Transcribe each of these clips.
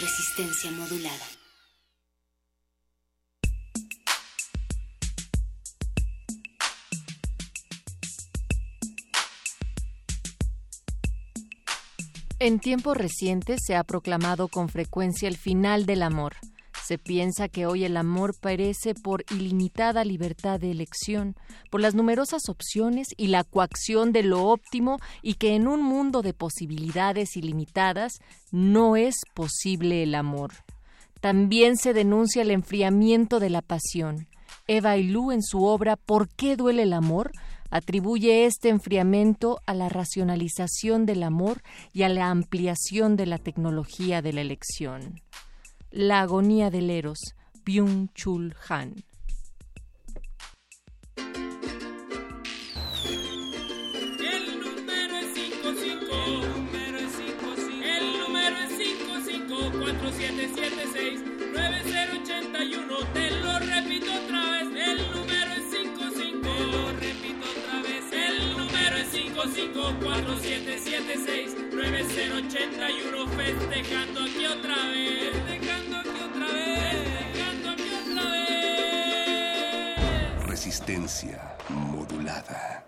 Resistencia modulada. En tiempos recientes se ha proclamado con frecuencia el final del amor. Se piensa que hoy el amor perece por ilimitada libertad de elección, por las numerosas opciones y la coacción de lo óptimo y que en un mundo de posibilidades ilimitadas no es posible el amor. También se denuncia el enfriamiento de la pasión. Eva Ilú en su obra ¿Por qué duele el amor? atribuye este enfriamiento a la racionalización del amor y a la ampliación de la tecnología de la elección. La agonía del Eros, Byung-Chul Han. 9081. Festejando aquí otra vez. Festejando aquí otra vez. Festejando aquí otra vez. Resistencia modulada.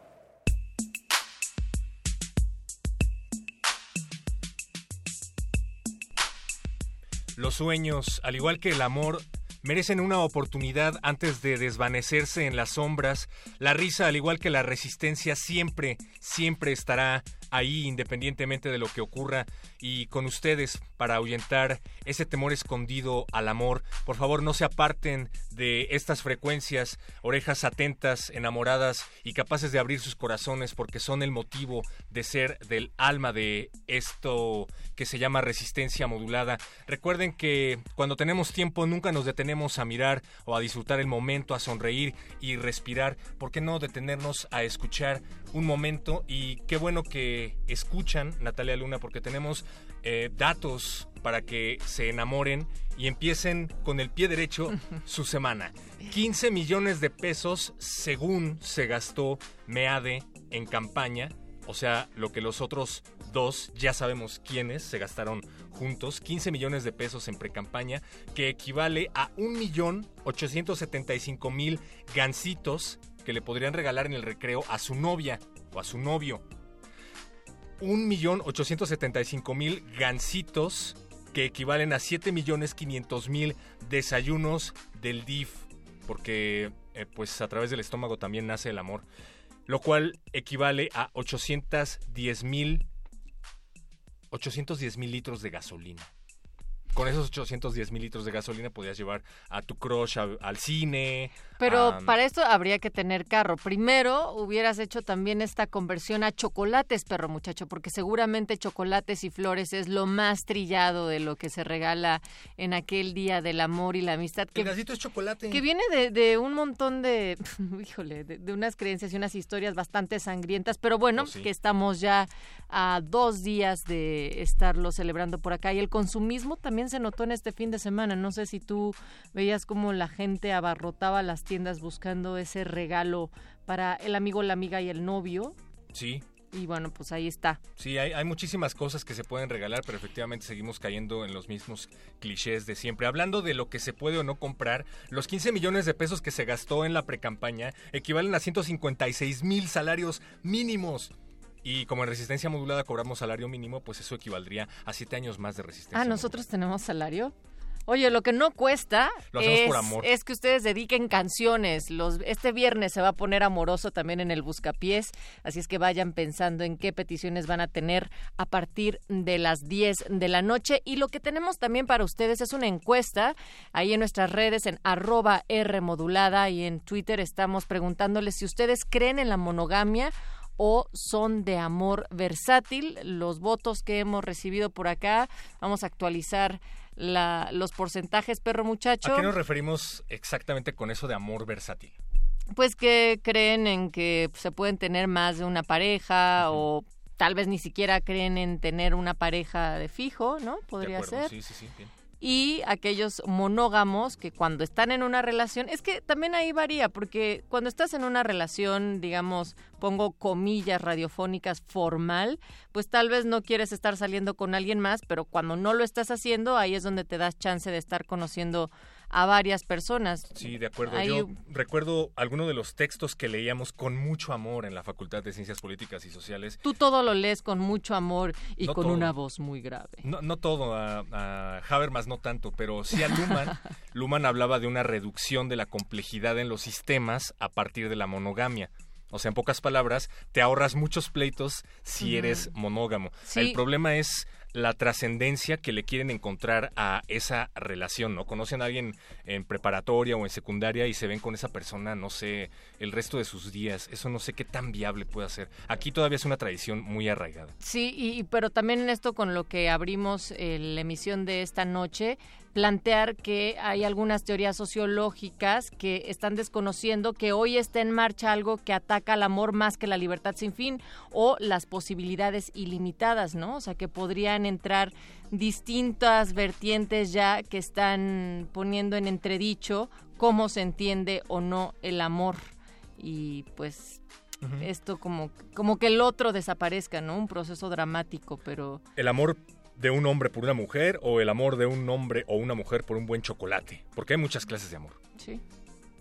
Los sueños, al igual que el amor, merecen una oportunidad antes de desvanecerse en las sombras. La risa, al igual que la resistencia, siempre, siempre estará ahí independientemente de lo que ocurra y con ustedes para ahuyentar ese temor escondido al amor. Por favor, no se aparten de estas frecuencias, orejas atentas, enamoradas y capaces de abrir sus corazones porque son el motivo de ser del alma de esto que se llama resistencia modulada. Recuerden que cuando tenemos tiempo nunca nos detenemos a mirar o a disfrutar el momento, a sonreír y respirar. ¿Por qué no detenernos a escuchar un momento? Y qué bueno que escuchan, Natalia Luna, porque tenemos eh, datos para que se enamoren y empiecen con el pie derecho su semana. 15 millones de pesos según se gastó Meade en campaña, o sea, lo que los otros dos, ya sabemos quiénes, se gastaron juntos, 15 millones de pesos en precampaña, que equivale a 1.875.000 gancitos que le podrían regalar en el recreo a su novia o a su novio. 1.875.000 gancitos que equivalen a 7.500.000 desayunos del DIF, porque eh, pues a través del estómago también nace el amor, lo cual equivale a 810.000 810 mil litros de gasolina. Con esos 810 mil litros de gasolina podías llevar a tu crush al cine. Pero para esto habría que tener carro. Primero hubieras hecho también esta conversión a chocolates, perro muchacho, porque seguramente chocolates y flores es lo más trillado de lo que se regala en aquel día del amor y la amistad. Que, es chocolate. que viene de, de un montón de, híjole, de, de unas creencias y unas historias bastante sangrientas, pero bueno, Pues sí. que estamos ya a dos días de estarlo celebrando por acá y el consumismo también se notó en este fin de semana. No sé si tú veías cómo la gente abarrotaba las tiendas buscando ese regalo para el amigo, la amiga y el novio. Sí, Y bueno, pues ahí está. Sí, hay, hay muchísimas cosas que se pueden regalar, pero efectivamente seguimos cayendo en los mismos clichés de siempre. Hablando de lo que se puede o no comprar, los 15 millones de pesos que se gastó en la precampaña equivalen a 156 mil salarios mínimos. Y como en resistencia modulada cobramos salario mínimo, pues eso equivaldría a siete años más de resistencia. Ah, modulada. nosotros tenemos salario. Oye, lo que no cuesta Lo es, por amor. es que ustedes dediquen canciones. Los, este viernes se va a poner amoroso también en el Buscapiés, así es que vayan pensando en qué peticiones van a tener a partir de las 10 de la noche. Y lo que tenemos también para ustedes es una encuesta ahí en nuestras redes en arroba R modulada y en Twitter estamos preguntándoles si ustedes creen en la monogamia o son de amor versátil. Los votos que hemos recibido por acá, vamos a actualizar la, los porcentajes, perro muchacho. ¿A qué nos referimos exactamente con eso de amor versátil? Pues que creen en que se pueden tener más de una pareja o tal vez ni siquiera creen en tener una pareja de fijo, ¿no? Podría ser. Sí, sí, sí. bien. Y aquellos monógamos que cuando están en una relación, es que también ahí varía, porque cuando estás en una relación, digamos, pongo comillas radiofónicas formal, pues tal vez no quieres estar saliendo con alguien más, pero cuando no lo estás haciendo, ahí es donde te das chance de estar conociendo a varias personas. Sí, de acuerdo. Ahí- Yo recuerdo algunos de los textos que leíamos con mucho amor en la Facultad de Ciencias Políticas y Sociales. Tú todo lo lees con mucho amor y No con todo. una voz muy grave. No, no todo, a, a Habermas no tanto, pero sí a Luhmann. Luhmann hablaba de una reducción de la complejidad en los sistemas a partir de la monogamia. O sea, en pocas palabras, te ahorras muchos pleitos si eres monógamo. Sí. El problema es la trascendencia que le quieren encontrar a esa relación, ¿no? Conocen a alguien en preparatoria o en secundaria y se ven con esa persona, no sé, el resto de sus días. Eso no sé qué tan viable puede ser. Aquí todavía es una tradición muy arraigada. Sí, y, pero también en esto con lo que abrimos eh, la emisión de esta noche, plantear que hay algunas teorías sociológicas que están desconociendo que hoy está en marcha algo que ataca al amor más que la libertad sin fin o las posibilidades ilimitadas, ¿no? O sea, que podrían entrar distintas vertientes ya que están poniendo en entredicho cómo se entiende o no el amor. Y pues esto como, como que el otro desaparezca, ¿no? Un proceso dramático, pero el amor de un hombre por una mujer o el amor de un hombre o una mujer por un buen chocolate, porque hay muchas clases de amor. sí.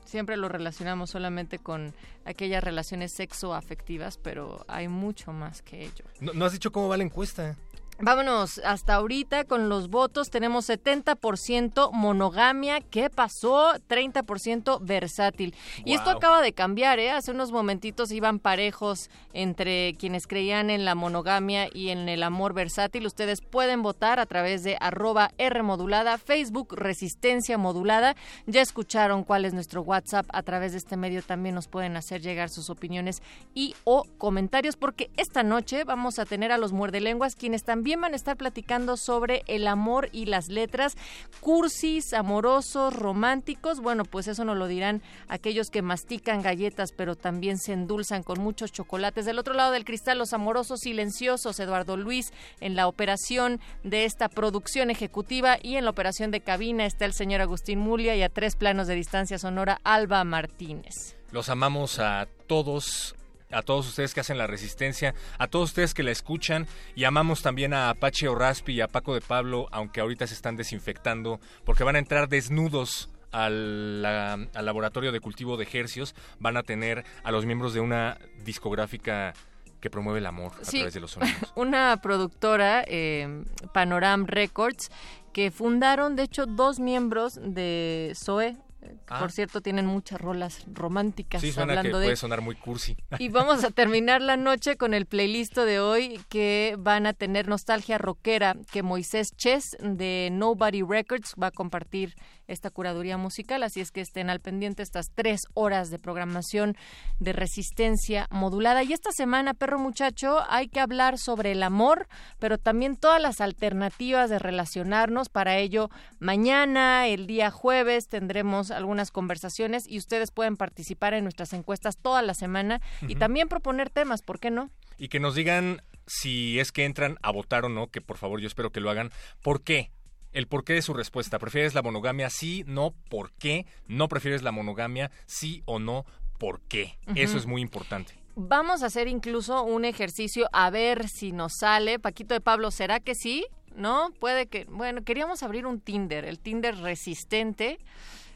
Siempre lo relacionamos solamente con aquellas relaciones sexoafectivas, pero hay mucho más que ello. No, no has dicho cómo va la encuesta. Vámonos, hasta ahorita con los votos tenemos 70% monogamia, ¿qué pasó? 30% versátil. Y esto acaba de cambiar, ¿eh? Hace unos momentitos iban parejos entre quienes creían en la monogamia y en el amor versátil. Ustedes pueden votar a través de arroba R modulada, Facebook Resistencia Modulada. Ya escucharon cuál es nuestro WhatsApp. A través de este medio también nos pueden hacer llegar sus opiniones y o comentarios porque esta noche vamos a tener a los muerdelenguas quienes también van a estar platicando sobre el amor y las letras, cursis, amorosos, románticos. Bueno, pues eso nos lo dirán aquellos que mastican galletas pero también se endulzan con muchos chocolates. Del otro lado del cristal, los amorosos silenciosos, Eduardo Luis en la operación de esta producción ejecutiva y en la operación de cabina está el señor Agustín Mulia y a tres planos de distancia sonora Alba Martínez. Los amamos a todos, a todos ustedes que hacen la resistencia, a todos ustedes que la escuchan y amamos también a Apache Orraspi y a Paco de Pablo, aunque ahorita se están desinfectando porque van a entrar desnudos al, la- al laboratorio de cultivo de ejercios, van a tener a los miembros de una discográfica que promueve el amor a Sí. través de los sonidos. una productora, eh, Panoram Records, que fundaron, de hecho, dos miembros de Zoe. Ah. Por cierto, tienen muchas rolas románticas Sí, suena que de... puede sonar muy cursi. Y vamos a terminar la noche con el playlist de hoy que van a tener nostalgia rockera que Moisés Chess de Nobody Records va a compartir esta curaduría musical, así es que estén al pendiente estas tres horas de programación de resistencia modulada. Y esta semana, perro muchacho, hay que hablar sobre el amor, pero también todas las alternativas de relacionarnos. Para ello, mañana, el día jueves, tendremos algunas conversaciones y ustedes pueden participar en nuestras encuestas toda la semana y también proponer temas, ¿por qué no? y que nos digan si es que entran a votar o no, que por favor yo espero que lo hagan. ¿Por qué? El porqué de su respuesta. ¿Prefieres la monogamia? Sí, no, ¿por qué? ¿No prefieres la monogamia? Sí o no, ¿por qué? Eso es muy importante. Vamos a hacer incluso un ejercicio a ver si nos sale. Paquito de Pablo, ¿será que sí? ¿No? Puede que... Bueno, queríamos abrir un Tinder, el Tinder resistente.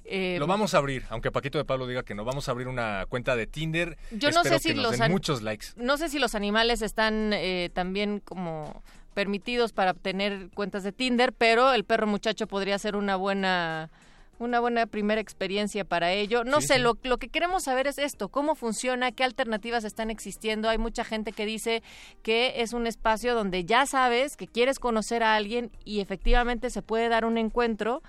Eh, Lo vamos a abrir, aunque Paquito de Pablo diga que no. Vamos a abrir una cuenta de Tinder. Yo no Espero sé si que nos los den muchos likes. no sé si los animales están eh, también como permitidos para obtener cuentas de Tinder, pero el perro muchacho podría ser una buena una buena primera experiencia para ello. No Sí, sé, sí. Lo, lo que queremos saber es esto, cómo funciona, qué alternativas están existiendo. Hay mucha gente que dice que es un espacio donde ya sabes que quieres conocer a alguien y efectivamente se puede dar un encuentro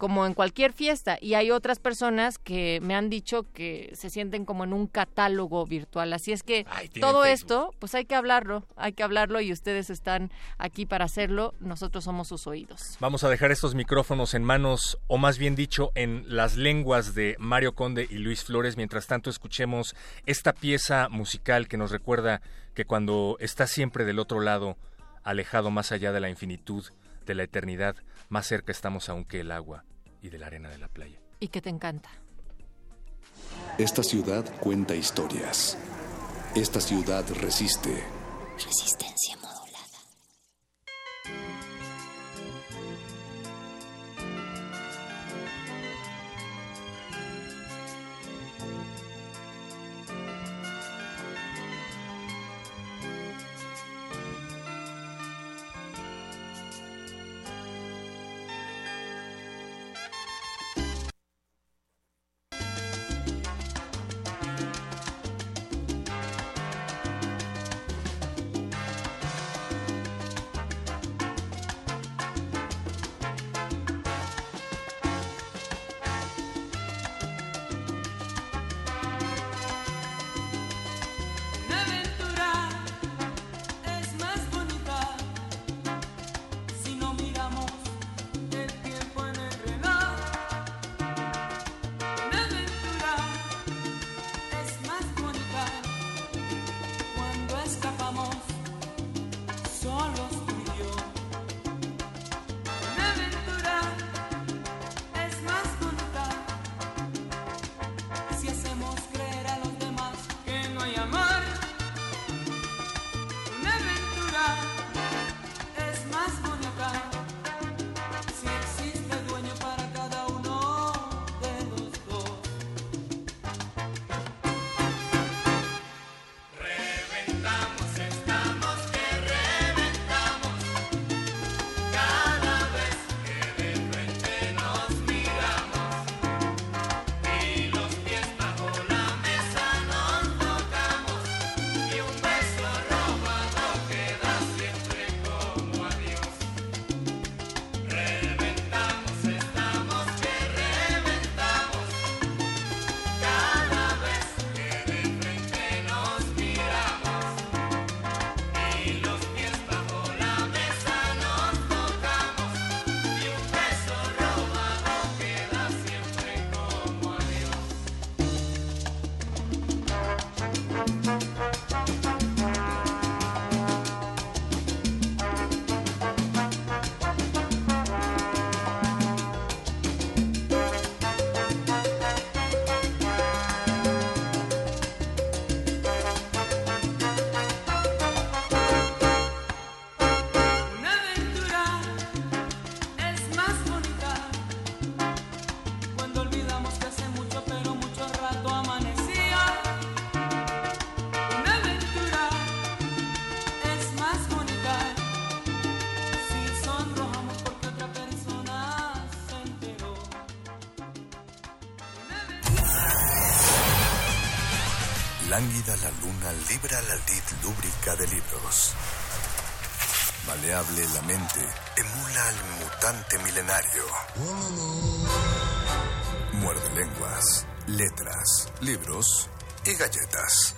como en cualquier fiesta. Y hay otras personas que me han dicho que se sienten como en un catálogo virtual. Así es que Ay, todo Facebook. esto, pues hay que hablarlo, hay que hablarlo y ustedes están aquí para hacerlo. Nosotros somos sus oídos. Vamos a dejar estos micrófonos en manos, o más bien dicho, en las lenguas de Mario Conde y Luis Flores. Mientras tanto, escuchemos esta pieza musical que nos recuerda que cuando estás siempre del otro lado, alejado más allá de la infinitud, de la eternidad, más cerca estamos aún que el agua y de la arena de la playa. Y que te encanta. Esta ciudad cuenta historias. Esta ciudad resiste. Resistencia de libros. Maleable la mente emula al mutante milenario. Muerde lenguas, letras, libros y galletas.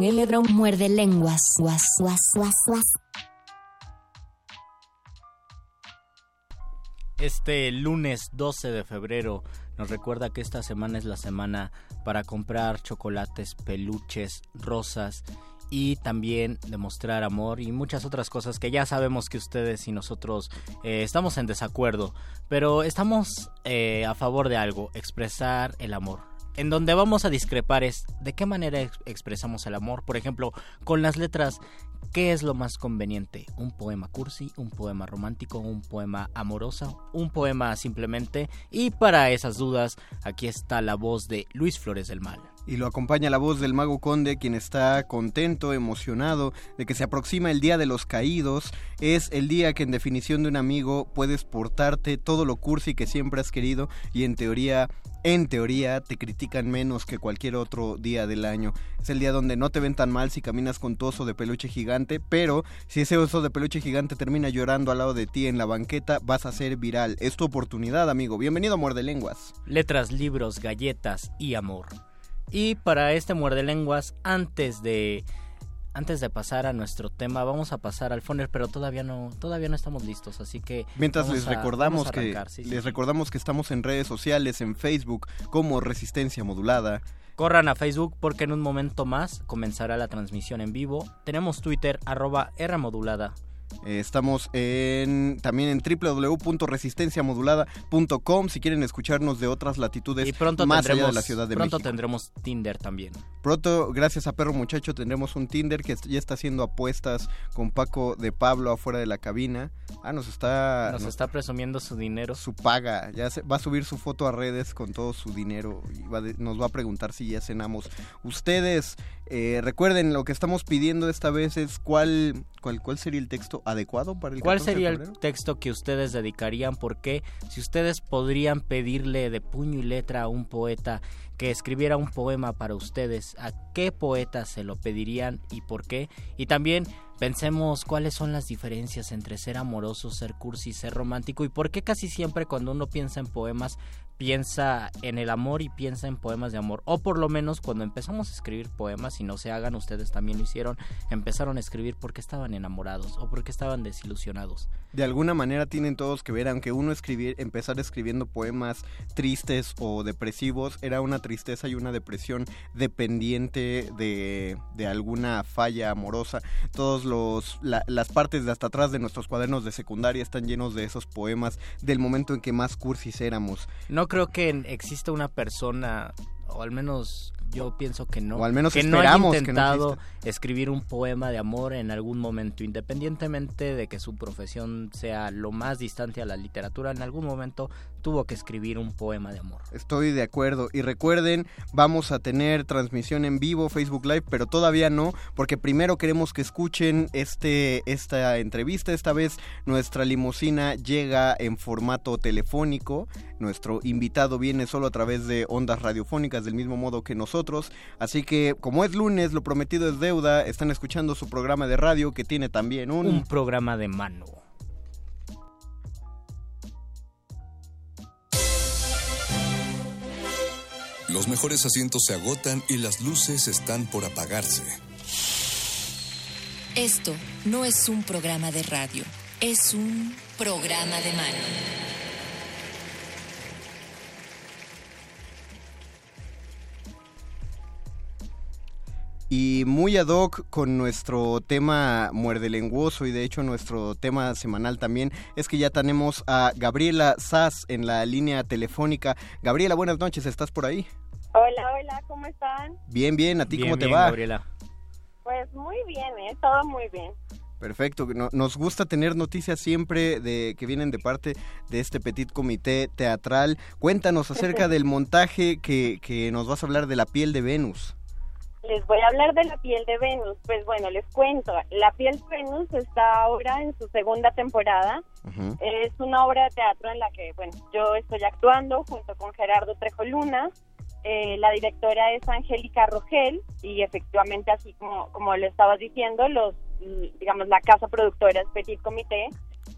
Saúl Lebron muerde lenguas. Guas, guas, guas, guas. Este lunes 12 de febrero nos recuerda que esta semana es la semana para comprar chocolates, peluches, rosas y también demostrar amor y muchas otras cosas que ya sabemos que ustedes y nosotros eh, estamos en desacuerdo, pero estamos eh, a favor de algo, expresar el amor. En donde vamos a discrepar es de qué manera ex- expresamos el amor. Por ejemplo, con las letras, ¿qué es lo más conveniente? ¿Un poema cursi, un poema romántico, un poema amoroso, un poema simplemente? Y para esas dudas, aquí está la voz de Luis Flores del Mal. Y lo acompaña la voz del mago conde, quien está contento, emocionado de que se aproxima el Día de los Caídos. Es el día que en definición de un amigo puedes portarte todo lo cursi que siempre has querido y en teoría, en teoría, te critican menos que cualquier otro día del año. Es el día donde no te ven tan mal si caminas con tu oso de peluche gigante, pero si ese oso de peluche gigante termina llorando al lado de ti en la banqueta, vas a ser viral. Es tu oportunidad, amigo. Bienvenido a Muerde Lenguas. letras, libros, galletas y amor. Y para este muerde lenguas, antes de antes de pasar a nuestro tema, vamos a pasar al Foner, pero todavía no todavía no estamos listos, así que Mientras les a- recordamos que sí, les sí. recordamos que estamos en redes sociales, en Facebook como Resistencia Modulada. corran a Facebook porque en un momento más comenzará la transmisión en vivo. Tenemos Twitter arroba R modulada. Eh, estamos en también en www.resistenciamodulada.com si quieren escucharnos de otras latitudes Y pronto más allá de la Ciudad de pronto México. tendremos Tinder también. Pronto, gracias a Perro Muchacho, tendremos un Tinder que ya está haciendo apuestas con Paco de Pablo afuera de la cabina. Ah, nos está Nos nos- está presumiendo su dinero. su paga, ya se- va a subir su foto a redes con todo su dinero y va de- nos va a preguntar si ya cenamos. Ustedes eh, recuerden lo que estamos pidiendo esta vez es cuál cuál cuál sería el texto adecuado para el ¿Cuál 14 de sería el texto que ustedes dedicarían? Porque si ustedes podrían pedirle de puño y letra a un poeta que escribiera un poema para ustedes, ¿a qué poeta se lo pedirían y por qué? Y también pensemos cuáles son las diferencias entre ser amoroso, ser cursi, ser romántico y por qué casi siempre cuando uno piensa en poemas piensa en el amor y piensa en poemas de amor. O por lo menos cuando empezamos a escribir poemas, y no se hagan, ustedes también lo hicieron, empezaron a escribir porque estaban enamorados o porque estaban desilusionados. De alguna manera tienen todos que ver, aunque uno escribir, empezar escribiendo poemas tristes o depresivos, era una tristeza y una depresión dependiente de, de alguna falla amorosa. Todos los la- las partes de hasta atrás de nuestros cuadernos de secundaria están llenos de esos poemas del momento en que más cursis éramos. No creo que exista una persona, o al menos yo pienso que no, O al menos que no esperamos que no intentado exista. escribir un poema de amor en algún momento, independientemente de que su profesión sea lo más distante a la literatura, en algún momento tuvo que escribir un poema de amor. Estoy de acuerdo. Y recuerden, vamos a tener transmisión en vivo, Facebook Live, pero todavía no, porque primero queremos que escuchen este, esta entrevista. Esta vez nuestra limusina llega en formato telefónico. Nuestro invitado viene solo a través de ondas radiofónicas, del mismo modo que nosotros. Así que, como es lunes, lo prometido es deuda. Están escuchando su programa de radio que tiene también un... Un programa de mano. Los mejores asientos se agotan y las luces están por apagarse. Esto no es un programa de radio, es un programa de mano. Y muy ad hoc con nuestro tema muerde lenguoso y de hecho nuestro tema semanal también es que ya tenemos a Gabriela Sass en la línea telefónica. Gabriela, buenas noches, ¿estás por ahí? Hola, hola, ¿cómo están? Bien, bien, ¿a ti Bien, cómo te bien, va? Gabriela. Pues muy bien, ¿eh? Todo muy bien. Perfecto, no- nos gusta tener noticias siempre de que vienen de parte de este petit comité teatral. Cuéntanos acerca del montaje que, que nos vas a hablar de la piel de Venus. Les voy a hablar de la piel de Venus. Pues bueno, les cuento. La piel de Venus está ahora en su segunda temporada. Es una obra de teatro en la que, bueno, yo estoy actuando junto con Gerardo Trejo Luna. Eh, la directora es Angélica Rogel y efectivamente, así como, como le estabas diciendo, los, digamos, la casa productora es Petit Comité.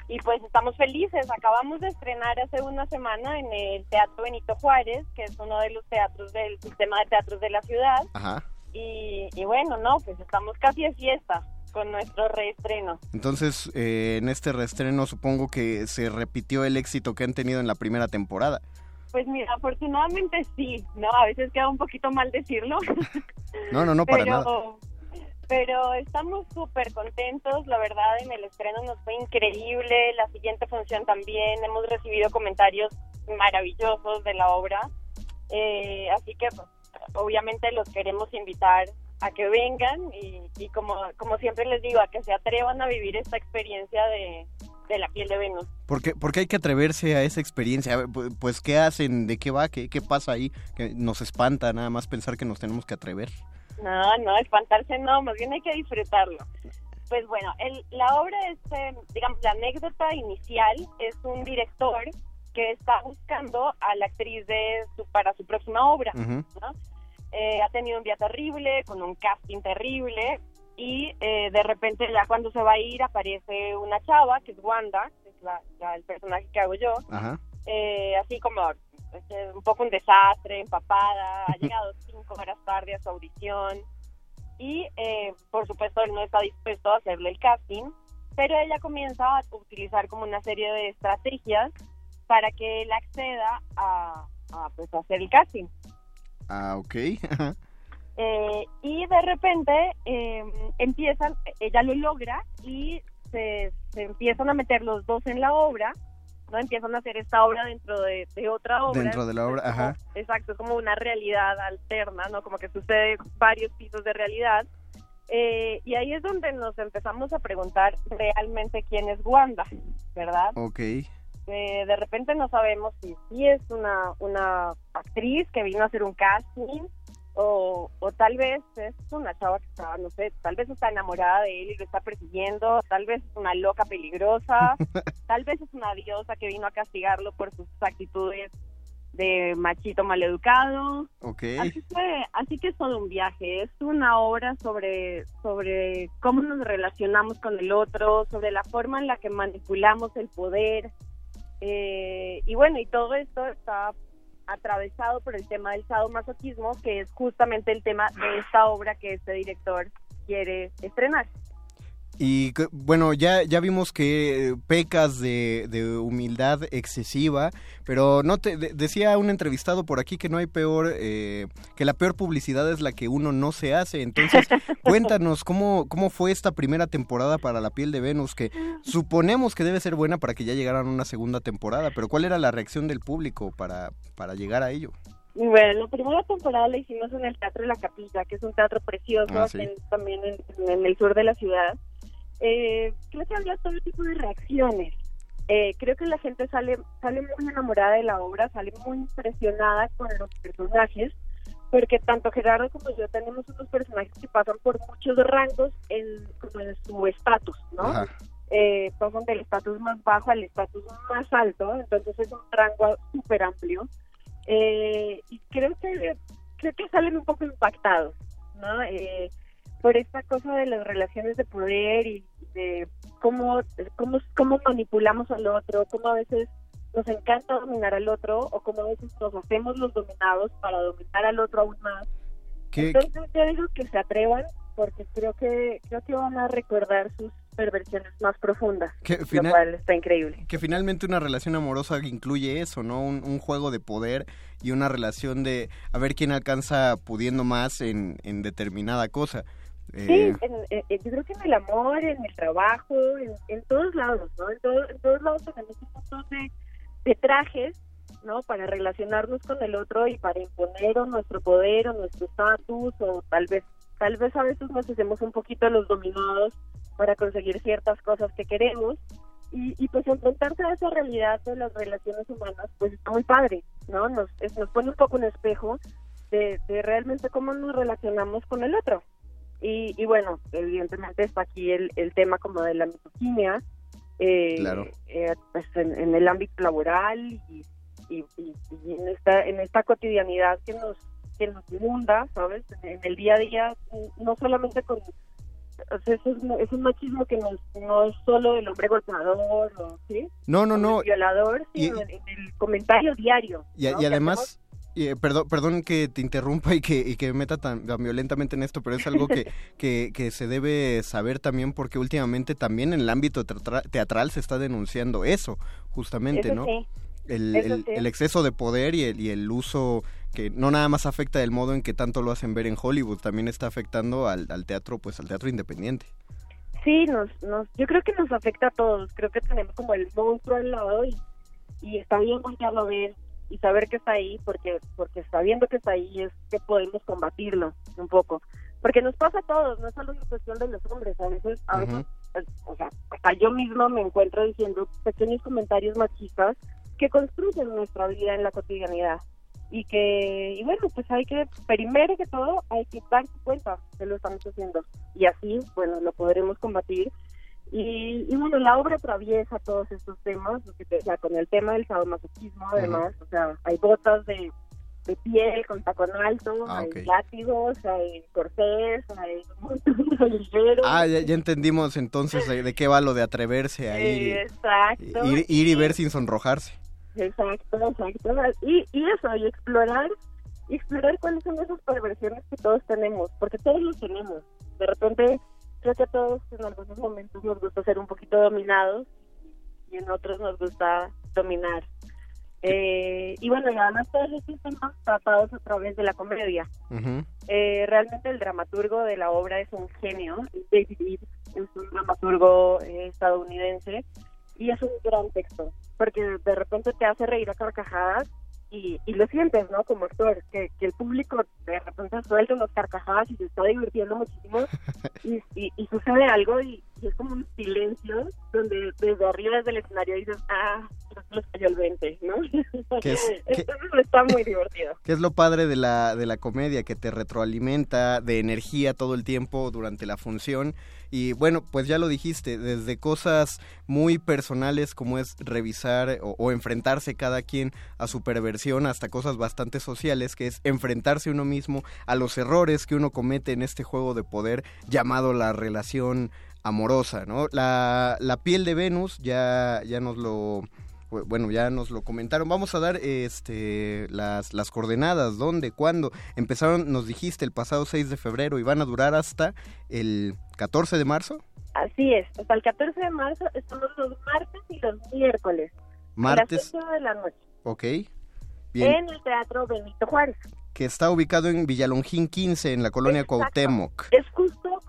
Y pues estamos felices. Acabamos de estrenar hace una semana en el Teatro Benito Juárez, que es uno de los teatros del sistema de teatros de la ciudad. Ajá. Y, y bueno, no, pues estamos casi de fiesta con nuestro reestreno. Entonces, eh, en este reestreno supongo que se repitió el éxito que han tenido en la primera temporada. Pues mira, afortunadamente sí, ¿no? A veces queda un poquito mal decirlo. No, no, no, para pero, nada. pero estamos súper contentos, la verdad en el estreno nos fue increíble, la siguiente función también, hemos recibido comentarios maravillosos de la obra, eh, así que pues, obviamente los queremos invitar a que vengan y, y como, como siempre les digo, a que se atrevan a vivir esta experiencia de, de la piel de Venus. ¿Por qué, por qué hay que atreverse a esa experiencia? A ver, pu- Pues, ¿qué hacen? ¿De qué va? ¿Qué, qué pasa ahí? Que nos espanta nada más pensar que nos tenemos que atrever. No, no, espantarse no, más bien hay que disfrutarlo. Pues bueno, el- la obra es, eh, digamos, la anécdota inicial es un director que está buscando a la actriz de su, para su próxima obra. Ujú. ¿no? Eh, ha tenido un día terrible, con un casting terrible, y eh, de repente ya cuando se va a ir aparece una chava, que es Wanda, que es la- la- el personaje que hago yo, Ajá. eh, así como eh, un poco un desastre, empapada, ha llegado cinco horas tarde a su audición y eh, por supuesto él no está dispuesto a hacerle el casting, pero ella comienza a utilizar como una serie de estrategias para que él acceda a, a, pues, hacer el casting. Ah, ok. Eh, y de repente eh, empiezan, ella lo logra y se, se empiezan a meter los dos en la obra, ¿no? Empiezan a hacer esta obra dentro de, de otra obra. Dentro de la obra, como- ajá. Exacto, es como una realidad alterna, ¿no? Como que sucede varios pisos de realidad. Eh, y ahí es donde nos empezamos a preguntar realmente quién es Wanda, ¿verdad? Ok. Eh, de repente no sabemos si sí es una, una actriz que vino a hacer un casting o, o tal vez es una chava que está, no sé, tal vez está enamorada de él y lo está persiguiendo, tal vez es una loca peligrosa, tal vez es una diosa que vino a castigarlo por sus actitudes de machito maleducado. Ok. Así que, así que es todo un viaje, es una obra sobre, sobre cómo nos relacionamos con el otro, sobre la forma en la que manipulamos el poder. Eh, y bueno, y todo esto está atravesado por el tema del sadomasoquismo, que es justamente el tema de esta obra que este director quiere estrenar. Y bueno, ya, ya vimos que pecas de, de humildad excesiva, pero no te de- decía un entrevistado por aquí que no hay peor, eh, que la peor publicidad es la que uno no se hace. Entonces, cuéntanos cómo, cómo fue esta primera temporada para La piel de Venus, que suponemos que debe ser buena para que ya llegaran una segunda temporada, pero ¿cuál era la reacción del público para, para llegar a ello? Bueno, la primera temporada la hicimos en el Teatro de la Capilla, que es un teatro precioso Ah, sí. en- también en, en el sur de la ciudad. Eh, creo que había todo tipo de reacciones. Eh, creo que la gente sale sale muy enamorada de la obra, sale muy impresionada con los personajes, porque tanto Gerardo como yo tenemos unos personajes que pasan por muchos rangos en, como en su estatus, ¿no? Eh, pasan del estatus más bajo al estatus más alto, entonces es un rango súper amplio. Eh, y creo que creo que salen un poco impactados, ¿no? Eh, por esta cosa de las relaciones de poder y de cómo, cómo, cómo manipulamos al otro, cómo a veces nos encanta dominar al otro o cómo a veces nos hacemos los dominados para dominar al otro aún más. ¿Qué- Entonces yo digo que se atrevan porque creo que creo que van a recordar sus perversiones más profundas, Que lo final- cual está increíble. Que finalmente una relación amorosa incluye eso, ¿no? Un, un juego de poder y una relación de a ver quién alcanza pudiendo más en, en determinada cosa. Sí, Eh, en- en- yo creo que en el amor, en el trabajo, en, en todos lados, ¿no? En, todo- en todos lados tenemos un montón de, de trajes, ¿no? Para relacionarnos con el otro y para imponer o nuestro poder o nuestro estatus o tal vez, tal vez a veces nos hacemos un poquito los dominados para conseguir ciertas cosas que queremos y, y pues enfrentarse a esa realidad de las relaciones humanas pues está muy padre, ¿no? Nos, es- nos pone un poco un espejo de, de realmente cómo nos relacionamos con el otro. Y, y bueno, evidentemente está aquí el, el tema como de la misoginia, eh, Claro. eh, pues en, en el ámbito laboral y, y, y- y en esta en esta cotidianidad que nos que nos inunda, ¿sabes? En, el día a día, no solamente con o sea, es, es un machismo que no, es- no es solo el hombre golpeador, o, ¿sí? no, no, O el no. violador, sino Y- en, en el comentario diario. Y, ¿no? además, eh, perdón, perdón que te interrumpa y que, y que me meta tan, tan violentamente en esto, pero es algo que, que, que se debe saber también porque últimamente también en el ámbito teatra- teatral se está denunciando eso, justamente, Eso ¿no? sí. El, Eso el- sí. el exceso de poder y el, y el uso que no nada más afecta el modo en que tanto lo hacen ver en Hollywood, también está afectando al, al teatro, pues al teatro independiente. Sí, nos, nos, yo creo que nos afecta a todos. Creo que tenemos como el monstruo al lado y, y está bien voltearlo a ver y saber que está ahí, porque porque sabiendo que está ahí es que podemos combatirlo un poco. Porque nos pasa a todos, no es solo una cuestión de los hombres. A veces, a veces o sea, hasta yo misma me encuentro diciendo pequeños comentarios machistas que construyen nuestra vida en la cotidianidad. Y que, y bueno, pues hay que, primero que todo, hay que darse cuenta que lo estamos haciendo. Y así, bueno, lo podremos combatir. Y, y bueno, la obra atraviesa todos estos temas, o sea, con el tema del sadomasoquismo, además, o sea, hay botas de, de piel con tacón alto, Ah, hay ok. látigos, hay corsés, hay ligeros. Ah, ya, ya entendimos entonces de, de qué va lo de atreverse a ir, Exacto. ir, ir y ver sin sonrojarse. Exacto, exacto. Y, y eso, y explorar, y explorar cuáles son esas perversiones que todos tenemos, porque todos los tenemos. De repente, creo que a todos en algunos momentos nos gusta ser un poquito dominados y en otros nos gusta dominar. Eh, y bueno, y además todos estos temas tratados a través de la comedia. Eh, realmente el dramaturgo de la obra es un genio, David Eaves, es un dramaturgo eh, estadounidense y es un gran texto, porque de repente te hace reír a carcajadas y, y lo sientes, ¿no? Como actor, que, que el público de repente suelta unas carcajadas y se está divirtiendo muchísimo y, y, y sucede algo y, y es como un silencio donde desde arriba desde el escenario dices, ah, les cayó el 20, ¿no? Es- que- Entonces está muy divertido. Que es lo padre de la, de la comedia, que te retroalimenta de energía todo el tiempo durante la función. Y bueno, pues ya lo dijiste, desde cosas muy personales como es revisar o, o enfrentarse cada quien a su perversión, hasta cosas bastante sociales, que es enfrentarse uno mismo a los errores que uno comete en este juego de poder llamado la relación amorosa, ¿no? La, la piel de Venus ya, ya nos lo bu- bueno, ya nos lo comentaron. Vamos a dar este las, las coordenadas, dónde, cuándo. Empezaron, nos dijiste, el pasado 6 de febrero y van a durar hasta el 14 de marzo. Así es, hasta el 14 de marzo estamos los martes y los miércoles. Martes, A las 8 de la noche. ok. Bien, En el Teatro Benito Juárez. que está ubicado en Villalongín 15, en la colonia Exacto. Cuauhtémoc. Es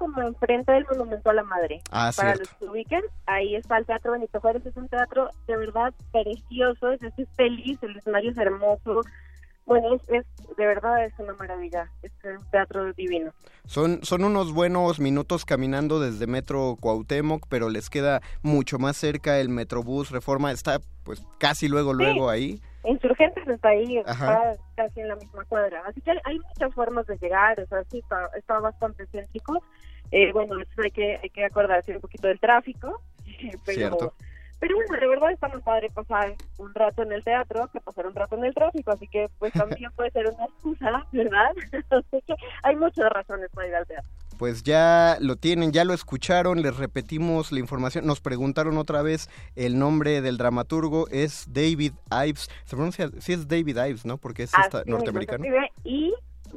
como enfrente del Monumento a la Madre. Ah, Para cierto. los que ubiquen, ahí está el Teatro Benito Juárez. Es un teatro de verdad precioso, es, es feliz, el escenario es hermoso. Bueno, es, es de verdad es una maravilla. Es un teatro divino. Son, son unos buenos minutos caminando desde Metro Cuauhtémoc, pero les queda mucho más cerca el Metrobús Reforma. Está pues casi luego, luego ahí. Insurgentes está ahí, está casi en la misma cuadra. Así que hay, hay muchas formas de llegar, o sea, sí, está, está bastante céntrico. Eh, bueno, hay que, hay que acordarse un poquito del tráfico, pero, Cierto. pero bueno, de verdad está muy padre pasar un rato en el teatro que pasar un rato en el tráfico, así que pues también puede ser una excusa, ¿verdad? así que hay muchas razones para ir al teatro. Pues ya lo tienen, ya lo escucharon, les repetimos la información. Nos preguntaron otra vez el nombre del dramaturgo, es David Ives. Se pronuncia, sí es David Ives, ¿no? Porque es esta- norteamericano. se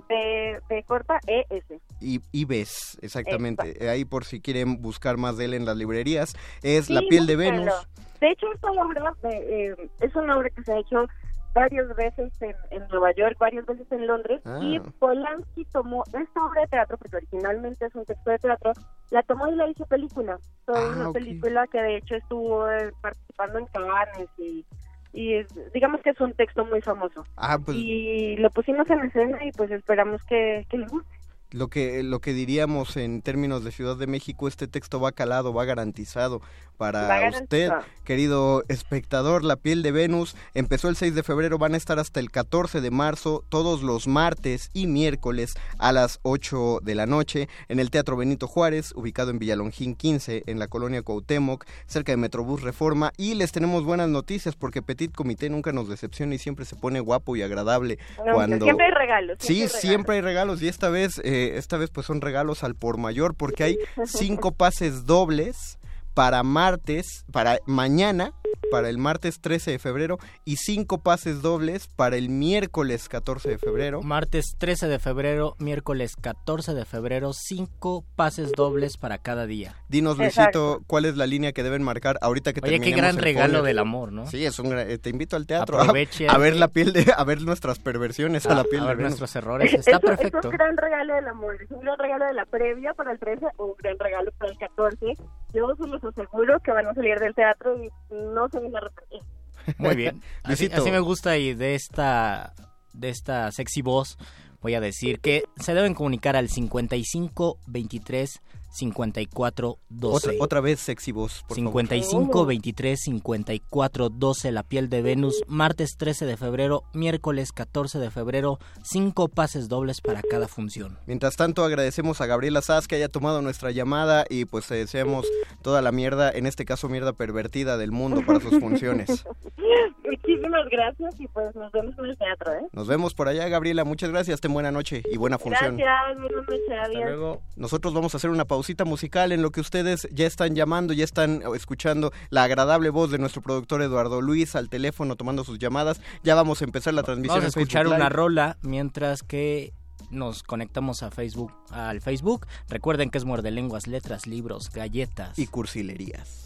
de, de corta E S. Y Ives, exactamente. Ahí por si quieren buscar más de él en las librerías. Es Sí, La piel de. Venus. De hecho, esta obra eh, es una obra que se ha hecho varias veces en, en Nueva York, varias veces en Londres, Ah. y Polanski tomó esta obra de teatro, porque originalmente es un texto de teatro, la tomó y la hizo película. Fue Ah, una película que de hecho estuvo eh, participando en Cannes y, y es- digamos que es un texto muy famoso. Ah, pues Y lo pusimos en escena y pues esperamos que, que les guste. Lo que, lo que diríamos en términos de Ciudad de México, este texto va calado, va garantizado para Va usted, garantizado. querido espectador. La piel de Venus empezó el 6 de febrero, van a estar hasta el 14 de marzo, todos los martes y miércoles a las 8 de la noche, en el Teatro Benito Juárez, ubicado en Villalongín 15, en la colonia Cuauhtémoc, cerca de Metrobús Reforma. Y les tenemos buenas noticias porque Petit Comité nunca nos decepciona y siempre se pone guapo y agradable No, cuando... Siempre hay regalos. Sí, hay regalos. siempre hay regalos y esta vez, eh, esta vez pues son regalos al por mayor porque hay cinco pases dobles para martes, para mañana, para el martes 13 de febrero y cinco pases dobles para el miércoles 14 de febrero. Martes 13 de febrero, miércoles 14 de febrero, cinco pases dobles para cada día. Dinos, Luisito, ¿cuál es la línea que deben marcar ahorita que Oye, qué terminemos gran el regalo folio? del amor, ¿no? Sí, es un eh, te invito al teatro a- Aproveche, a, ver eh. la piel de a ver nuestras perversiones a, la piel a de ver Venus. nuestros errores. Es, Está un- es perfecto. un gran regalo del amor, es un gran regalo de la previa para el 13, un gran regalo para el 14. Yo se los aseguro que van a salir del teatro y no se van a arrepentir. Muy bien. Así, así me gusta y de esta de esta sexy voz voy a decir que se deben comunicar al 55 23 54 12. Otra, otra vez sexy voz, por favor. 55 23 54 12 La piel de Venus, martes 13 de febrero, miércoles 14 de febrero, cinco pases dobles para cada función. Mientras tanto, agradecemos a Gabriela Sass que haya tomado nuestra llamada y pues te deseamos toda la mierda, en este caso mierda pervertida del mundo para sus funciones. Muchísimas gracias y pues nos vemos en el teatro, ¿eh? Nos vemos por allá, Gabriela. Muchas gracias. Ten buena noche y buena función. Gracias, buenas noches, adiós. Nosotros vamos a hacer una pausita musical en lo que ustedes ya están llamando, ya están escuchando la agradable voz de nuestro productor Eduardo Luis al teléfono tomando sus llamadas. Ya vamos a empezar la transmisión. Vamos a escuchar una rola mientras que nos conectamos a Facebook, al Facebook. Recuerden que es muerde lenguas, letras, libros, galletas y cursilerías.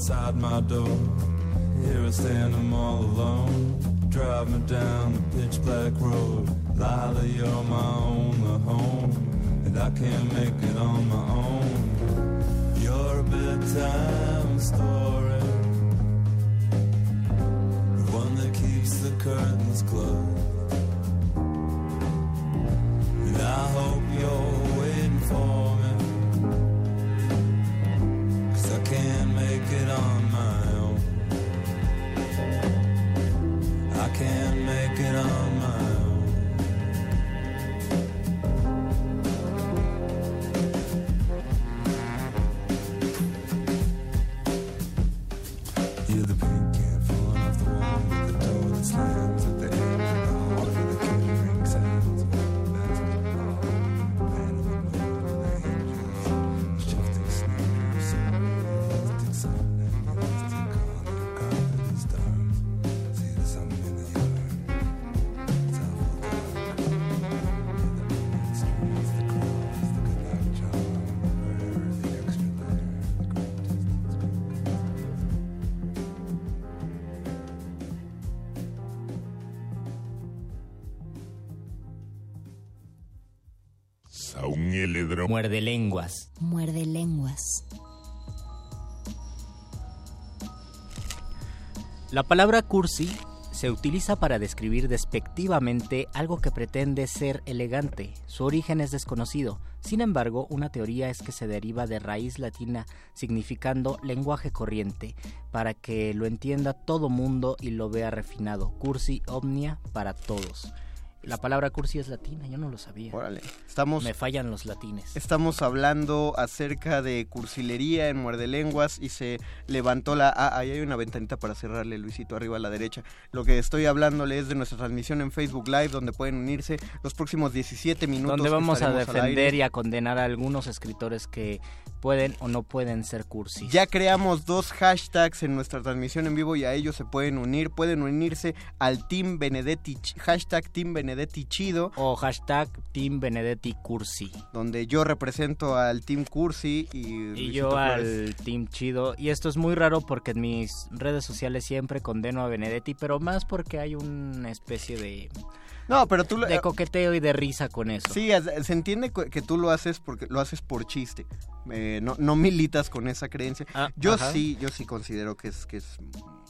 Outside my door. Here I stand, I'm all alone. Drive me down the pitch black road. Muerde lenguas. Muerde lenguas. La palabra cursi se utiliza para describir despectivamente algo que pretende ser elegante. Su origen es desconocido. Sin embargo, una teoría es que se deriva de raíz latina significando lenguaje corriente, para que lo entienda todo mundo y lo vea refinado. Cursi omnia para todos. La palabra cursi es latina, yo no lo sabía. Órale. Estamos, Me fallan los latines. estamos hablando acerca de cursilería en Muerde Lenguas y se levantó la... Ah, ahí hay una ventanita para cerrarle, Luisito, arriba a la derecha. Lo que estoy hablándole es de nuestra transmisión en Facebook Live, donde pueden unirse los próximos 17 minutos. Donde vamos a defender y a condenar a algunos escritores que pueden o no pueden ser cursis. Ya creamos dos hashtags en nuestra transmisión en vivo y a ellos se pueden unir. Pueden unirse al Team Benedetti, hashtag Team Benedetti Chido, O hashtag Team Benedetti Cursi. donde yo represento al Team Cursi y, Y yo Flores. al Team Chido. Y esto es muy raro porque en mis redes sociales siempre condeno a Benedetti, pero más porque hay una especie de, No, pero tú... lo- de coqueteo y de risa con eso. Sí, se entiende que tú lo haces porque lo haces por chiste. Eh, no, no militas con esa creencia. Ah, yo ajá. sí, yo sí considero que es que es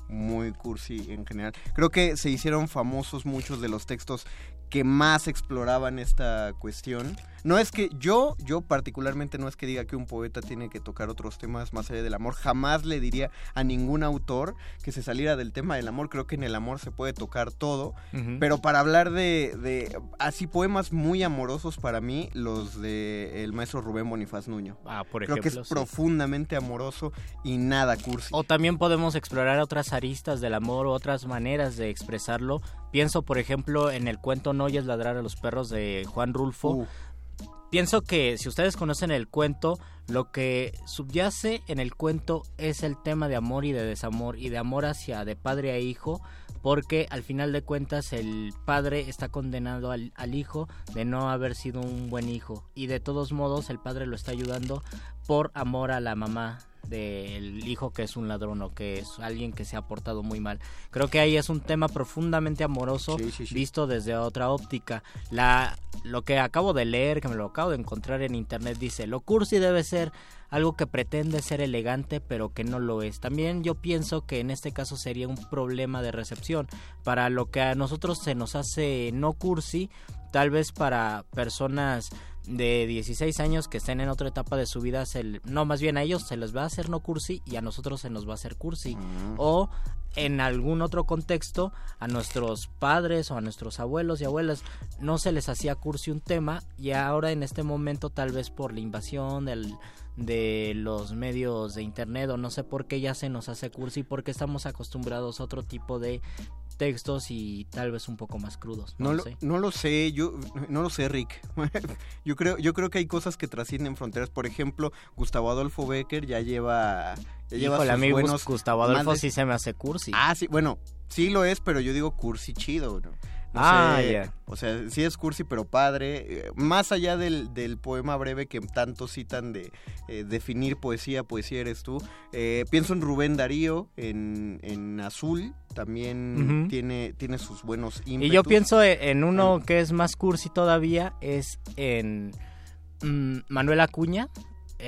muy cursi en general. Creo que se hicieron famosos muchos de los textos que más exploraban esta cuestión. No es que yo, yo particularmente no es que diga que un poeta tiene que tocar otros temas más allá del amor. Jamás le diría a ningún autor que se saliera del tema del amor. Creo que en el amor se puede tocar todo. Pero para hablar de, de así poemas muy amorosos para mí, los de el maestro Rubén Bonifaz Nuño. Ah, por Creo que ejemplo. es sí. profundamente amoroso y nada cursi. O también podemos explorar otras aristas del amor otras maneras de expresarlo. Pienso, por ejemplo, en el cuento No oyes ladrar a los perros de Juan Rulfo. Uh, Pienso que si ustedes conocen el cuento, lo que subyace en el cuento es el tema de amor y de desamor y de amor hacia de padre a hijo, porque al final de cuentas el padre está condenado al, al hijo de no haber sido un buen hijo y de todos modos el padre lo está ayudando por amor a la mamá del hijo que es un ladrón o que es alguien que se ha portado muy mal. Creo que ahí es un tema profundamente amoroso Sí, sí, sí. visto desde otra óptica. La lo que acabo de leer, que me lo acabo de encontrar en internet dice, "Lo cursi debe ser algo que pretende ser elegante pero que no lo es." También yo pienso que en este caso sería un problema de recepción. Para lo que a nosotros se nos hace no cursi, tal vez para personas de 16 años que estén en otra etapa de su vida, se no, más bien a ellos se les va a hacer no cursi y a nosotros se nos va a hacer cursi. O en algún otro contexto, a nuestros padres o a nuestros abuelos y abuelas no se les hacía cursi un tema y ahora en este momento tal vez por la invasión del, de los medios de internet o no sé por qué ya se nos hace cursi porque estamos acostumbrados a otro tipo de textos y tal vez un poco más crudos. No, no, lo sé. no lo sé, yo no lo sé, Rick. yo creo, yo creo que hay cosas que trascienden fronteras. Por ejemplo, Gustavo Adolfo Becker ya lleva, lleva Híjole, a sus mí buenos Gustavo Adolfo sí se me hace cursi. Ah, sí, bueno, sí lo es, pero yo digo cursi chido. ¿no? No Ah, sé, ya. O sea, sí es cursi, pero padre. Eh, Más allá del, del poema breve que tanto citan de eh, definir poesía, poesía eres tú. eh, pienso en Rubén Darío, en, en Azul. También tiene, tiene sus buenos ímpetus. Y yo pienso en uno que es más cursi todavía, es en mm, Manuel Acuña,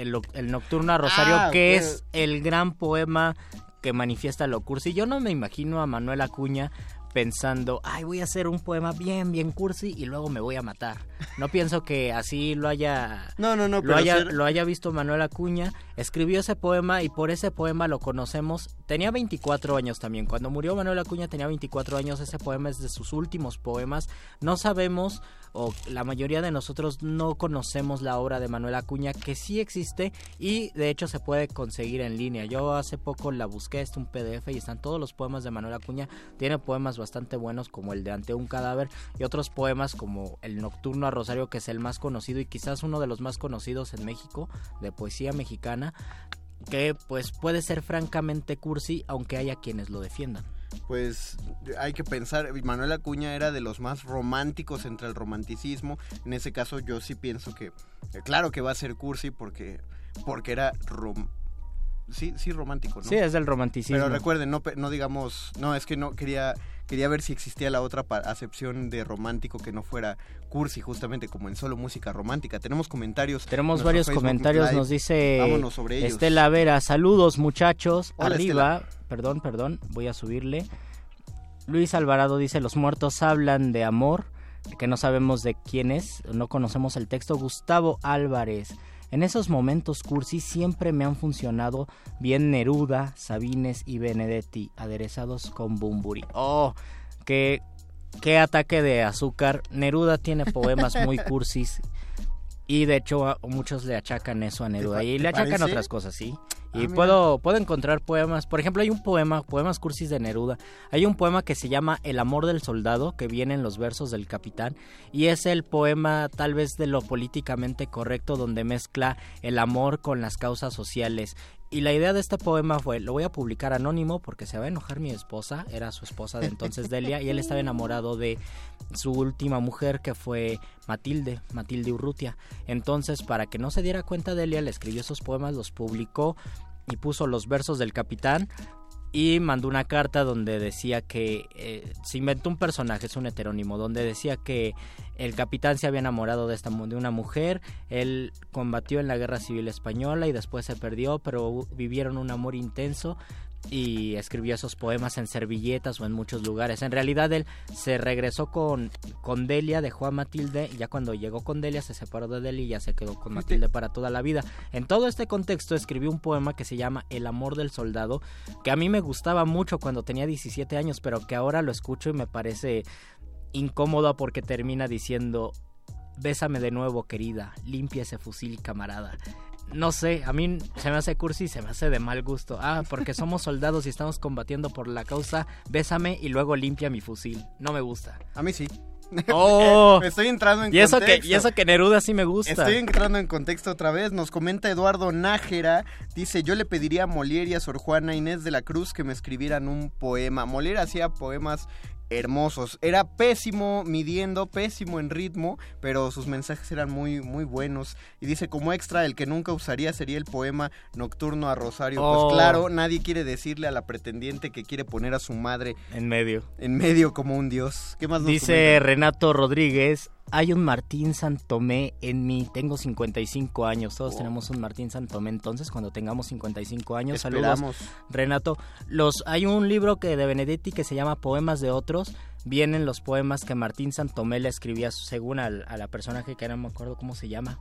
el, Nocturno a Rosario, Ah, que es el gran poema que manifiesta lo cursi. Yo no me imagino a Manuel Acuña pensando, ay, voy a hacer un poema bien, bien cursi y luego me voy a matar. No pienso que así lo haya No, no, no, lo pero haya, ser- lo haya visto Manuel Acuña, escribió ese poema y por ese poema lo conocemos. Tenía 24 años también. Cuando murió Manuel Acuña tenía 24 años. Ese poema es de sus últimos poemas. No sabemos, o la mayoría de nosotros no conocemos la obra de Manuel Acuña, que sí existe y de hecho se puede conseguir en línea. Yo hace poco la busqué, es un PDF y están todos los poemas de Manuel Acuña. Tiene poemas bastante buenos como el de Ante un cadáver y otros poemas como El Nocturno a Rosario, que es el más conocido y quizás uno de los más conocidos en México de poesía mexicana, que pues puede ser francamente cursi, aunque haya quienes lo defiendan. Pues hay que pensar, Manuel Acuña era de los más románticos entre el romanticismo. En ese caso yo sí pienso que, claro que va a ser cursi porque, porque era rom- sí, sí romántico, ¿no? Sí, es del romanticismo. Pero recuerden, no, no digamos, no, es que no quería quería ver si existía la otra acepción de romántico que no fuera cursi, justamente como en solo música romántica. Tenemos comentarios. Tenemos varios Facebook comentarios, Live. nos dice Vámonos sobre ellos. Estela Vera, saludos muchachos, Hola, arriba, perdón, perdón, voy a subirle. Luis Alvarado dice, los muertos hablan de amor, que no sabemos de quién es, no conocemos el texto. Gustavo Álvarez, en esos momentos cursi siempre me han funcionado bien Neruda, Sabines y Benedetti, aderezados con Bumburi. Oh, qué, qué ataque de azúcar. Neruda tiene poemas muy cursis y de hecho a- muchos le achacan eso a Neruda y le achacan parece? otras cosas, sí. Ah, Y puedo, puedo encontrar poemas, por ejemplo hay un poema, poemas cursis de Neruda, hay un poema que se llama El amor del soldado, que viene en los versos del capitán, y es el poema tal vez de lo políticamente correcto donde mezcla el amor con las causas sociales. Y la idea de este poema fue, lo voy a publicar anónimo porque se va a enojar mi esposa, era su esposa de entonces Delia, y él estaba enamorado de su última mujer que fue Matilde, Matilde Urrutia. Entonces, para que no se diera cuenta Delia, le escribió esos poemas, los publicó y puso los versos del capitán y mandó una carta donde decía que eh, se inventó un personaje, es un heterónimo, donde decía que el capitán se había enamorado de, esta, de una mujer, él combatió en la guerra civil española y después se perdió, pero vivieron un amor intenso y escribió esos poemas en servilletas o en muchos lugares. En realidad él se regresó con, con Delia, dejó a Matilde ya cuando llegó con Delia se separó de Delia y ya se quedó con Matilde para toda la vida. En todo este contexto escribió un poema que se llama El amor del soldado, que a mí me gustaba mucho cuando tenía 17 años, pero que ahora lo escucho y me parece incómodo porque termina diciendo Bésame de nuevo, querida, limpia ese fusil, camarada. No sé, a mí se me hace cursi y se me hace de mal gusto. Ah, porque somos soldados y estamos combatiendo por la causa, bésame y luego limpia mi fusil. No me gusta. A mí sí. Oh, Estoy entrando en y eso que contexto. y eso que Neruda sí me gusta. Estoy entrando en contexto otra vez. Nos comenta Eduardo Nájera. Dice, yo le pediría a Molière y a Sor Juana Inés de la Cruz que me escribieran un poema. Molière hacía poemas hermosos. Era pésimo midiendo, pésimo en ritmo, pero sus mensajes eran muy, muy buenos. Y dice, como extra, el que nunca usaría sería el poema Nocturno a Rosario. Oh. Pues claro, nadie quiere decirle a la pretendiente que quiere poner a su madre En medio. en medio como un dios. ¿Qué más nos Dice comenta? Renato Rodríguez, hay un Martín Santomé en mí, tengo 55 años, todos Oh. tenemos un Martín Santomé entonces cuando tengamos 55 años. Esperamos. Saludos, Renato. Los, hay un libro que de Benedetti que se llama Poemas de otros. Vienen los poemas que Martín Santomé le escribía según al- a, la personaje que era, no me acuerdo cómo se llama.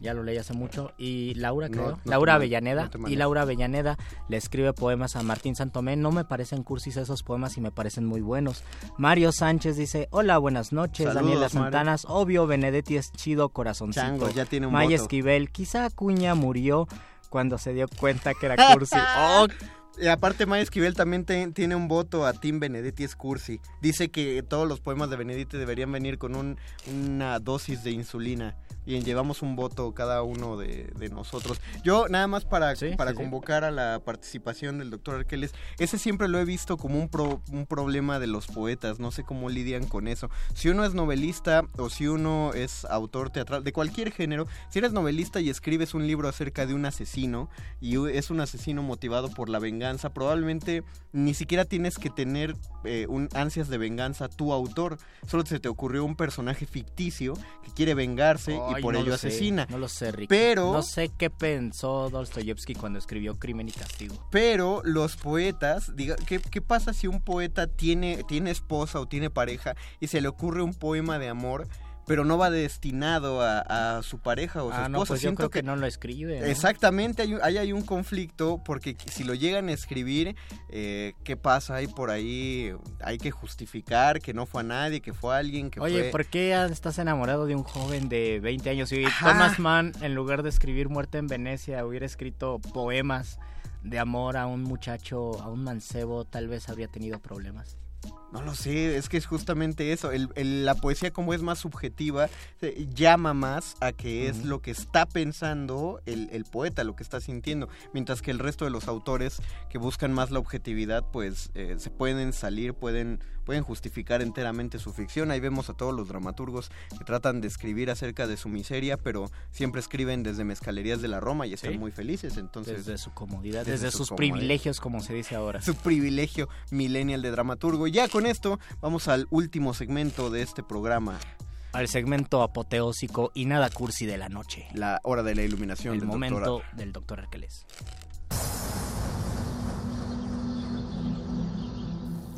Ya lo leí hace mucho. Y Laura, creo. no Laura Avellaneda. no y. Laura Avellaneda le escribe poemas a Martín Santomé. No me parecen cursis esos poemas y me parecen muy buenos. Mario Sánchez dice, hola, buenas noches. Saludos, Daniela Mario. Santanas, obvio, Benedetti es chido, corazoncito. Chango, ya tiene un Maya voto. Esquivel, quizá Acuña murió cuando se dio cuenta que era cursi. oh, Y aparte, Maya Esquivel también te- tiene un voto a Tim Benedetti Scursi. Dice que todos los poemas de Benedetti deberían venir con un- una dosis de insulina Bien, llevamos un voto cada uno de, de nosotros. Yo, nada más para, para sí, sí. convocar a la participación del doctor Arqueles, ese siempre lo he visto como un, pro- un problema de los poetas, no sé cómo lidian con eso. Si uno es novelista o si uno es autor teatral, de cualquier género, si eres novelista y escribes un libro acerca de un asesino y es un asesino motivado por la venganza, probablemente ni siquiera tienes que tener eh, un ansias de venganza tu autor, solo se te ocurrió un personaje ficticio que quiere vengarse y Ay, por no ello sé, asesina. no lo sé, Rick. Pero- No sé qué pensó Dostoyevsky cuando escribió Crimen y Castigo. Pero los poetas, diga, ¿qué, qué pasa si un poeta tiene, tiene esposa o tiene pareja y se le ocurre un poema de amor, pero no va destinado a, a su pareja o su Ah, esposa? no, pues yo Siento creo que, no lo escribe. ¿no? Exactamente, hay, ahí hay un conflicto porque si lo llegan a escribir, eh, ¿qué pasa? Hay por ahí, hay que justificar que no fue a nadie, que fue a alguien, que Oye, fue... ¿por qué estás enamorado de un joven de 20 años? Y Ajá. Thomas Mann, en lugar de escribir Muerte en Venecia, hubiera escrito poemas de amor a un muchacho, a un mancebo, tal vez habría tenido problemas. No lo sé, es que es justamente eso. El- el- la poesía como es más subjetiva, eh, llama más a que es lo que está pensando el, el poeta, lo que está sintiendo. Mientras que el resto de los autores que buscan más la objetividad, pues eh, se pueden salir, pueden, pueden justificar enteramente su ficción. Ahí vemos a todos los dramaturgos que tratan de escribir acerca de su miseria, pero siempre escriben desde mezcalerías de la Roma y están Sí. muy felices. Entonces, Desde su comodidad, desde desde, su sus privilegios, como se dice ahora. su privilegio millennial de dramaturgo. Ya con esto vamos al último segmento de este programa, Al segmento apoteósico y nada cursi de la noche. la hora de la iluminación El del momento doctor del doctor Arqueles.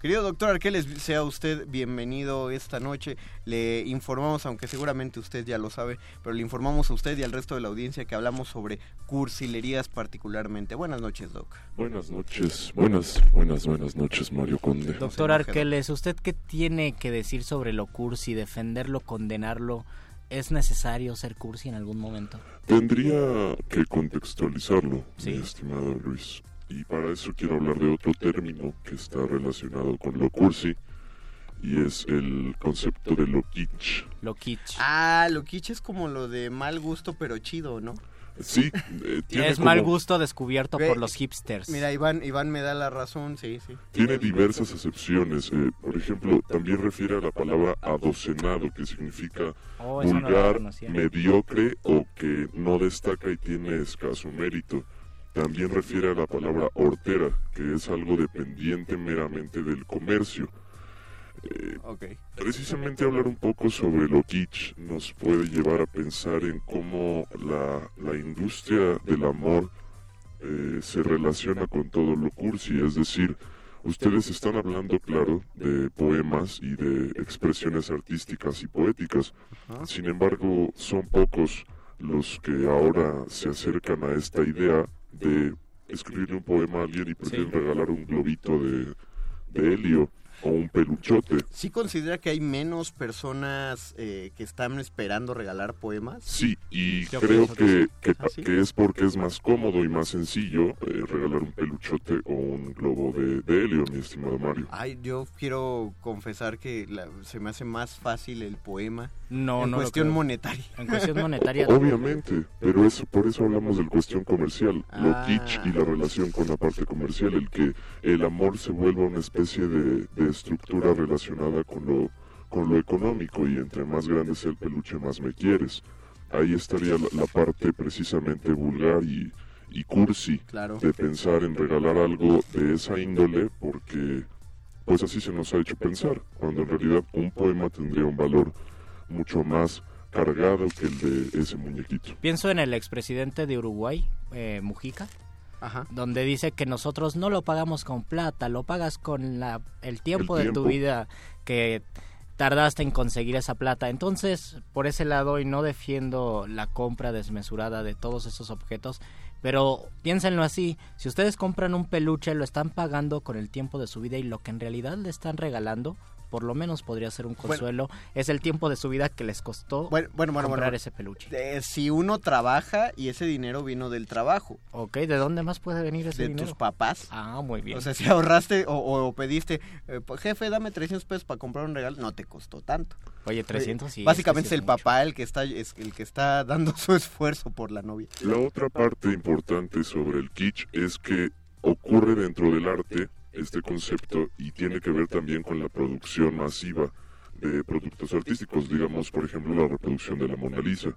Querido doctor Arqueles, sea usted bienvenido esta noche. Le informamos, aunque seguramente usted ya lo sabe, pero le informamos a usted y al resto de la audiencia que hablamos sobre cursilerías particularmente. Buenas noches, Doc. Buenas noches, buenas, buenas, buenas noches, Mario Conde. Doctor Arqueles, ¿usted qué tiene que decir sobre lo cursi? ¿Defenderlo, condenarlo? ¿Es necesario ser cursi en algún momento? Tendría que contextualizarlo, Sí. mi estimado Luis. Y para eso quiero hablar de otro término que está relacionado con lo cursi, y es el concepto de lo kitsch. Lo kitsch. Ah, lo kitsch es como lo de mal gusto pero chido, ¿no? Sí, eh, tiene Es mal gusto descubierto Ve- por los hipsters. Mira, Iván, Iván me da la razón, sí, sí. Tiene diversas acepciones. eh, por ejemplo, también refiere a la palabra adocenado, que significa Oh, no vulgar, mediocre o que no destaca y tiene escaso mérito. También refiere a la palabra hortera, que es algo dependiente meramente del comercio. Eh. Precisamente hablar un poco sobre lo kitsch nos puede llevar a pensar en cómo la, la industria del amor eh, se relaciona con todo lo cursi, es decir, ustedes están hablando, claro, de poemas y de expresiones artísticas y poéticas, sin embargo, son pocos los que ahora se acercan a esta idea de escribirle un poema a alguien y prefieren regalar un globito de, de helio o un peluchote. ¿Sí considera que hay menos personas eh, que están esperando regalar poemas? Sí, y creo que que, ¿Ah, sí? que es porque es más cómodo y más sencillo eh, regalar un peluchote o un globo de, de helio, mi estimado Mario. Ay, yo quiero confesar que la- se me hace más fácil el poema. No, en no cuestión monetaria. En cuestión monetaria. Obviamente, pero eso, por eso hablamos del cuestión comercial, Ah. lo kitsch y la relación con la parte comercial, el que el amor se vuelva una especie de, de estructura relacionada con lo, con lo económico y entre más grande sea el peluche más me quieres. Ahí estaría la, la parte precisamente vulgar y, y cursi Claro. de pensar en regalar algo de esa índole porque pues así se nos ha hecho pensar, cuando en realidad un poema tendría un valor mucho más cargado que el de ese muñequito. Pienso en el expresidente de Uruguay, eh, Mujica, Ajá. donde dice que nosotros no lo pagamos con plata, lo pagas con la, el tiempo El de tu vida que tardaste en conseguir esa plata. Entonces, por ese lado, y no defiendo la compra desmesurada de todos esos objetos, pero piénsenlo así, si ustedes compran un peluche, lo están pagando con el tiempo de su vida y lo que en realidad le están regalando, por lo menos podría ser un consuelo, es el tiempo de su vida que les costó Bueno, bueno, bueno, comprar bueno. ese peluche. Eh, si uno trabaja y ese dinero vino del trabajo. Ok, ¿de dónde más puede venir ese de dinero? tus papás. Ah, muy bien. O sea, si ahorraste o, o pediste, eh, pues, jefe, dame 300 pesos para comprar un regalo, no te costó tanto. Oye, 300 sí, Básicamente es el mucho. papá el que está es el que está dando su esfuerzo por la novia. La otra parte importante sobre el kitsch es que ocurre dentro del arte este concepto y tiene que ver también con la producción masiva de productos artísticos, digamos, por ejemplo, la reproducción de la Mona Lisa.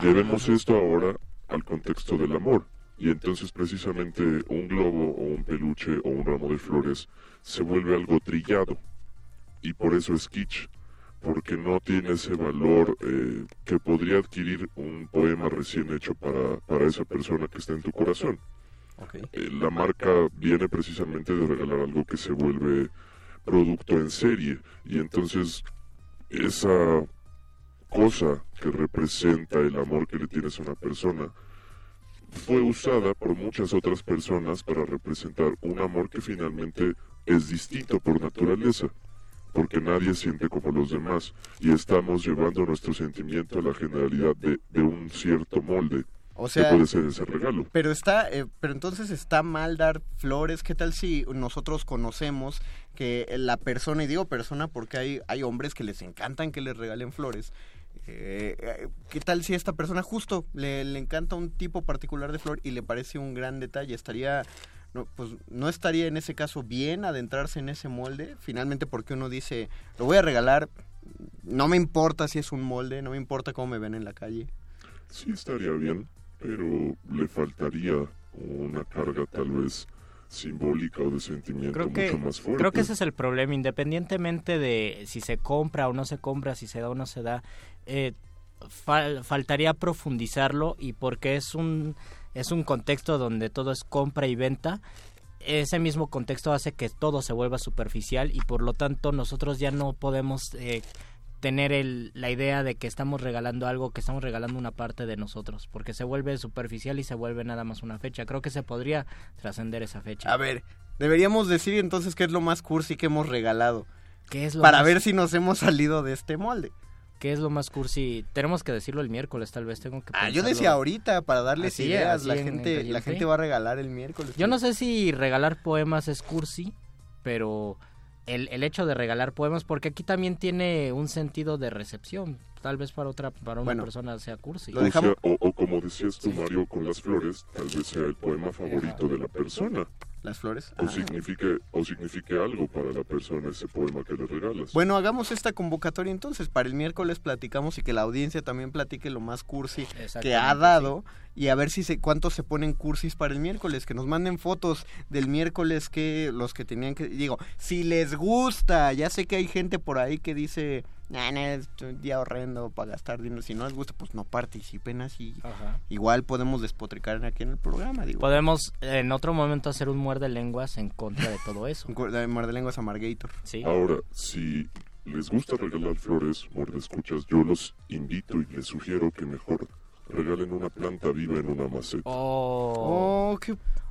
Llevemos esto ahora al contexto del amor. Y entonces precisamente un globo o un peluche o un ramo de flores se vuelve algo trillado. Y por eso es kitsch, porque no tiene ese valor eh, que podría adquirir un poema recién hecho para, para esa persona que está en tu corazón. Eh, la marca viene precisamente de regalar algo que se vuelve producto en serie. y entonces esa cosa que representa el amor que le tienes a una persona fue usada por muchas otras personas para representar un amor que finalmente es distinto por naturaleza, porque nadie siente como los demás. y estamos llevando nuestro sentimiento a la generalidad de, de un cierto molde. O sea, que puede ser ese regalo. Pero está, eh, pero entonces está mal dar flores. ¿Qué tal si nosotros conocemos que la persona, y digo persona porque hay, hay hombres que les encantan que les regalen flores. Eh, eh, ¿Qué tal si esta persona justo le, le encanta un tipo particular de flor y le parece un gran detalle? Estaría, no, pues no estaría en ese caso bien adentrarse en ese molde. Finalmente, porque uno dice, lo voy a regalar, no me importa si es un molde, no me importa cómo me ven en la calle. Sí estaría bien, pero le faltaría una carga tal vez simbólica o de sentimiento Creo que, mucho más fuerte. creo que ese es el problema, independientemente de si se compra o no se compra, si se da o no se da, eh, fal- faltaría profundizarlo y porque es un, es un contexto donde todo es compra y venta, ese mismo contexto hace que todo se vuelva superficial y por lo tanto nosotros ya no podemos eh, tener el, la idea de que estamos regalando algo, que estamos regalando una parte de nosotros, porque se vuelve superficial y se vuelve nada más una fecha. Creo que se podría trascender esa fecha. A ver, deberíamos decir entonces qué es lo más cursi que hemos regalado. ¿Qué es lo Para más- ver si nos hemos salido de este molde. ¿Qué es lo más cursi? Tenemos que decirlo el miércoles, tal vez tengo que Ah, yo pensarlo. decía ahorita para darles Así, ideas. La en- en gente, la gente va a regalar el miércoles. Yo no sé si regalar poemas es cursi, pero el, el hecho de regalar poemas, porque aquí también tiene un sentido de recepción. Tal vez para otra, para una Bueno, persona sea cursi. O, sea, o- o como decías tú, Mario, con las flores, tal vez sea el poema favorito de la persona. ¿Las flores? O, Ah. signifique, o signifique algo para la persona ese poema que le regalas. Bueno, hagamos esta convocatoria entonces. Para el miércoles platicamos y que la audiencia también platique lo más cursi que ha dado. Y a ver si se, cuántos se ponen cursis para el miércoles. Que nos manden fotos del miércoles que los que tenían que... Digo, si les gusta. Ya sé que hay gente por ahí que dice... Nah, nah, es un día horrendo para gastar dinero. Si no les gusta, pues no participen así. Igual podemos despotricar aquí en el programa. Digo. Podemos en otro momento hacer un muerde lenguas en contra de todo eso. Un Muerde lenguas Amargator. Sí. Ahora, si les gusta regalar flores, muerde escuchas, yo los invito y les sugiero que mejor regalen una planta viva en una maceta. O,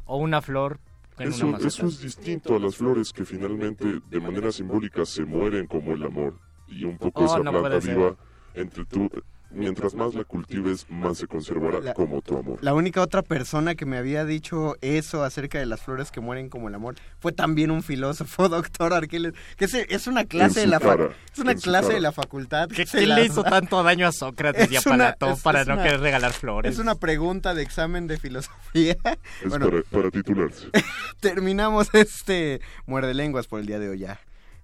o una flor Eso, eso es distinto a las flores que finalmente de manera simbólica se mueren como el amor. Y un poco Oh, esa no planta viva, entre tú, mientras más la cultives, más se conservará La- como tu amor. La única otra persona que me había dicho eso acerca de las flores que mueren como el amor fue también un filósofo, doctor Arqueles, que es, es una clase de la cara, es una clase de la facultad. que se ¿Quién las le hizo da. tanto daño a Sócrates y a Es una- Platón es- para es no una- querer regalar flores? Es una pregunta de examen de filosofía. Es Bueno, para, para titularse. terminamos este muerde lenguas por el día de hoy ya.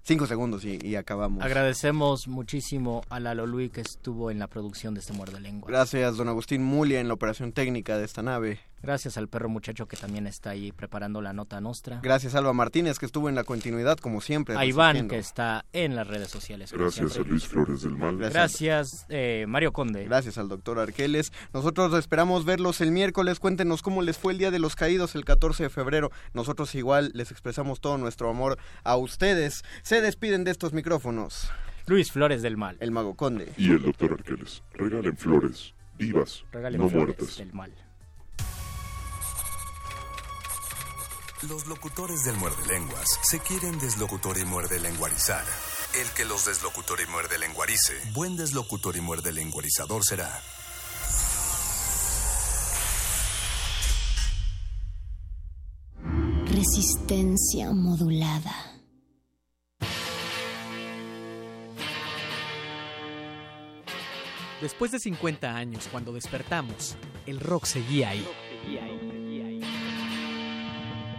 Cinco segundos y, y acabamos. Agradecemos muchísimo a Lalo Luis que estuvo en la producción de este muerde lengua. Gracias, don Agustín Mulia, en la operación técnica de esta nave. Gracias al perro muchacho que también está ahí preparando la nota nostra. Gracias, Alba Martínez, que estuvo en la continuidad, como siempre. A Iván que está en las redes sociales. Gracias a. Luis Flores del Mal. Gracias, eh, Mario Conde. Gracias al doctor Arqueles. Nosotros esperamos verlos el miércoles. Cuéntenos cómo les fue el Día de los Caídos el 14 de febrero. Nosotros igual les expresamos todo nuestro amor a ustedes. Se despiden de estos micrófonos. Luis Flores del Mal. El Mago Conde. Y el doctor Arqueles. Regalen flores, vivas, Regalen no Flores muertas. del Mal. Los locutores del muerde lenguas se quieren deslocutor y muerde lenguarizar. El que los deslocutor y muerde lenguarice, buen deslocutor y muerde lenguarizador será. Resistencia modulada. Después de 50 años, cuando despertamos, el rock seguía ahí.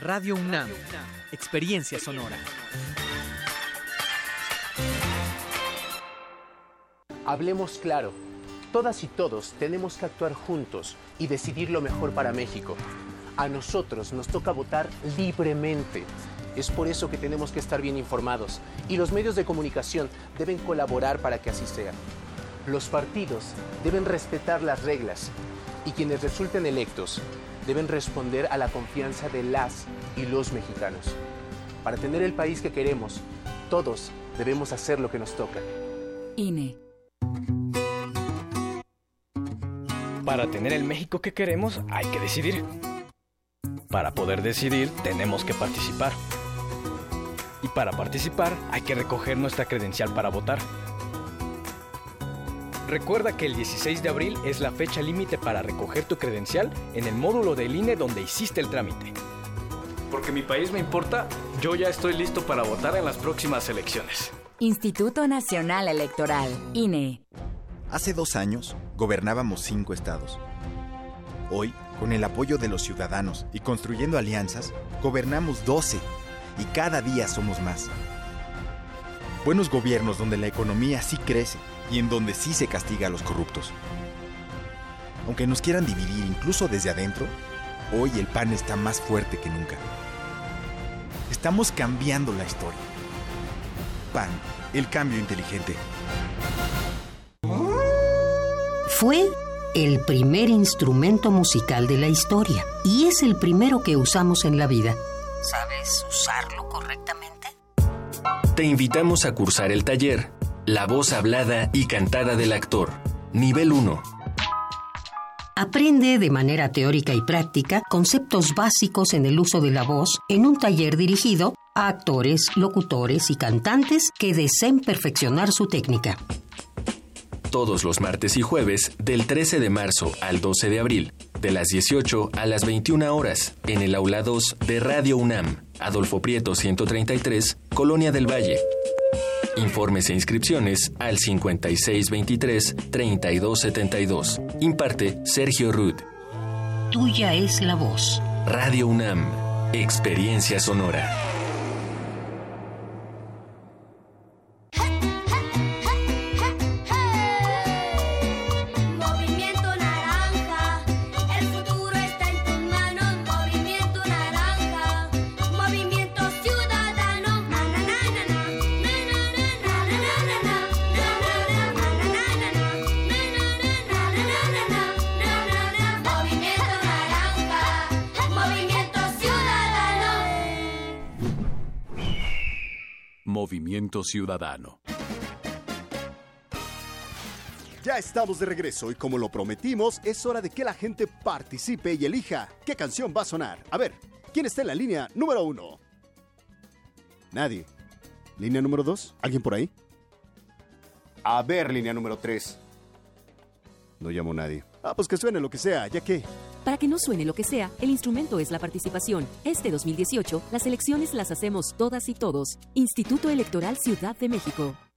Radio UNAM, Experiencia Sonora. Hablemos claro. Todas y todos tenemos que actuar juntos y decidir lo mejor para México. A nosotros nos toca votar libremente. Es por eso que tenemos que estar bien informados y los medios de comunicación deben colaborar para que así sea. Los partidos deben respetar las reglas y quienes resulten electos deben responder a la confianza de las y los mexicanos. Para tener el país que queremos, todos debemos hacer lo que nos toca. INE. Para tener el México que queremos hay que decidir. Para poder decidir tenemos que participar. Y para participar hay que recoger nuestra credencial para votar. Recuerda que el 16 de abril es la fecha límite para recoger tu credencial en el módulo del INE donde hiciste el trámite. Porque mi país me importa, yo ya estoy listo para votar en las próximas elecciones. Instituto Nacional Electoral, INE. Hace dos años gobernábamos cinco estados. Hoy, con el apoyo de los ciudadanos y construyendo alianzas, gobernamos 12 y cada día somos más. Buenos gobiernos donde la economía sí crece y en donde sí se castiga a los corruptos. Aunque nos quieran dividir incluso desde adentro, hoy el PAN está más fuerte que nunca. Estamos cambiando la historia. PAN, el cambio inteligente. Fue el primer instrumento musical de la historia y es el primero que usamos en la vida. ¿Sabes usarlo correctamente? Te invitamos a cursar el taller La voz hablada y cantada del actor, nivel 1. Aprende de manera teórica y práctica conceptos básicos en el uso de la voz en un taller dirigido a actores, locutores y cantantes que deseen perfeccionar su técnica. Todos los martes y jueves del 13 de marzo al 12 de abril, de las 18 a las 21 horas, en el aula 2 de Radio UNAM, Adolfo Prieto 133, Colonia del Valle. Informes e inscripciones al 5623-3272. Imparte Sergio Rud. Tuya es la voz. Radio UNAM. Experiencia sonora. Movimiento Ciudadano. Ya estamos de regreso y como lo prometimos, es hora de que la gente participe y elija qué canción va a sonar. A ver, ¿quién está en la línea número uno? Nadie. ¿Línea número dos? ¿Alguien por ahí? A ver, línea número tres. No llamo nadie. Ah, pues que suene lo que sea, ya que... Para que no suene lo que sea, el instrumento es la participación. Este 2018, las elecciones las hacemos todas y todos. Instituto Electoral Ciudad de México.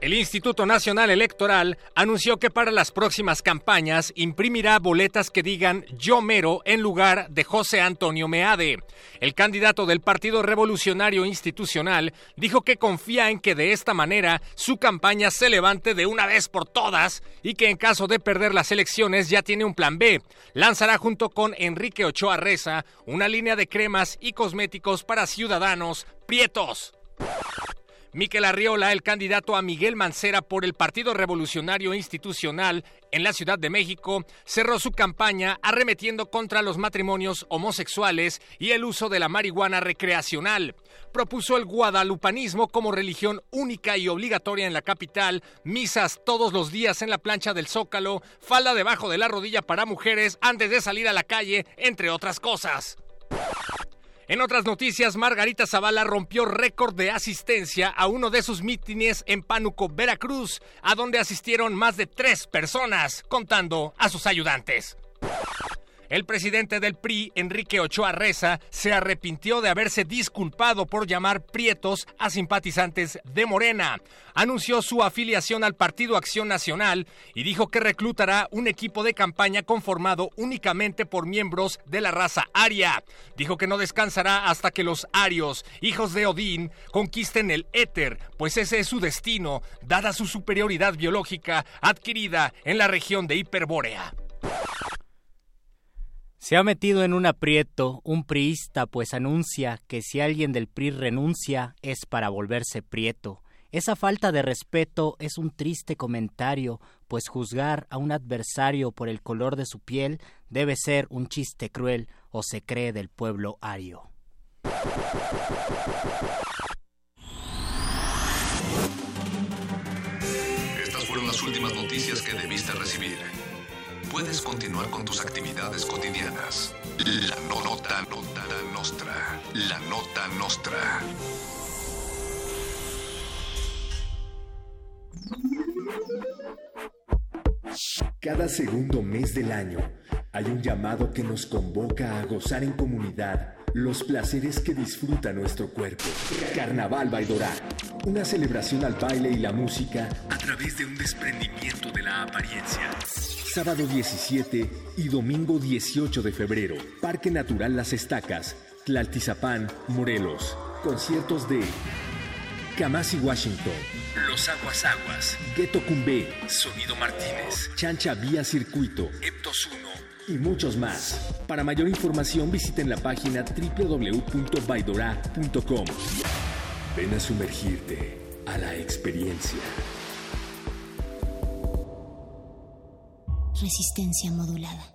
El Instituto Nacional Electoral anunció que para las próximas campañas imprimirá boletas que digan Yo Mero en lugar de José Antonio Meade. El candidato del Partido Revolucionario Institucional dijo que confía en que de esta manera su campaña se levante de una vez por todas y que en caso de perder las elecciones ya tiene un plan B. Lanzará junto con Enrique Ochoa Reza una línea de cremas y cosméticos para ciudadanos prietos. Miquel Arriola, el candidato a Miguel Mancera por el Partido Revolucionario Institucional en la Ciudad de México, cerró su campaña arremetiendo contra los matrimonios homosexuales y el uso de la marihuana recreacional. Propuso el guadalupanismo como religión única y obligatoria en la capital, misas todos los días en la plancha del Zócalo, falda debajo de la rodilla para mujeres antes de salir a la calle, entre otras cosas. En otras noticias, Margarita Zavala rompió récord de asistencia a uno de sus mítines en Pánuco, Veracruz, a donde asistieron más de tres personas, contando a sus ayudantes. El presidente del PRI, Enrique Ochoa Reza, se arrepintió de haberse disculpado por llamar prietos a simpatizantes de Morena. Anunció su afiliación al Partido Acción Nacional y dijo que reclutará un equipo de campaña conformado únicamente por miembros de la raza aria. Dijo que no descansará hasta que los arios, hijos de Odín, conquisten el éter, pues ese es su destino, dada su superioridad biológica adquirida en la región de Hiperbórea. Se ha metido en un aprieto un priista, pues anuncia que si alguien del PRI renuncia es para volverse prieto. Esa falta de respeto es un triste comentario, pues juzgar a un adversario por el color de su piel debe ser un chiste cruel o se cree del pueblo ario. Estas fueron las últimas noticias que debiste recibir. Puedes continuar con tus actividades cotidianas. La no- nota, nota nostra. La nota nostra. Cada segundo mes del año hay un llamado que nos convoca a gozar en comunidad los placeres que disfruta nuestro cuerpo. Carnaval Baidorá, una celebración al baile y la música a través de un desprendimiento de la apariencia. Sábado 17 y domingo 18 de febrero, Parque Natural Las Estacas, Tlaltizapán, Morelos. Conciertos de Kamasi Washington, Los Aguas Aguas, Ghetto Cumbé, Sonido Martínez, Chancha Vía Circuito, Eptos 1 y muchos más. Para mayor información visiten la página www.baidora.com. Ven a sumergirte a la experiencia. Resistencia modulada.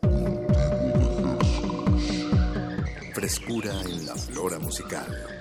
Frescura en la flora musical.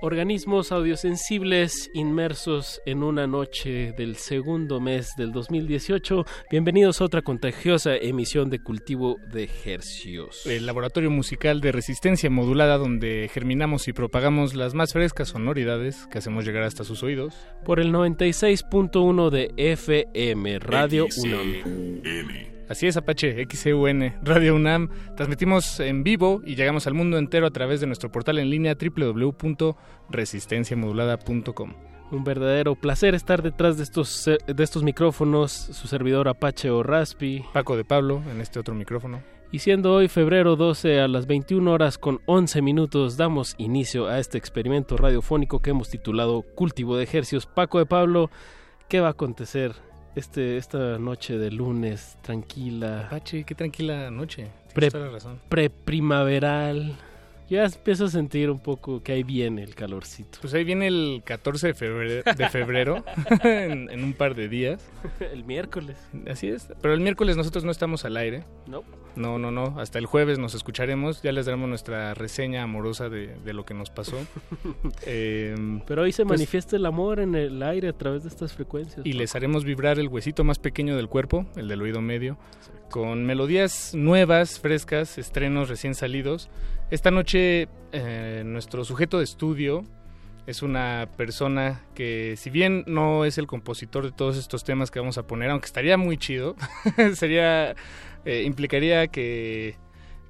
Organismos audiosensibles inmersos en una noche del segundo mes del 2018. Bienvenidos a otra contagiosa emisión de Cultivo de Hercios. El laboratorio musical de resistencia modulada donde germinamos y propagamos las más frescas sonoridades que hacemos llegar hasta sus oídos. Por el 96.1 de FM, Radio UNAM. Así es, Apache, XEUN, Radio UNAM. Transmitimos en vivo y llegamos al mundo entero a través de nuestro portal en línea www.resistenciamodulada.com. Un verdadero placer estar detrás de estos, de estos micrófonos, su servidor Apache o Raspi. Paco de Pablo en este otro micrófono. Y siendo hoy febrero 12 a las 21 horas con 11 minutos, damos inicio a este experimento radiofónico que hemos titulado Cultivo de Ejercios. Paco de Pablo, ¿qué va a acontecer este, esta noche de lunes tranquila? Apache, qué tranquila noche. Pre, la razón. Preprimaveral. Ya empiezo a sentir un poco que ahí viene el calorcito. Pues ahí viene el 14 de febrero, de febrero en, en un par de días. el miércoles. Así es. Pero el miércoles nosotros no estamos al aire. No. No, no, no. Hasta el jueves nos escucharemos. Ya les daremos nuestra reseña amorosa de, de lo que nos pasó. Eh, Pero hoy se pues, manifiesta el amor en el aire a través de estas frecuencias. Y les haremos vibrar el huesito más pequeño del cuerpo, el del oído medio, con melodías nuevas, frescas, estrenos recién salidos. Esta noche eh, nuestro sujeto de estudio es una persona que si bien no es el compositor de todos estos temas que vamos a poner, aunque estaría muy chido, sería eh, implicaría que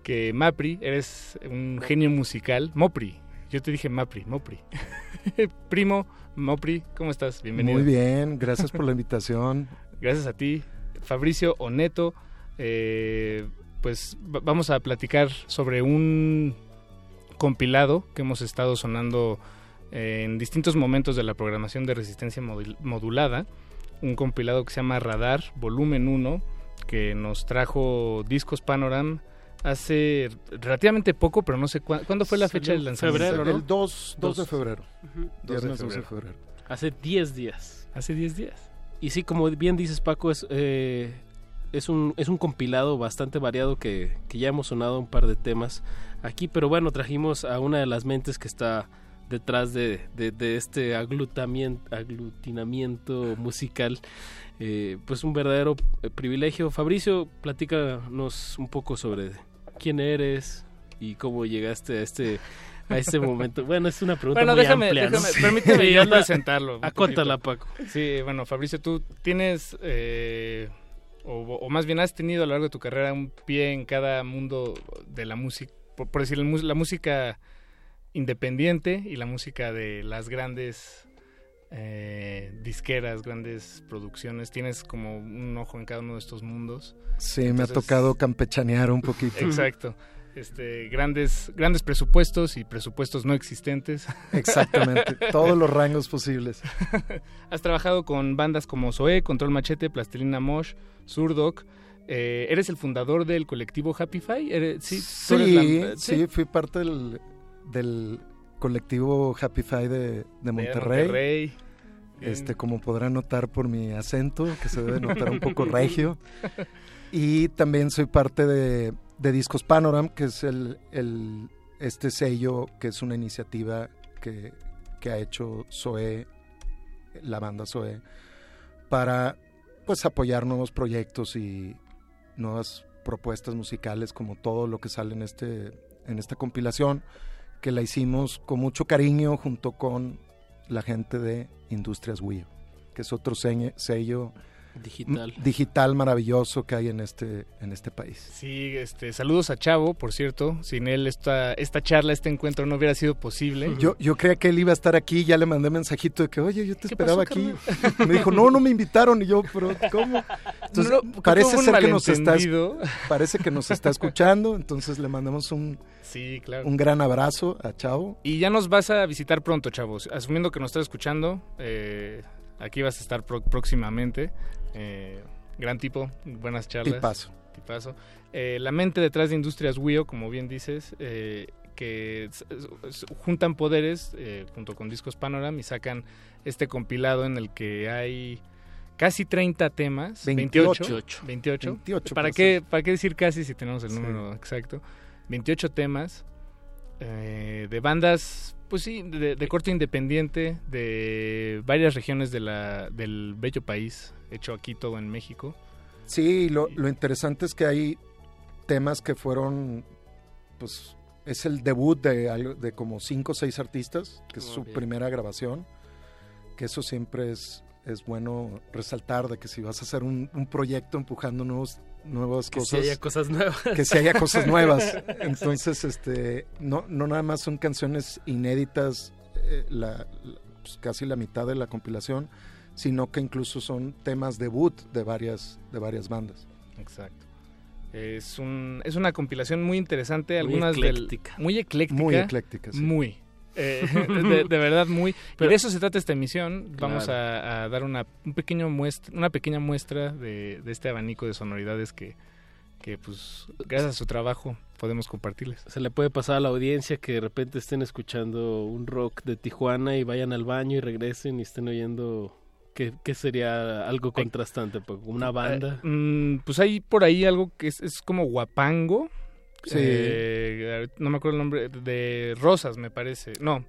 que Mapri eres un genio musical, Mopri. Yo te dije Mapri, Mopri. Primo Mopri, ¿cómo estás? Bienvenido. Muy bien, gracias por la invitación. Gracias a ti, Fabricio Oneto. Eh, pues va- vamos a platicar sobre un compilado que hemos estado sonando eh, en distintos momentos de la programación de resistencia modul- modulada. Un compilado que se llama Radar, volumen 1, que nos trajo Discos Panoram hace relativamente poco, pero no sé cuándo. ¿Cuándo fue la fecha del lanzamiento? Febrero, ¿no? El 2, 2 de febrero. Ujú, 2 de Viernes 2 de febrero. febrero. Hace 10 días. Hace 10 días. Y sí, como bien dices Paco, es, eh, es, un, es un compilado bastante variado que, que ya hemos sonado un par de temas aquí, pero bueno, trajimos a una de las mentes que está detrás de, de- de este aglutinamiento musical. Eh, pues un verdadero eh, privilegio. Fabricio, platícanos un poco sobre quién eres y cómo llegaste a este a este momento. Bueno, es una pregunta Bueno, muy déjame, amplia, permíteme yo presentarlo. poquito. Paco. Sí, bueno, Fabricio, tú tienes, eh, o, o más bien has tenido a lo largo de tu carrera un pie en cada mundo de la música, por, por decir, la música independiente y la música de las grandes eh, disqueras, grandes producciones. Tienes como un ojo en cada uno de estos mundos. Sí, me ha tocado campechanear un poquito. Exacto. Este, grandes, grandes presupuestos y presupuestos no existentes. Exactamente, todos los rangos posibles. Has trabajado con bandas como Zoé, Control Machete, Plastilina Mosh, Surdoc. Eh, ¿Eres el fundador del colectivo Happify? ¿Eres- sí, eres Sí, la- sí, fui parte del, del colectivo Happify de, de Monterrey. Monterrey. Este, como podrán notar por mi acento, que se debe notar un poco regio. Y también soy parte de, de Discos Panoram, que es el, el- este sello, que es una iniciativa que, que ha hecho Zoé, la banda Zoé, para pues apoyar nuevos proyectos y nuevas propuestas musicales, como todo lo que sale en, este, en esta compilación, que la hicimos con mucho cariño junto con la gente de Industrias Wii, que es otro sello Digital. digital maravilloso que hay en este, en este país. Sí, este, saludos a Chavo, por cierto. Sin él esta, esta charla, este encuentro no hubiera sido posible. Yo, yo creía que él iba a estar aquí, ya le mandé mensajito de que, oye, yo te ¿Qué esperaba pasó, aquí. Me dijo, no, no me invitaron. Y yo, pero ¿cómo? Entonces, No, parece ser que nos está, parece que nos está escuchando, entonces le mandamos un, Sí, claro. un gran abrazo a Chavo. Y ya nos vas a visitar pronto, chavos. Asumiendo que nos estás escuchando, eh, aquí vas a estar pro- próximamente. Eh, gran tipo, buenas charlas. Tipazo. Tipazo. Eh, la mente detrás de Industrias WIO, como bien dices, eh, que juntan poderes eh, junto con Discos Panoram y sacan este compilado en el que hay casi 30 temas. 28. 28. 28. 28, ¿Para, pues, qué, ¿Para qué decir casi si tenemos el Sí. número exacto? 28 temas eh, de bandas, pues sí, de, de corte independiente, de varias regiones de la, del bello país, hecho aquí todo en México. Sí, lo, lo interesante es que hay temas que fueron, pues, es el debut de, algo- de como cinco o seis artistas, que es Oh, su bien. primera grabación, que eso siempre es, es bueno resaltar, de que si vas a hacer un, un proyecto empujando nuevos, nuevas Que cosas, haya cosas nuevas. que si haya cosas nuevas. Entonces, este, no, no nada más son canciones inéditas, eh, la, la- pues, casi la mitad de la compilación, sino que incluso son temas debut de varias, de varias bandas. Exacto. Es, un, es una compilación muy interesante, Muy algunas del- ecléctica. muy ecléctica. Muy ecléctica, sí. Muy. Eh, de, de verdad, muy. Pero- y de eso se trata esta emisión. Vamos Claro. a, a dar una, un pequeño muestra, una pequeña muestra de, de este abanico de sonoridades que, que, pues, gracias a su trabajo podemos compartirles. Se le puede pasar a la audiencia que de repente estén escuchando un rock de Tijuana y vayan al baño y regresen y estén oyendo que, que sería algo contrastante, pues, una banda. Eh, mm, pues hay por ahí algo que es, es como guapango. Sí. Eh, no me acuerdo el nombre. De Rosas, me parece. No.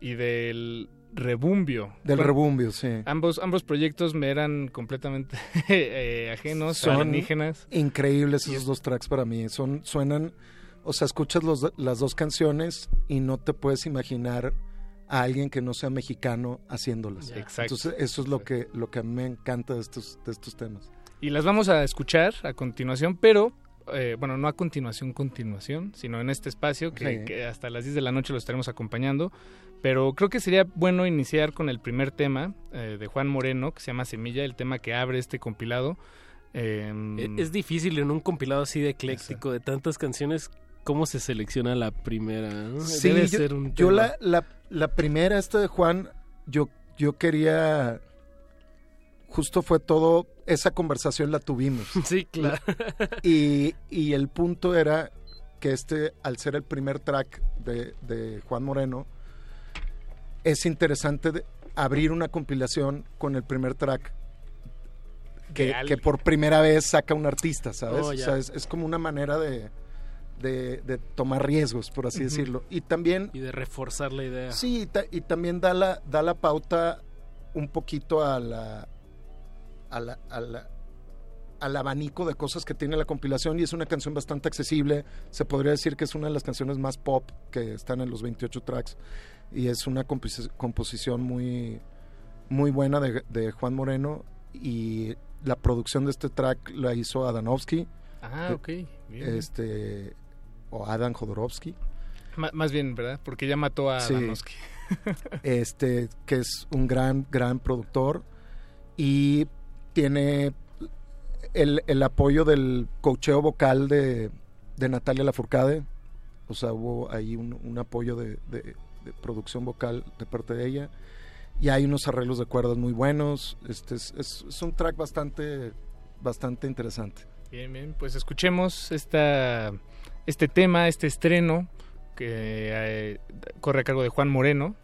Y del Rebumbio. Del Bueno, rebumbio, sí. Ambos, ambos proyectos me eran completamente eh, ajenos, Son alienígenas. increíbles esos dos tracks para mí. Son, suenan, o sea, escuchas los, las dos canciones y no te puedes imaginar a alguien que no sea mexicano haciéndolas. Exacto. Entonces, eso es lo que, lo que a mí me encanta de estos, de estos temas. Y las vamos a escuchar a continuación, pero, eh, bueno, no a continuación, continuación, sino en este espacio que, Sí. que hasta las 10 de la noche lo estaremos acompañando. Pero creo que sería bueno iniciar con el primer tema eh, de Juan Moreno, que se llama Semilla, el tema que abre este compilado. Em, E- Es difícil en un compilado así de ecléctico, de tantas canciones, cómo se selecciona la primera. ¿no? Sí, Debe yo, ser un yo la, la, la primera, esta de Juan, yo, yo quería, justo fue todo, esa conversación la tuvimos. Sí, claro. Y, y el punto era que este, al ser el primer track de, de Juan Moreno, es interesante de- abrir una compilación con el primer track que, que por primera vez saca un artista, ¿sabes? Oh, o sea, es, es como una manera de, de, de tomar riesgos, por así decirlo. Y también Y de reforzar la idea. Sí, y, ta- y también da la, da la pauta un poquito a la, a la- a la- al abanico de cosas que tiene la compilación y es una canción bastante accesible. Se podría decir que es una de las canciones más pop que están en los 28 tracks y es una compos- composición muy, muy buena de, de Juan Moreno y la producción de este track la hizo Adanovsky. Ah, ok. bien. Este, o Adam Jodorowsky. Más bien, ¿verdad? Porque ya mató a Sí. Adanovsky. este que es un gran gran productor y tiene el, el apoyo del cocheo vocal de, de Natalia Lafourcade o sea hubo ahí un, un apoyo de, de- de producción vocal de parte de ella y hay unos arreglos de cuerdas muy buenos este es, es- es un track bastante bastante interesante Bien, bien, pues escuchemos esta, este tema, este estreno que eh, corre a cargo de Juan Moreno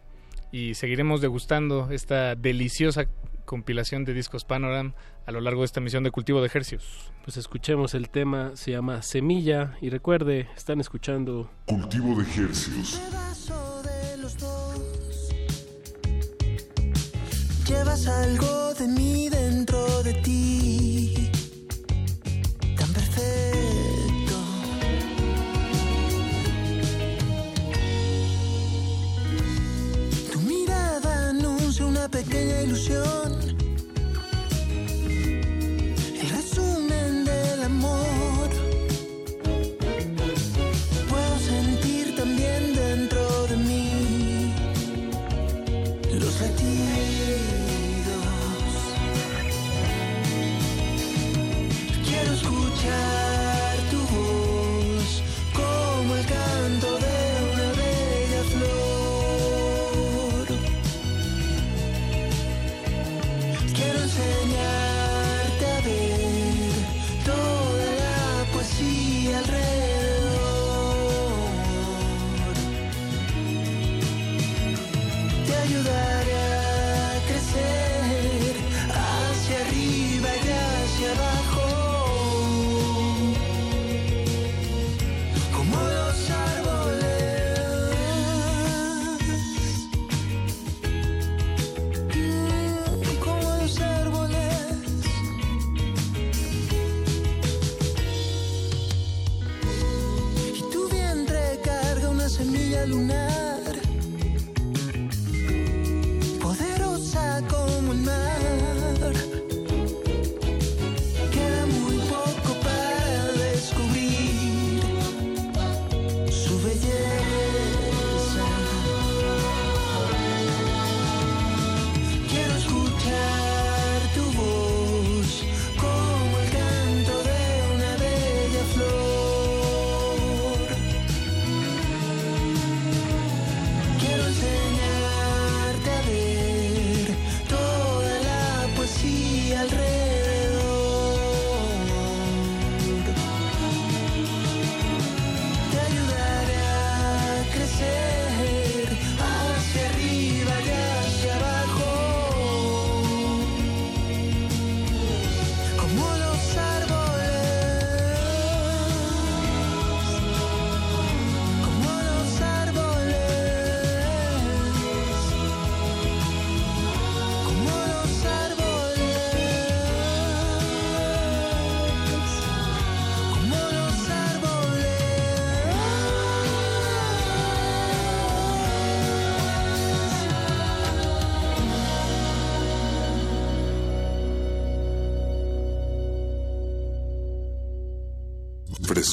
y seguiremos degustando esta deliciosa compilación de discos Panoram a lo largo de esta misión de cultivo de ejercicios. Pues escuchemos el tema, se llama Semilla y recuerde, están escuchando Cultivo de dos. Llevas algo de mí dentro de ti, pequeña ilusión.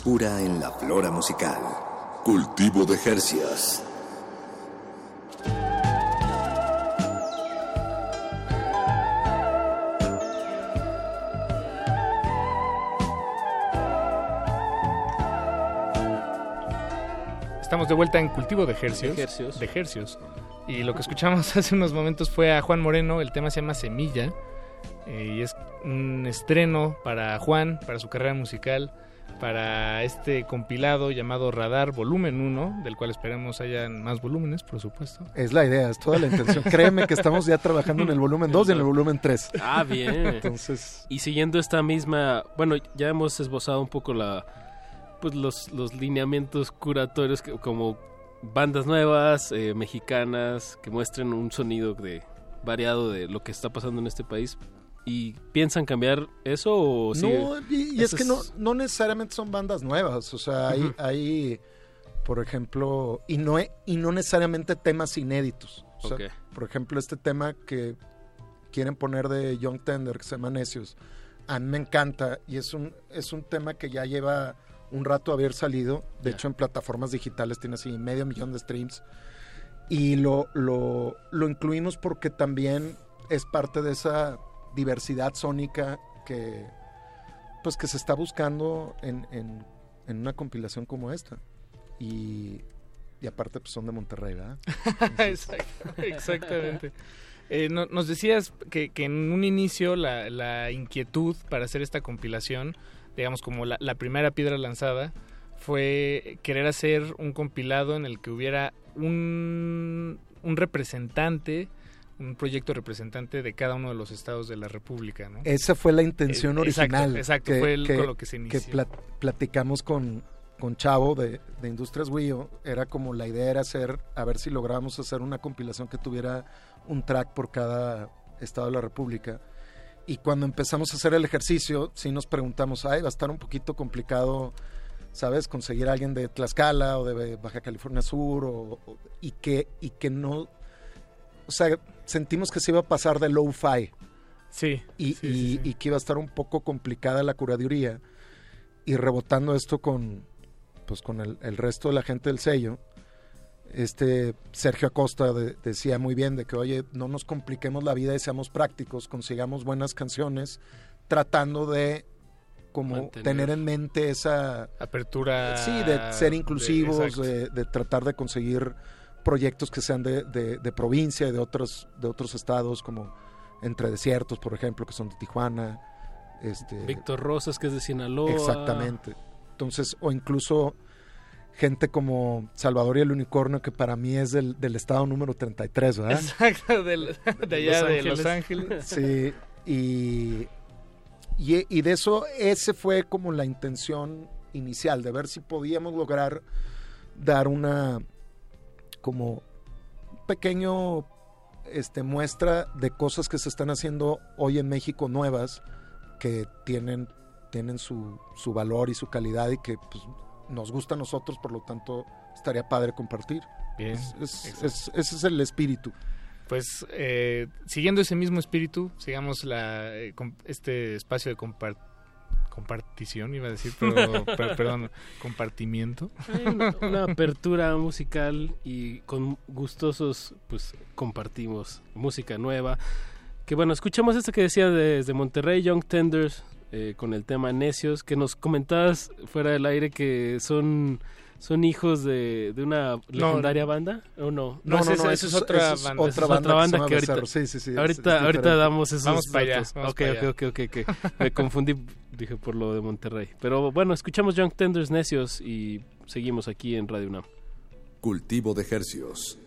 Frescura en la flora musical. Cultivo de Jercias. Estamos de vuelta en Cultivo de Hercios. De hercios. De hercios. Y lo que escuchamos hace unos momentos fue a Juan Moreno, el tema se llama Semilla. eh, y es un estreno para Juan, para su carrera musical, para este compilado llamado Radar Volumen 1, del cual esperamos hayan más volúmenes, por supuesto. Es la idea, es toda la intención. Créeme que estamos ya trabajando en el volumen 2 y en el volumen 3. Ah, bien. Entonces, Y siguiendo esta misma, bueno, ya hemos esbozado un poco la, pues los, los lineamientos curatorios que- como bandas nuevas, eh, mexicanas, que muestren un sonido de variado de lo que está pasando en este país. ¿Y piensan cambiar eso o? No, y, y es que no, no necesariamente son bandas nuevas, o sea, hay, hay por ejemplo, y no, e- y no necesariamente temas inéditos. O sea. Por ejemplo, este tema que quieren poner de Young Tender, que se llama Necios, a mí me encanta y es un, es un tema que ya lleva un rato haber salido, de hecho en plataformas digitales tiene así medio millón de streams y lo, lo, lo incluimos porque también es parte de esa diversidad sónica que pues que se está buscando en, en- en una compilación como esta y, y aparte pues son de Monterrey ¿verdad? Exactamente. Eh, no- nos decías que, que en un inicio la, la inquietud para hacer esta compilación, digamos como la, la primera piedra lanzada, fue querer hacer un compilado en el que hubiera un, un representante, un proyecto representante de cada uno de los estados de la República. ¿no? Esa fue la intención Eh, exacto, original. exacto, fue el- con lo que se inició. plat- platicamos con, con Chavo de, de Industrias Wio. Era como la idea era hacer, a ver si lográbamos hacer una compilación que tuviera un track por cada estado de la República. Y cuando empezamos a hacer el ejercicio, sí nos preguntamos, ay, va a estar un poquito complicado, ¿sabes? Conseguir a alguien de Tlaxcala o de Baja California Sur o- o- y, que, y que no... O sea, sentimos que se iba a pasar de low-fi. Sí. Y, sí, y- sí, sí. y que iba a estar un poco complicada la curaduría. Y rebotando esto con, pues con el, el resto de la gente del sello, este Sergio Acosta de- decía muy bien de que, oye, no nos compliquemos la vida y seamos prácticos, consigamos buenas canciones, tratando de como Mantener. tener en mente esa Apertura sí de ser inclusivos de tratar de conseguir proyectos que sean de, de- de provincia y de otros de otros estados como entre desiertos por ejemplo que son de Tijuana este Víctor Rosas, que es de Sinaloa. exactamente entonces o incluso gente como Salvador y el Unicornio que para mí es del, del estado número 33 ¿verdad? Exacto, del- de allá de Los Ángeles. Sí, y, y, y de eso, ese fue como la intención inicial, de ver si podíamos lograr dar una como pequeño este muestra de cosas que se están haciendo hoy en México nuevas que tienen tienen su, su valor y su calidad y que pues, nos gusta a nosotros por lo tanto estaría padre compartir Bien, Es- es- exacto. es- ese es el espíritu Pues eh, siguiendo ese mismo espíritu, sigamos la, eh, este espacio de compar- compartición, iba a decir, pero per- perdón, compartimiento. Una, una apertura musical y con gustosos pues compartimos música nueva. Que bueno, escuchamos esto que decía desde Monterrey, Young Tenders, eh, con el tema Necios, que nos comentabas fuera del aire que son son hijos de, de una legendaria banda o no No, no, no, esa eso es otra esa banda. otra Otra banda, banda que que ahorita. Sí, sí, sí, ahorita es ahorita damos esos Vamos para allá, datos. vamos Ok, para ok, allá. ok, ok, ok. me confundí dije por lo de Monterrey pero bueno escuchamos Young Tenders Necios y seguimos aquí en Radio UNAM Cultivo de hercios.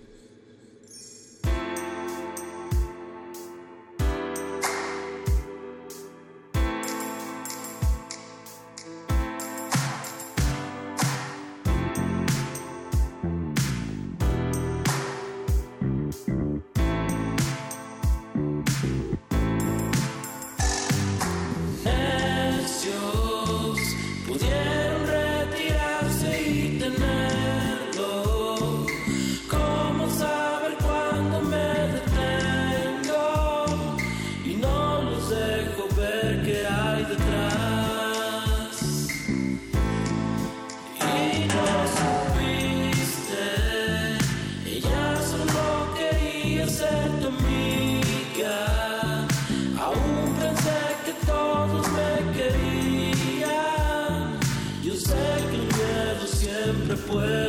Siempre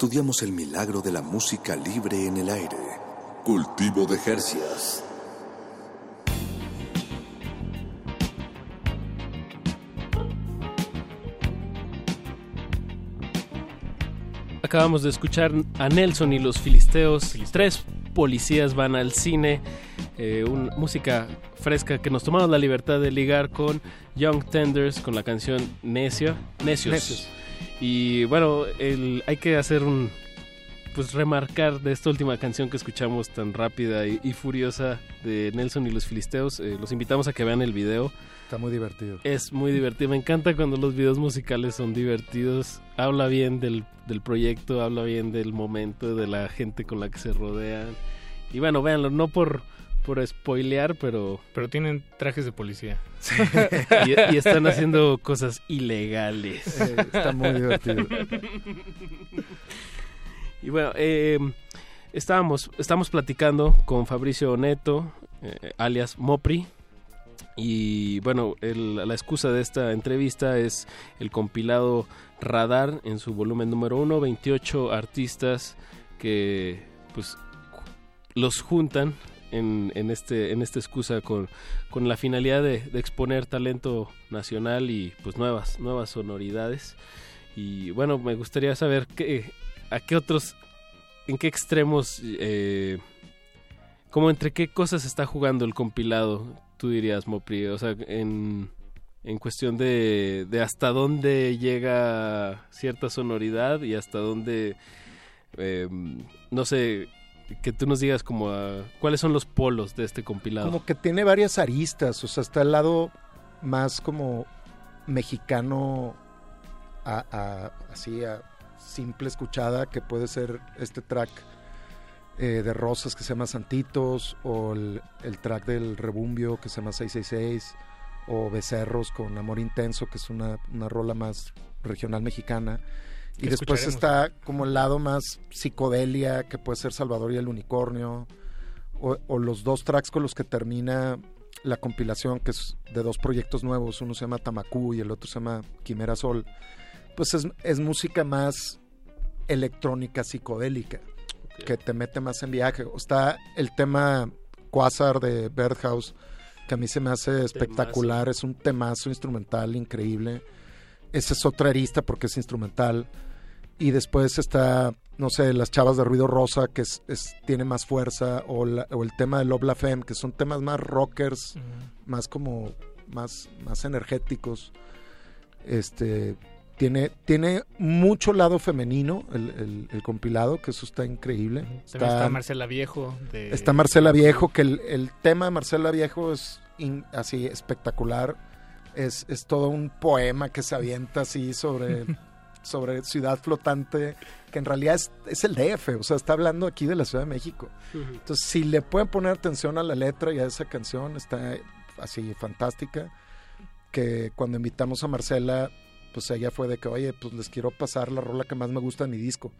Estudiamos el milagro de la música libre en el aire. Cultivo de Jercias. Acabamos de escuchar a Nelson y los Filisteos. Tres policías van al cine. Eh, un- música fresca que nos tomamos la libertad de ligar con Young Tenders con la canción Necio, Necios. Necios. Y bueno, el- hay que hacer un. Pues remarcar de esta última canción que escuchamos tan rápida y, y furiosa de Nelson y los Filisteos. eh, los invitamos a que vean el video. Está muy divertido. Es muy divertido. Me encanta cuando los videos musicales son divertidos. Habla bien del, del proyecto, habla bien del momento, de la gente con la que se rodean. Y bueno, véanlo, no por, por spoilear, pero... Pero tienen trajes de policía. y, y están haciendo cosas ilegales. Eh, está muy divertido. Y bueno, eh, estábamos, estamos platicando con Fabricio Neto, eh, alias Mopri. Y bueno, el- la excusa de esta entrevista es el compilado Radar en su volumen número uno, 28 artistas que pues los juntan en, este en esta excusa con, con la finalidad de, exponer talento nacional y pues nuevas nuevas sonoridades. Y bueno me gustaría saber qué a qué otros en qué extremos eh, como entre qué cosas está jugando el compilado tú dirías Mopri. O sea en en cuestión de, de hasta dónde llega cierta sonoridad y hasta dónde eh, no sé que tú nos digas como a- cuáles son los polos de este compilado Como que tiene varias aristas, o sea, está el lado más como mexicano, a, a- así a simple escuchada, que puede ser este track eh, de Rosas que se llama Santitos, o el, el track del Rebumbio que se llama 666, o Becerros con Amor Intenso, que es una, una rola más regional mexicana. Y después está como el lado más psicodelia, que puede ser Salvador y el Unicornio, o, o los dos tracks con los que termina la compilación, que es de dos proyectos nuevos, uno se llama Tamacú y el otro se llama Quimera Sol, pues es, es música más electrónica psicodélica, que te mete más en viaje. O Está el tema Quasar de Birdhouse, que a mí se me hace espectacular, es un temazo instrumental increíble. esa es otra arista porque es instrumental. Y después está, no sé, Las Chavas de Ruido Rosa, que es, es- tiene más fuerza, o, la- o el tema de Love La Femme, que son temas más rockers, más como, más, más energéticos. Este, tiene, tiene mucho lado femenino el, el- el compilado, que eso está increíble. También está Marcela Viejo. De... Está Marcela Viejo, que el, el tema de Marcela Viejo es in- así espectacular. Es, es todo un poema que se avienta así sobre, sobre ciudad flotante, que en realidad es, es el DF, o sea, está hablando aquí de la Ciudad de México. Entonces, si le pueden poner atención a la letra y a esa canción, está así fantástica. Que cuando invitamos a Marcela, pues ella fue de que, oye, pues les quiero pasar la rola que más me gusta de mi disco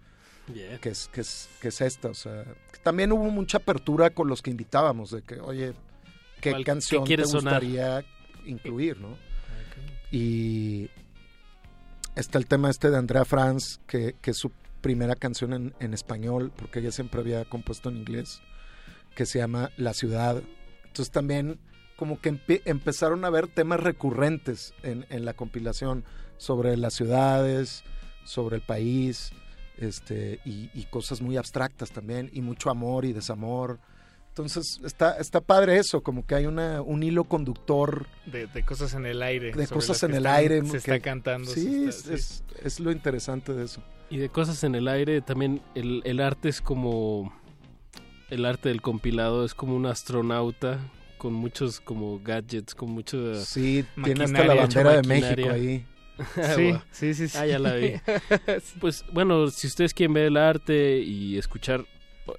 Yeah. que es, que es, que es esta. O sea, que también hubo mucha apertura con los que invitábamos, de que, oye, ¿qué ¿Cuál- canción qué te quieres sonar? gustaría incluir, no? Y está el tema este de Andrea Franz, que, que es su primera canción en, en español, porque ella siempre había compuesto en inglés, que se llama La Ciudad. Entonces también como que empe- empezaron a ver temas recurrentes en, en la compilación sobre las ciudades, sobre el país, este, y, y cosas muy abstractas también, y mucho amor y desamor. Entonces está, está padre eso, como que hay una, un hilo conductor De, de cosas en el aire. de cosas en el están- aire. Se que- está cantando. Sí, está- es, es- es lo interesante de eso. Y de cosas en el aire, también el, el arte es como. El arte del compilado es como un astronauta con muchos como gadgets, con muchos. Sí, tiene hasta la bandera de México ahí. Sí, sí, sí, sí. Ah, ya la vi. Pues bueno, si ustedes quieren ver el arte y escuchar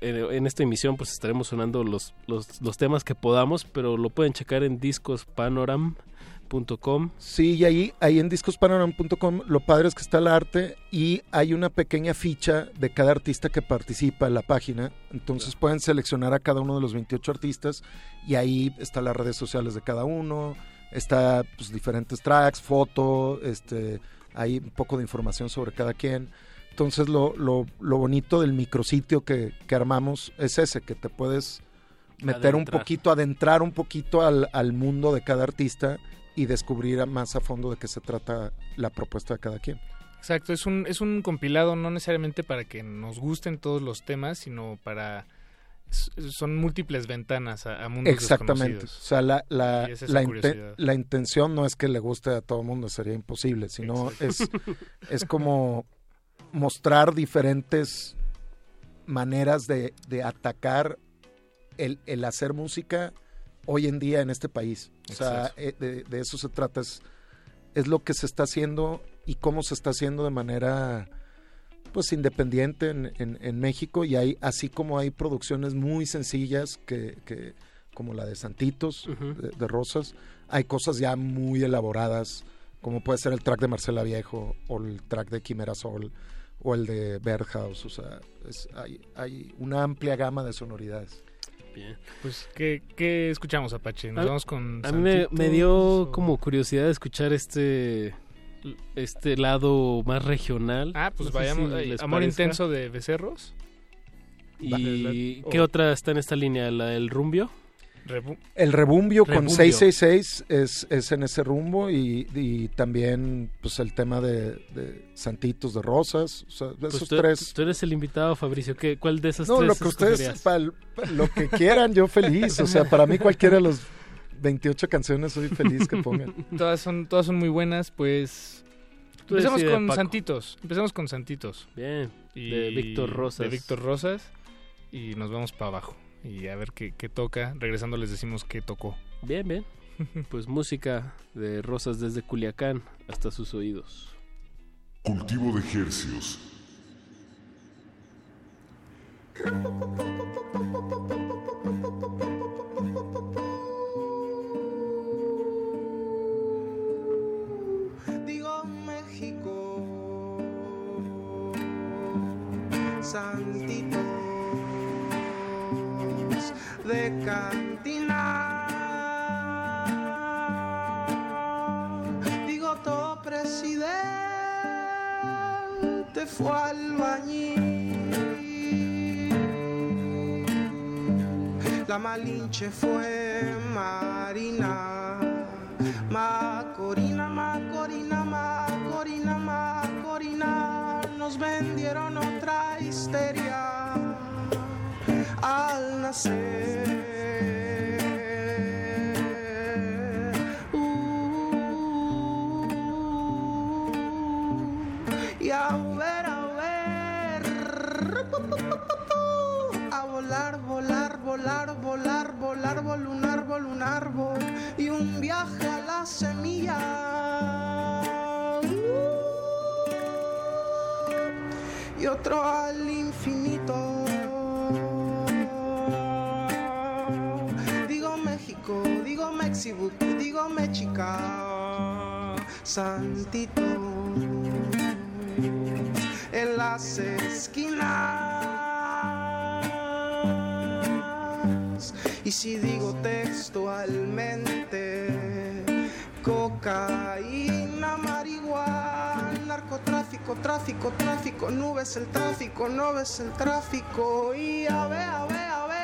en, esta emisión, pues estaremos sonando los, los, los temas que podamos, pero lo pueden checar en discospanoram.com. Sí, y ahí, ahí en discospanoram.com lo padre es que está el arte y hay una pequeña ficha de cada artista que participa en la página. Entonces pueden seleccionar a cada uno de los 28 artistas y ahí están las redes sociales de cada uno, está pues, diferentes tracks, foto, este, hay un poco de información sobre cada quien. Entonces lo, lo, lo bonito del micrositio que, que armamos es ese, que te puedes meter un poquito, adentrar un poquito al, al mundo de cada artista y descubrir más a fondo de qué se trata la propuesta de cada quien. Exacto, es un, es un compilado no necesariamente para que nos gusten todos los temas, sino para... Son múltiples ventanas a, a mundos Exactamente. O sea, la, la, es la, la intención no es que le guste a todo el mundo, sería imposible, sino es, es como mostrar diferentes maneras de, de atacar el, el hacer música hoy en día en este país. O sea, eh, de, de eso se trata. Es, es lo que se está haciendo y cómo se está haciendo de manera pues independiente en, en- en México y hay así como hay producciones muy sencillas que, que- como la de Santitos de, de Rosas hay cosas ya muy elaboradas como puede ser el track de Marcela Viejo o el track de Quimera Sol o el de Birdhouse o sea es- hay, hay una amplia gama de sonoridades Bien. Pues, ¿qué, qué escuchamos, Apache? Nos A- vamos con A mí me, dio o- como curiosidad escuchar este este lado más regional. Ah, pues No vayamos. si les Amor parezca. intenso de Becerros. ¿Y qué o- otra está en esta línea? ¿La del Rumbio? Rebu- El rebumbio, con Rebumbio. 666 es, es en ese rumbo y, y también pues el tema de, de Santitos de Rosas, o sea, de Pues esos tú, tres. tú eres el invitado, Fabricio. ¿Qué, ¿Cuál de esas No, tres lo que ustedes, escogerías? pa- pa- lo que quieran, yo feliz. O sea, para mí cualquiera de los 28 canciones soy feliz que pongan. Todas son, todas son muy buenas, pues. Tú Empecemos decide, con Paco. Santitos. Empezamos con Santitos. Bien. Y- De Víctor Rosas. De Víctor Rosas. Y nos vamos para abajo. Y a ver qué, qué toca. Regresando les decimos qué tocó. Bien, bien. Pues música de Rosas desde Culiacán hasta sus oídos. Cultivo de hercios. Digo México, santitos de cantina. Digo todo presidente fue albañil. La Malinche fue Marina. Macorina, Macorina, Macorina. vendieron otra histeria al nacer. Uh, y a ver, a ver, a volar, volar, volar, volar, volar, vol un árbol, y un viaje a la semilla. y otro al infinito. Digo México, digo Mexica, Santito. En las esquinas. Y si digo textualmente, cocaína, marihuana, narcotráfico, tráfico, tráfico, nubes el tráfico, no ves el tráfico. Y a ver, a ver, a ver,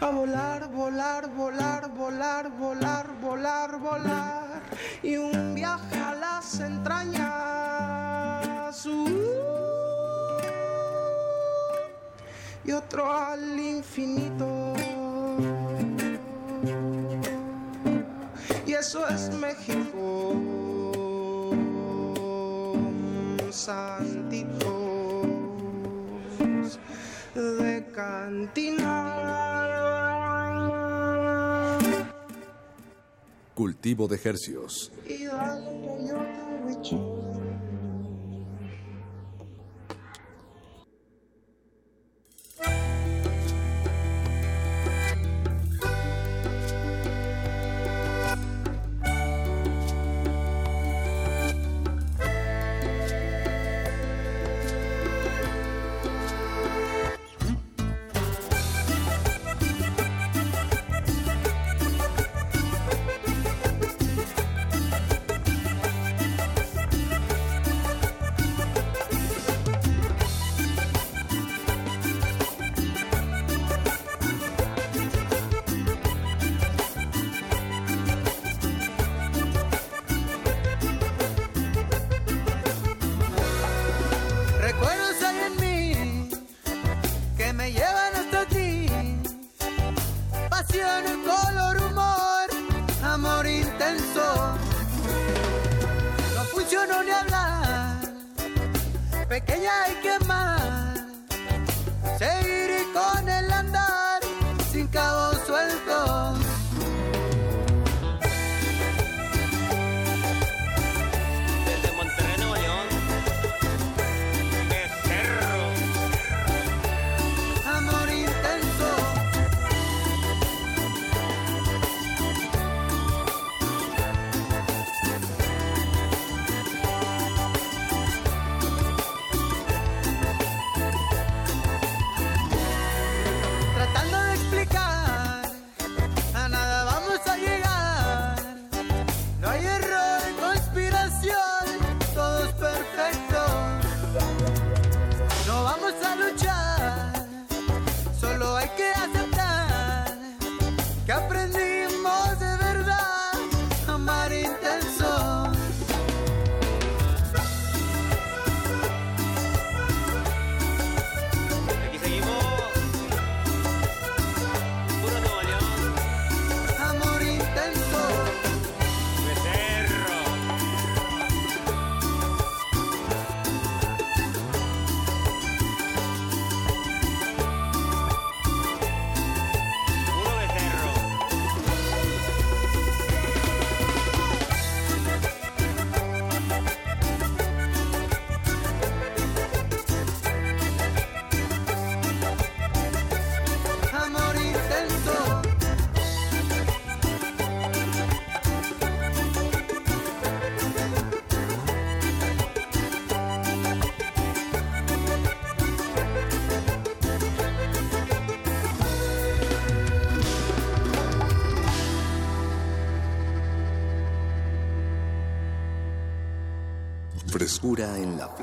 a volar, volar, volar, volar, volar, volar, volar. Y un viaje a las entrañas. uh, y otro al infinito. Y eso es México, santitos cantina. Cultivo de hercios.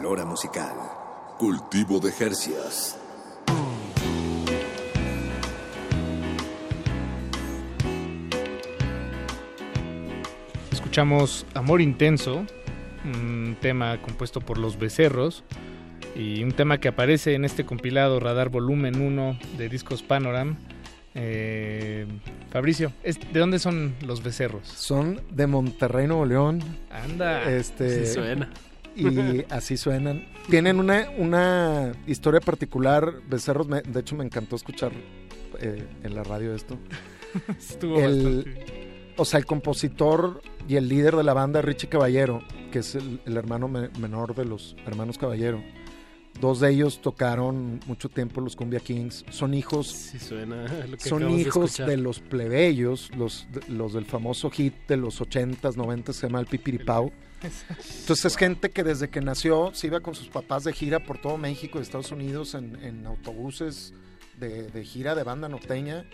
Flora musical. Cultivo de hercios. Escuchamos Amor Intenso un tema compuesto por Los Becerros y un tema que aparece en este compilado Radar Volumen 1 de Discos Panoram. Eh, Fabricio, ¿es- ¿de dónde son Los Becerros? Son de Monterrey, Nuevo León. Anda, Este, suena. Y así suenan. Tienen una, una historia particular. Becerros, me- de hecho, me encantó escuchar eh, en la radio esto. Estuvo el, bastante. O sea, el compositor y el líder de la banda, Richie Caballero, que es el, el hermano me- menor de los hermanos Caballero. Dos de ellos tocaron mucho tiempo los Cumbia Kings. Son hijos Sí suena lo que son de hijos de, los plebeyos, los, de- los del famoso hit de los 80s, 90s, se llama el Pipiripau. Entonces es gente que desde que nació se iba con sus papás de gira por todo México y Estados Unidos en, en autobuses de, de gira de banda norteña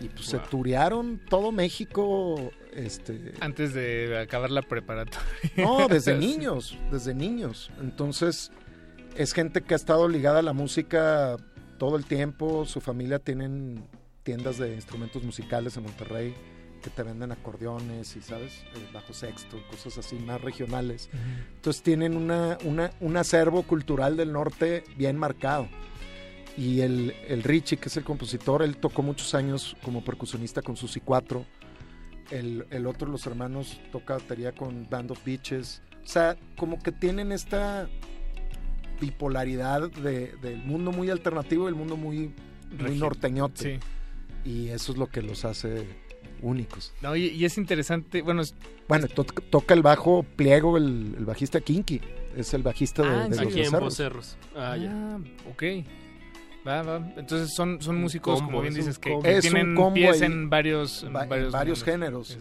y pues se Wow. turearon todo México este Antes de acabar la preparatoria. no, desde niños, desde niños. Entonces, es gente que ha estado ligada a la música todo el tiempo. Su familia tienen tiendas de instrumentos musicales en Monterrey que te venden acordeones y, ¿sabes? Eh, bajo sexto, cosas así más regionales. Entonces tienen una, una- un acervo cultural del norte bien marcado. Y el, el Richie, que es el compositor, él tocó muchos años como percusionista con Susi 4. El, el otro, los hermanos, toca batería con Band of Beaches. O sea, como que tienen esta bipolaridad de- del mundo muy alternativo y el mundo muy, muy norteñote. Sí. Y eso es lo que los hace únicos. No, y, y es interesante, bueno, es- Bueno, to- toca el bajo Pliego, el, el bajista Kinky. Es el bajista de, Ah, de ¿en los Aquí en. Vocerros. Ah, ya. Ah, ok. Va, va. Entonces son, son músicos, combo, como bien dices, que, que tienen pies ahí, en varios, en Va- en varios, géneros.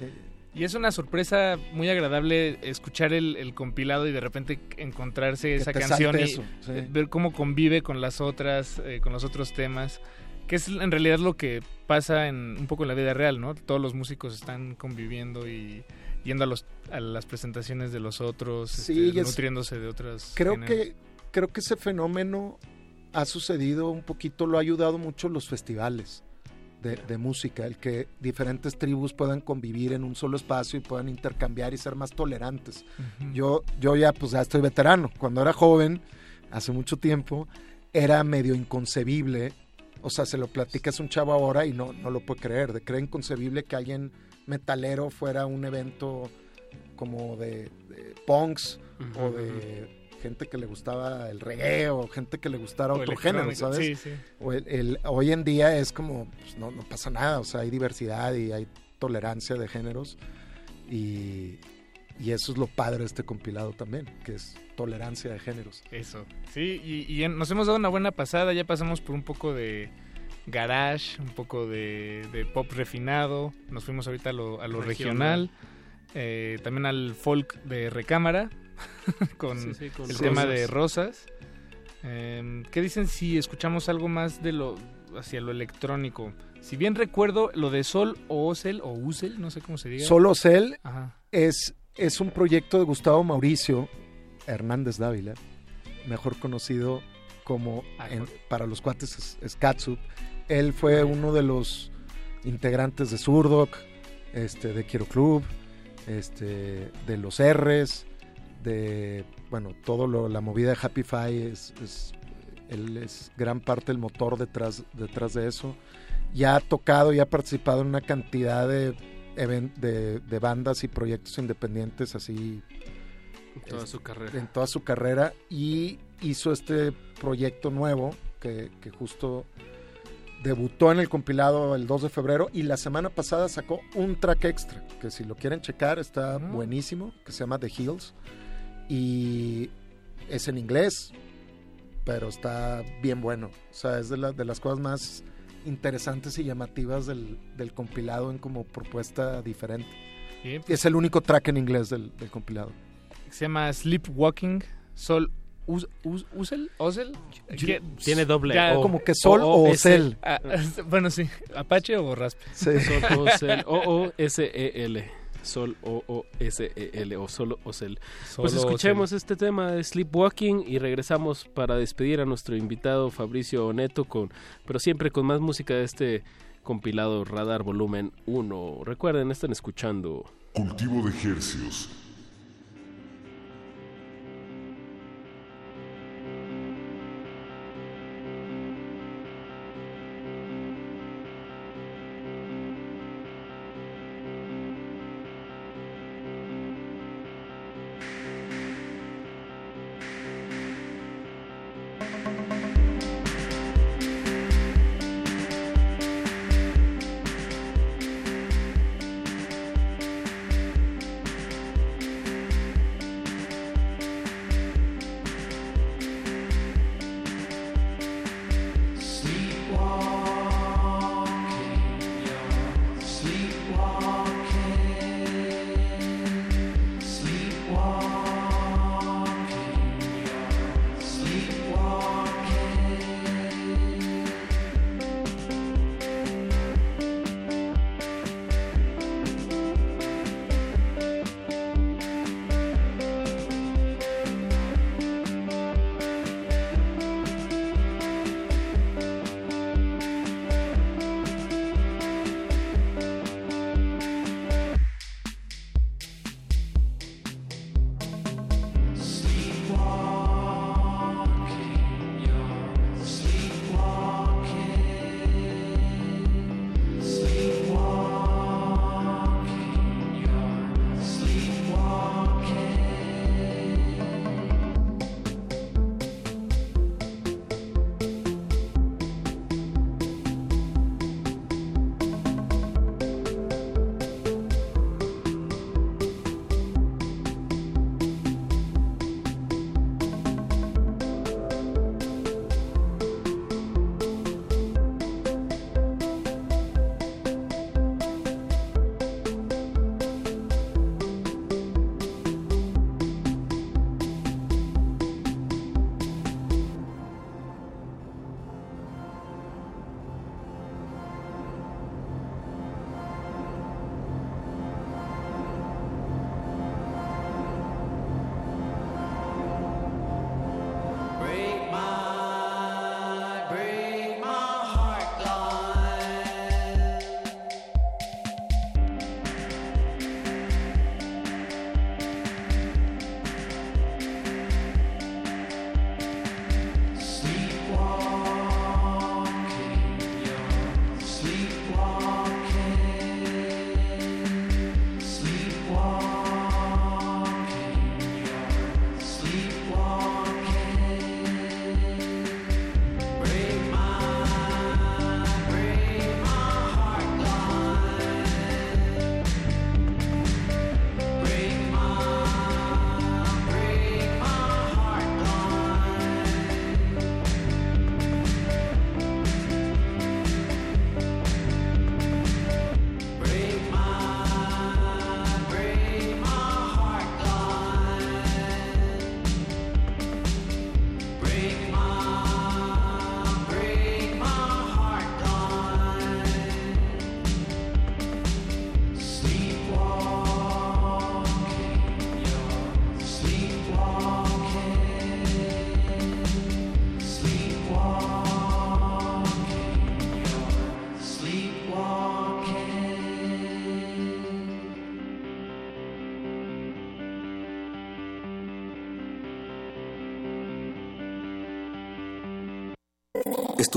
Eh, Y es una sorpresa muy agradable escuchar el, el compilado y de repente encontrarse esa canción y eso, sí. ver cómo convive con las otras, eh, con los otros temas, que es en realidad lo que pasa en un poco en la vida real, ¿no? Todos los músicos están conviviendo y yendo a, los, a las presentaciones de los otros, Sí, este, es- nutriéndose de otras. creo géneros. que creo que ese fenómeno ha sucedido un poquito, lo ha ayudado mucho los festivales de, de música, el que diferentes tribus puedan convivir en un solo espacio y puedan intercambiar y ser más tolerantes. Yo, yo ya pues ya estoy veterano. Cuando era joven, hace mucho tiempo, era medio inconcebible. O sea, se lo platicas a un chavo ahora y no, no lo puede creer. De creer inconcebible que alguien metalero fuera un evento como de, de punks o de gente que le gustaba el reggae o gente que le gustara O otro género, ¿sabes? sí, sí. O el- el- hoy en día es como, pues, no, no pasa nada, o sea, hay diversidad y hay tolerancia de géneros y, y eso es lo padre de este compilado también, que es tolerancia de géneros. Eso, sí, y, nos hemos dado una buena pasada, ya pasamos por un poco de garage, un poco de, de pop refinado, nos fuimos ahorita a lo, a lo regional, Regional. eh, también al folk de recámara, con Sí, sí, con el tema de rosas. Eh, ¿Qué dicen si escuchamos algo más de lo hacia lo electrónico? Si bien recuerdo lo de Sol o Osel o Usel, no sé cómo se diga. Solo Cell Ajá. es, es un proyecto de Gustavo Mauricio Hernández Dávila, mejor conocido como Ah, en- para los cuates es, es Katsup. Él fue uno de los integrantes de Surdoc, este, de Quiero Club, este, de los R's, de bueno, todo lo, la movida de Happy Five es, es- él es gran parte del motor detrás, detrás de eso. Ya ha tocado y ha participado en una cantidad de, de bandas y proyectos independientes así Toda su carrera. en toda su carrera y hizo este proyecto nuevo que, que justo debutó en el compilado el 2 de febrero y la semana pasada sacó un track extra que si lo quieren checar está buenísimo que se llama The Hills y es en inglés pero está bien bueno. O sea es de, la- de las cosas más interesantes y llamativas del, del compilado en como propuesta diferente. Bien, y es el único track en inglés del, del compilado Se llama Sleepwalking, Sol Us- Us- Usel, Osel. Tiene doble Ya, O. como que Sol o, S. Cel Ah, bueno, sí. ¿Apache o Raspe? Sí. Sol o Cel. O-O-S-E-L. Sol O-O-S-E-L. O solo o Cel. Pues Solo escuchemos este tema de Sleepwalking y regresamos para despedir a nuestro invitado Fabricio Neto, con, pero siempre con más música de este compilado Radar Volumen 1. Recuerden, están escuchando. Cultivo de Hercios.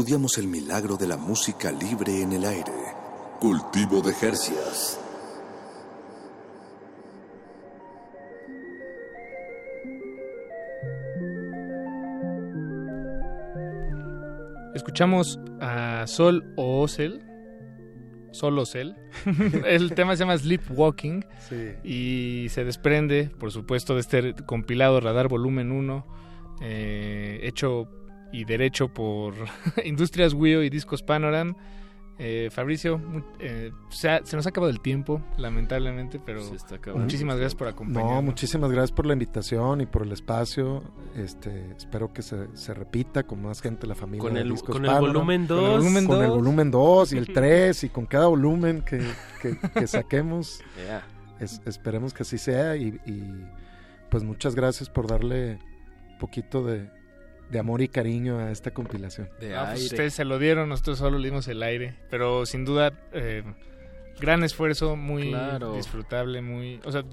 Estudiamos el milagro de la música libre en el aire. Cultivo de Jercias. Escuchamos a Sol o Ocel. Sol Ocel. El tema se llama Sleepwalking. Sí. Y se desprende, por supuesto, de este compilado Radar Volumen 1. eh, hecho y derecho por Industrias Wio y Discos Panoram. Eh, Fabricio, eh, se, ha- se nos ha acabado el tiempo, lamentablemente, pero muchísimas gracias por acompañarnos. No, muchísimas gracias por la invitación y por el espacio. Este, espero que se, se repita con más gente de la familia. Con el- Discos con el volumen Con el dos. volumen Con el volumen 2 y el 3 y con cada volumen que, que- que saquemos. Yeah. Es- esperemos que así sea y, y, pues muchas gracias por darle un poquito de, de amor y cariño a esta compilación. Ah, pues ustedes se lo dieron, nosotros solo le dimos el aire. Pero sin duda, eh, gran esfuerzo, muy Claro. disfrutable, muy. O sea,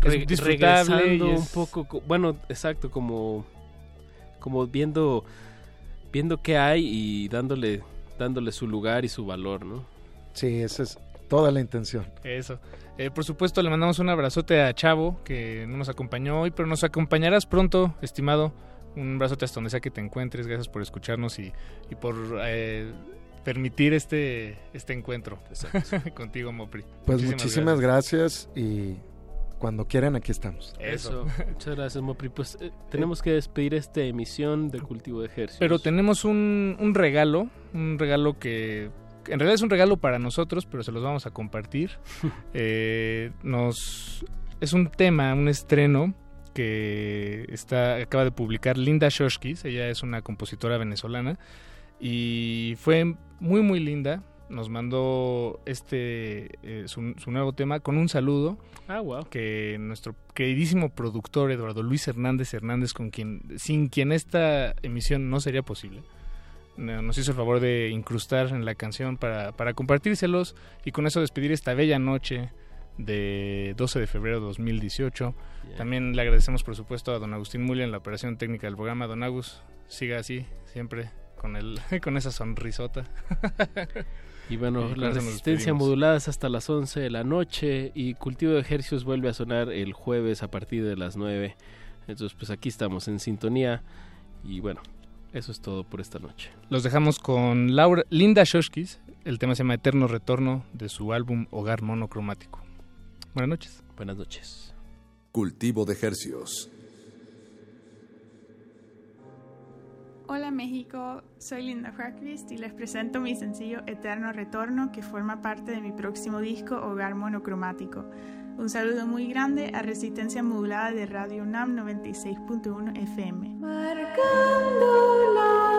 Re- es disfrutable. un poco, co- bueno, exacto, como como viendo viendo qué hay y dándole dándole su lugar y su valor, ¿no? Sí, esa es toda la intención. Eso. Eh, por supuesto, le mandamos un abrazote a Chavo, que no nos acompañó hoy, pero nos acompañarás pronto, estimado. Un abrazote hasta donde sea que te encuentres. Gracias por escucharnos y, y por eh, permitir este, este encuentro contigo, Mopri. Pues muchísimas, gracias. y cuando quieran aquí estamos. Eso. Muchas gracias, Mopri. Pues eh, tenemos que despedir esta emisión de Cultivo de Ejercicios. Pero tenemos un, un regalo, un regalo que en realidad es un regalo para nosotros, pero se los vamos a compartir. Eh, nos es un tema, un estreno que está acaba de publicar Linda Shoshkis, ella es una compositora venezolana y fue muy muy linda. Nos mandó este eh, su, su nuevo tema con un saludo. Ah, wow. Que nuestro queridísimo productor Eduardo Luis Hernández Hernández, con quien sin quien esta emisión no sería posible nos hizo el favor de incrustar en la canción para, para compartírselos y con eso despedir esta bella noche de 12 de febrero de 2018. Yeah. También le agradecemos por supuesto a don Agustín Mulia en la operación técnica del programa. Don Agus, siga así, siempre con, el, con esa sonrisota. Y bueno, Y la resistencia modulada es hasta las 11 de la noche y Cultivo de Ejercicios vuelve a sonar el jueves a partir de las 9. Entonces, pues aquí estamos en sintonía y bueno, eso es todo por esta noche. Los dejamos con Laura, Linda Shoshkis. El tema se llama Eterno Retorno de su álbum Hogar Monocromático. Buenas noches. Buenas noches. Cultivo de Hercios. Hola México, soy Linda Huaquist y les presento mi sencillo Eterno Retorno que forma parte de mi próximo disco Hogar Monocromático. Un saludo muy grande a Resistencia Modulada de Radio UNAM 96.1 FM. Marcando la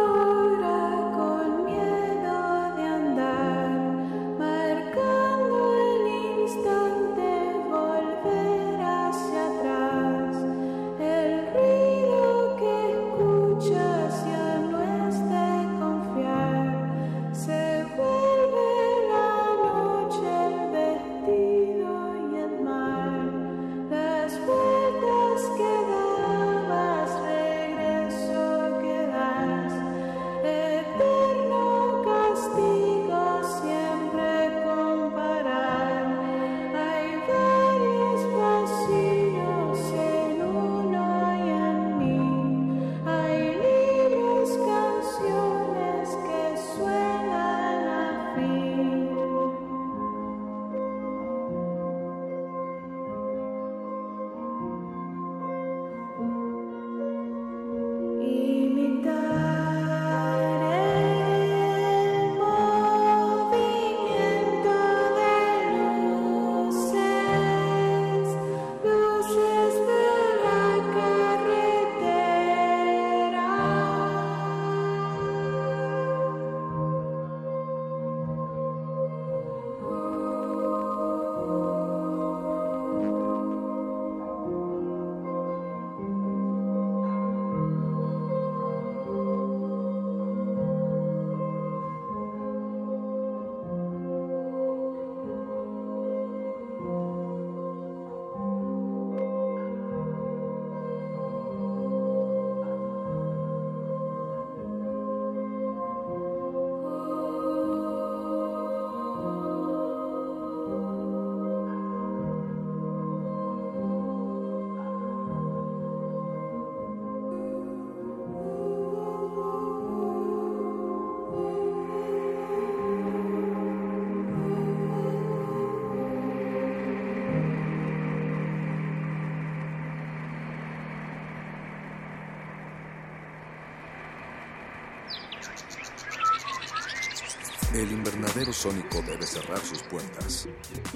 invernadero sónico debe cerrar sus puertas.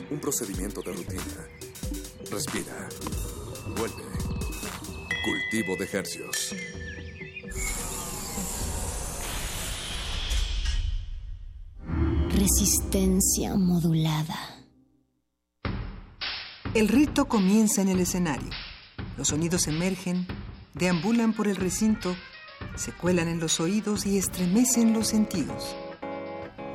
Un procedimiento de rutina. Respira. Vuelve. Cultivo de hercios. Resistencia modulada. El rito comienza en el escenario. Los sonidos emergen, deambulan por el recinto, se cuelan en los oídos y estremecen los sentidos.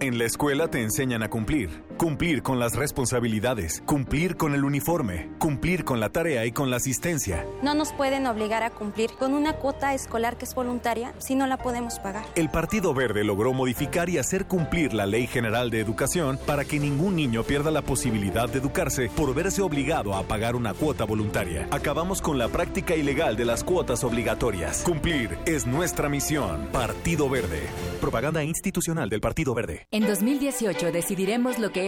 En la escuela te enseñan a cumplir. Cumplir con las responsabilidades, cumplir con el uniforme, cumplir con la tarea y con la asistencia. No nos pueden obligar a cumplir con una cuota escolar que es voluntaria si no la podemos pagar. El Partido Verde logró modificar y hacer cumplir la Ley General de Educación para que ningún niño pierda la posibilidad de educarse por verse obligado a pagar una cuota voluntaria. Acabamos con la práctica ilegal de las cuotas obligatorias. Cumplir es nuestra misión. Partido Verde. Propaganda institucional del Partido Verde. En 2018 decidiremos lo que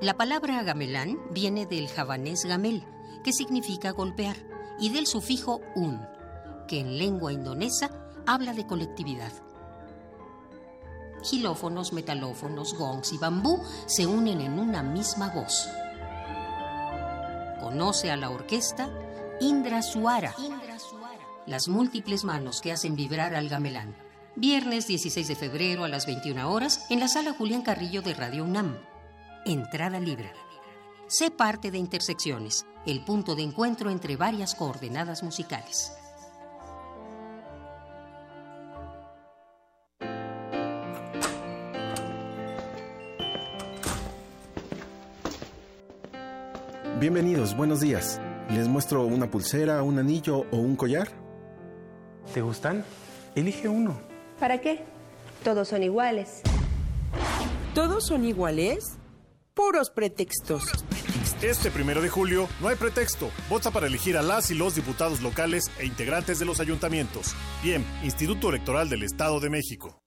La palabra gamelán viene del javanés gamel, que significa golpear, y del sufijo un, que en lengua indonesa habla de colectividad. Gilófonos, metalófonos, gongs y bambú se unen en una misma voz. Conoce a la orquesta Indra Suara, las múltiples manos que hacen vibrar al gamelán. Viernes 16 de febrero a las 21 horas en la sala Julián Carrillo de Radio UNAM. Entrada libre. Sé parte de Intersecciones, el punto de encuentro entre varias coordenadas musicales. Bienvenidos, buenos días. ¿Les muestro una pulsera, un anillo o un collar? ¿Te gustan? Elige uno. ¿Para qué? Todos son iguales. ¿Todos son iguales? Puros pretextos. Este primero de julio no hay pretexto. Vota para elegir a las y los diputados locales e integrantes de los ayuntamientos. Bien, Instituto Electoral del Estado de México.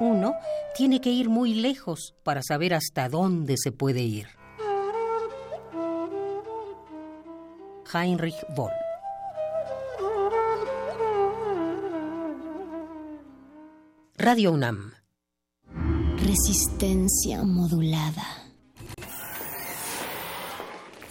Uno tiene que ir muy lejos para saber hasta dónde se puede ir. Heinrich Boll. Radio UNAM. Resistencia modulada.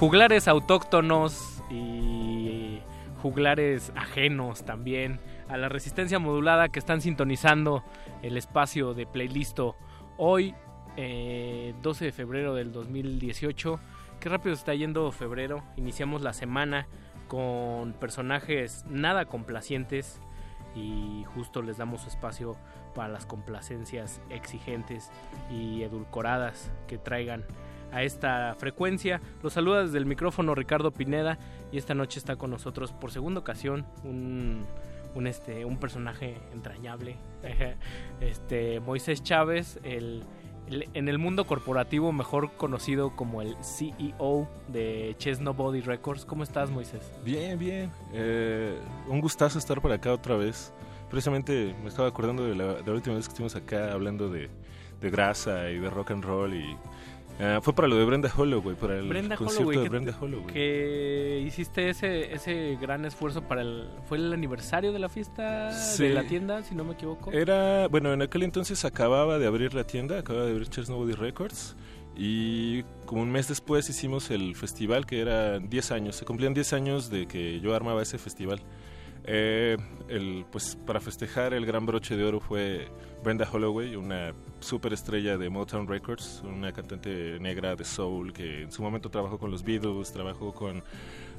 Juglares autóctonos y juglares ajenos también a la resistencia modulada que están sintonizando el espacio de playlisto hoy, eh, 12 de febrero del 2018. Qué rápido está yendo febrero. Iniciamos la semana con personajes nada complacientes y justo les damos espacio para las complacencias exigentes y edulcoradas que traigan a esta frecuencia. Los saluda desde el micrófono Ricardo Pineda y esta noche está con nosotros por segunda ocasión un, un, este, un personaje entrañable, este Moisés Chávez, el, en el mundo corporativo mejor conocido como el CEO de Chess Nobody Records. ¿Cómo estás, Moisés? Bien, bien. Eh, un gustazo estar por acá otra vez. Precisamente me estaba acordando de la, de la última vez que estuvimos acá hablando de, de grasa y de rock and roll y eh, fue para lo de Brenda Holloway, para el Brenda concierto Holloway, de Brenda Holloway. que hiciste ese ese gran esfuerzo para el fue el aniversario de la fiesta Sí. de la tienda si no me equivoco Era, bueno, en aquel entonces acababa de abrir la tienda, acababa de abrir Chess Nobody Records y como un mes después hicimos el festival que era 10 años, se cumplían 10 años de que yo armaba ese festival. Eh, el, pues para festejar el gran broche de oro fue Brenda Holloway, una superestrella de Motown Records, una cantante negra de soul que en su momento trabajó con los Beatles, trabajó con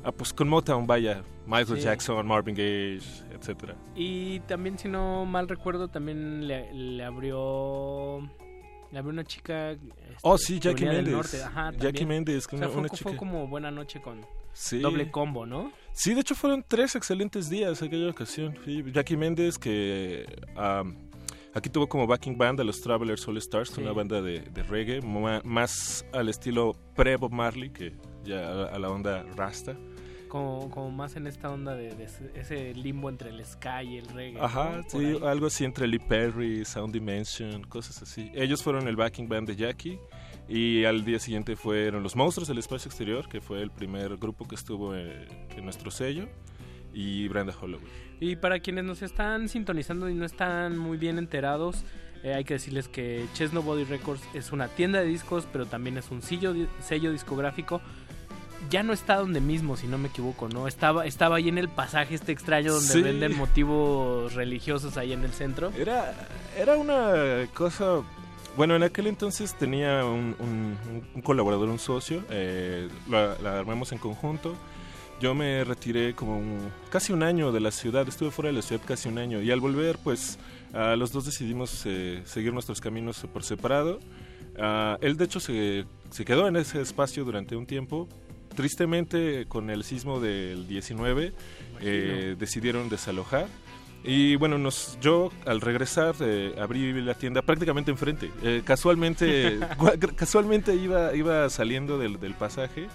ah, pues con Motown, vaya, Michael Sí. Jackson, Marvin Gaye, etcétera. y también si no mal recuerdo también le, le abrió abrió una chica este, Oh, sí, Jackie Méndez. Ajá, Jackie. Méndez, que O sea, una- fue, una fue chica- como buena noche con Sí. doble combo no Sí, de hecho fueron tres excelentes días aquella ocasión. Sí, Jackie Méndez, que am, aquí tuvo como backing band a los Travelers All Stars, Sí. una banda de, de reggae, más al estilo pre-Bob Marley que ya a la onda Rasta. Como, como más en esta onda de, de ese- limbo entre el ska y el reggae. Ajá, sí, ahí. algo así entre Lee Perry, Sound Dimension, cosas así. Ellos fueron el backing band de Jackie. Y al día siguiente fueron los Monstruos del Espacio Exterior, que fue el primer grupo que estuvo en, en nuestro sello, y Brenda Holloway. Y para quienes nos están sintonizando y no están muy bien enterados, eh, hay que decirles que Chess Nobody Records es una tienda de discos, pero también es un sello, sello discográfico. Ya no está donde mismo, si no me equivoco, ¿no? Estaba, estaba ahí en el pasaje este extraño donde Sí. venden motivos religiosos ahí en el centro. Era, era una cosa... Bueno, en aquel entonces tenía un, un- un colaborador, un socio, eh, la, la armamos en conjunto. Yo me retiré como un- casi un año de la ciudad, estuve fuera de la ciudad casi un año y al volver pues ah, los dos decidimos eh, seguir nuestros caminos por separado. Ah, él de hecho se, se quedó en ese espacio durante un tiempo. Tristemente con el sismo del 19 eh, decidieron desalojar. Y bueno, nos, yo al regresar eh, abrí la tienda prácticamente enfrente. Eh, casualmente, casualmente iba, iba saliendo del, del pasaje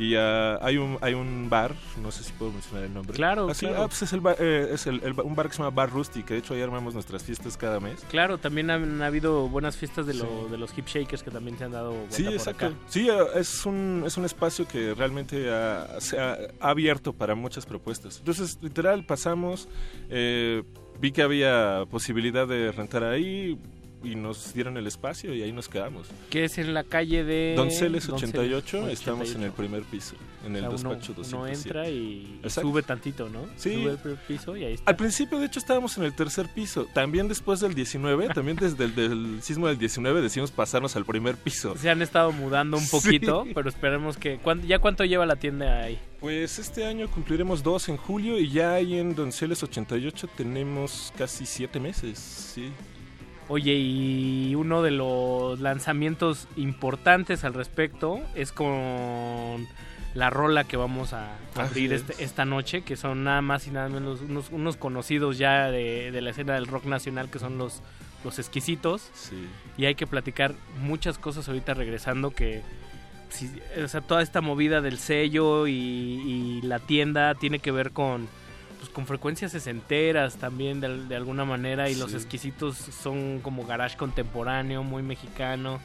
y ah, hay, un, hay un bar, no sé si puedo mencionar el nombre. Claro, Ah, sí, claro. ah, pues es, el, ba- eh, es el- un bar que se llama Bar Rusty, que de hecho ahí armamos nuestras fiestas cada mes. Claro, también han habido buenas fiestas de, lo- Sí. de los hip shakers que también se han dado vuelta Sí, por exacto. acá. Sí, es un, es un espacio que realmente ha, se ha, ha abierto para muchas propuestas. Entonces, literal, pasamos, eh, vi que había posibilidad de rentar ahí y nos dieron el espacio y ahí nos quedamos. Que es en la calle de... Donceles Donceles 88, estamos en 88. el primer piso, en el O sea, despacho uno 207. entra y, Exacto. sube tantito, ¿no? Sí. Sube el primer piso y ahí está. Al principio, de hecho, estábamos en el tercer piso. También después del 19, también desde el del sismo del 19 decidimos pasarnos al primer piso. Se han estado mudando un Sí. poquito, pero esperemos que... ¿cuán- ¿Ya cuánto lleva la tienda ahí? Pues este año cumpliremos dos en julio y ya ahí en Donceles 88 tenemos casi siete meses, sí. Oye, y uno de los lanzamientos importantes al respecto es con la rola que vamos a abrir es. este- esta noche, que son nada más y nada menos unos, unos conocidos ya de, de la escena del rock nacional, que son los, los exquisitos. Sí. Y hay que platicar muchas cosas ahorita regresando que... si- o sea, toda esta movida del sello y, y la tienda tiene que ver con pues con frecuencias sesenteras también de, de alguna manera y los exquisitos son como garage contemporáneo, muy mexicano.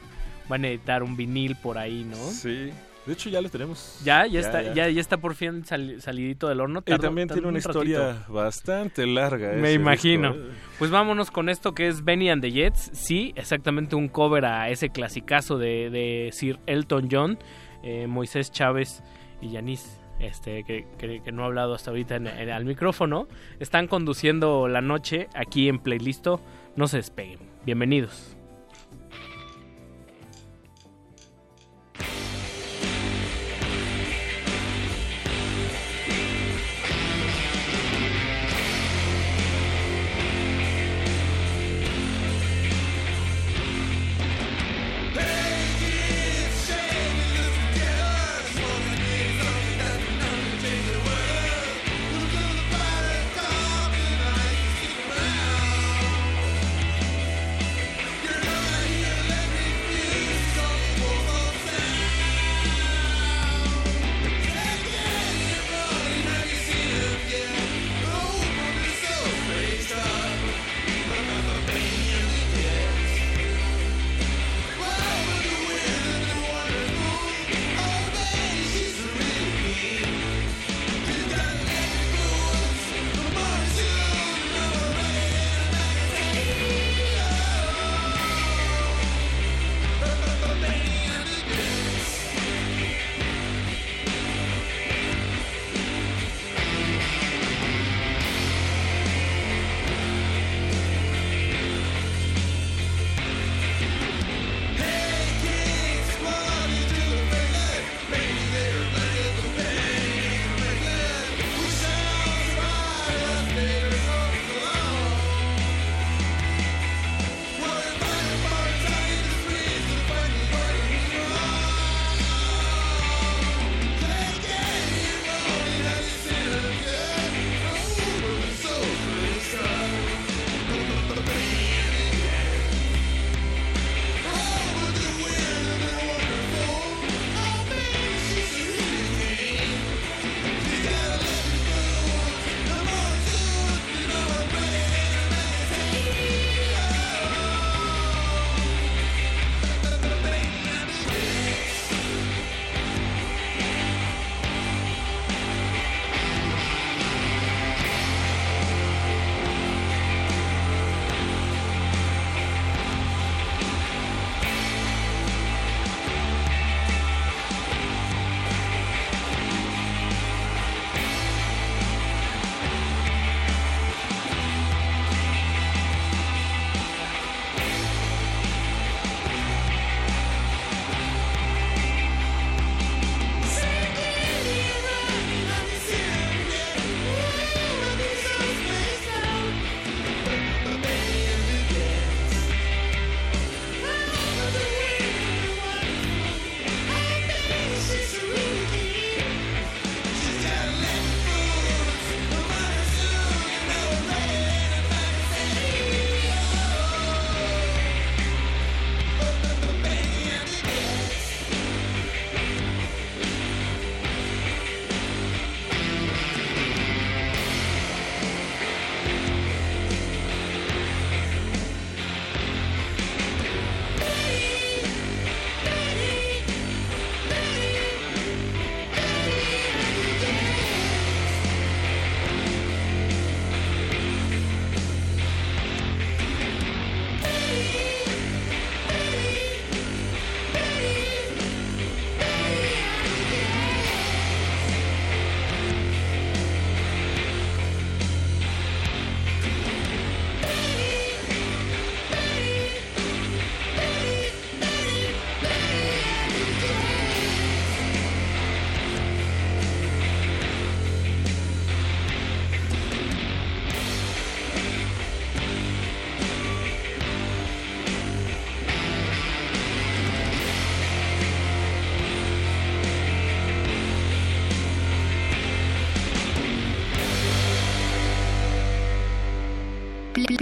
Van a editar un vinil por ahí, ¿no? Sí. De hecho ya lo tenemos. Ya, ya, está, ya. Ya, está por fin sali- salidito del horno. Y Tardó- también tiene una un ratito. historia bastante larga. Me imagino. disco, ¿eh? Pues vámonos con esto que es Benny and the Jets. Sí, exactamente un cover a ese clasicazo de, de Sir Elton John. eh, Moisés Chávez y Yanis, este, que, que- que no ha hablado hasta ahorita en- al micrófono, están conduciendo la noche aquí en Playlisto. No se despeguen. Bienvenidos.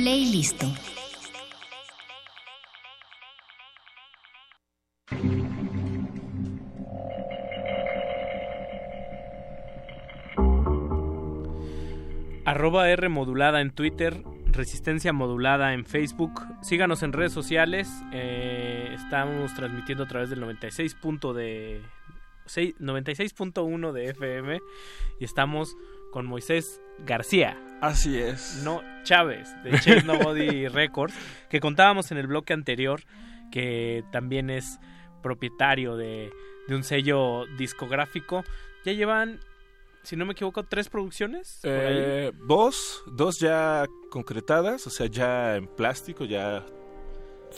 Playlisto. Arroba R modulada en Twitter, Resistencia modulada en Facebook. Síganos en redes sociales. eh, estamos transmitiendo a través del 96. punto de seis- 96.1 de FM y estamos con Moisés García. Así es. No Chávez de Chase Nobody Records, que contábamos en el bloque anterior, que también es propietario de, de un sello discográfico. Ya llevan, si no me equivoco, tres producciones. Eh, dos, dos ya concretadas, o sea, ya en plástico, ya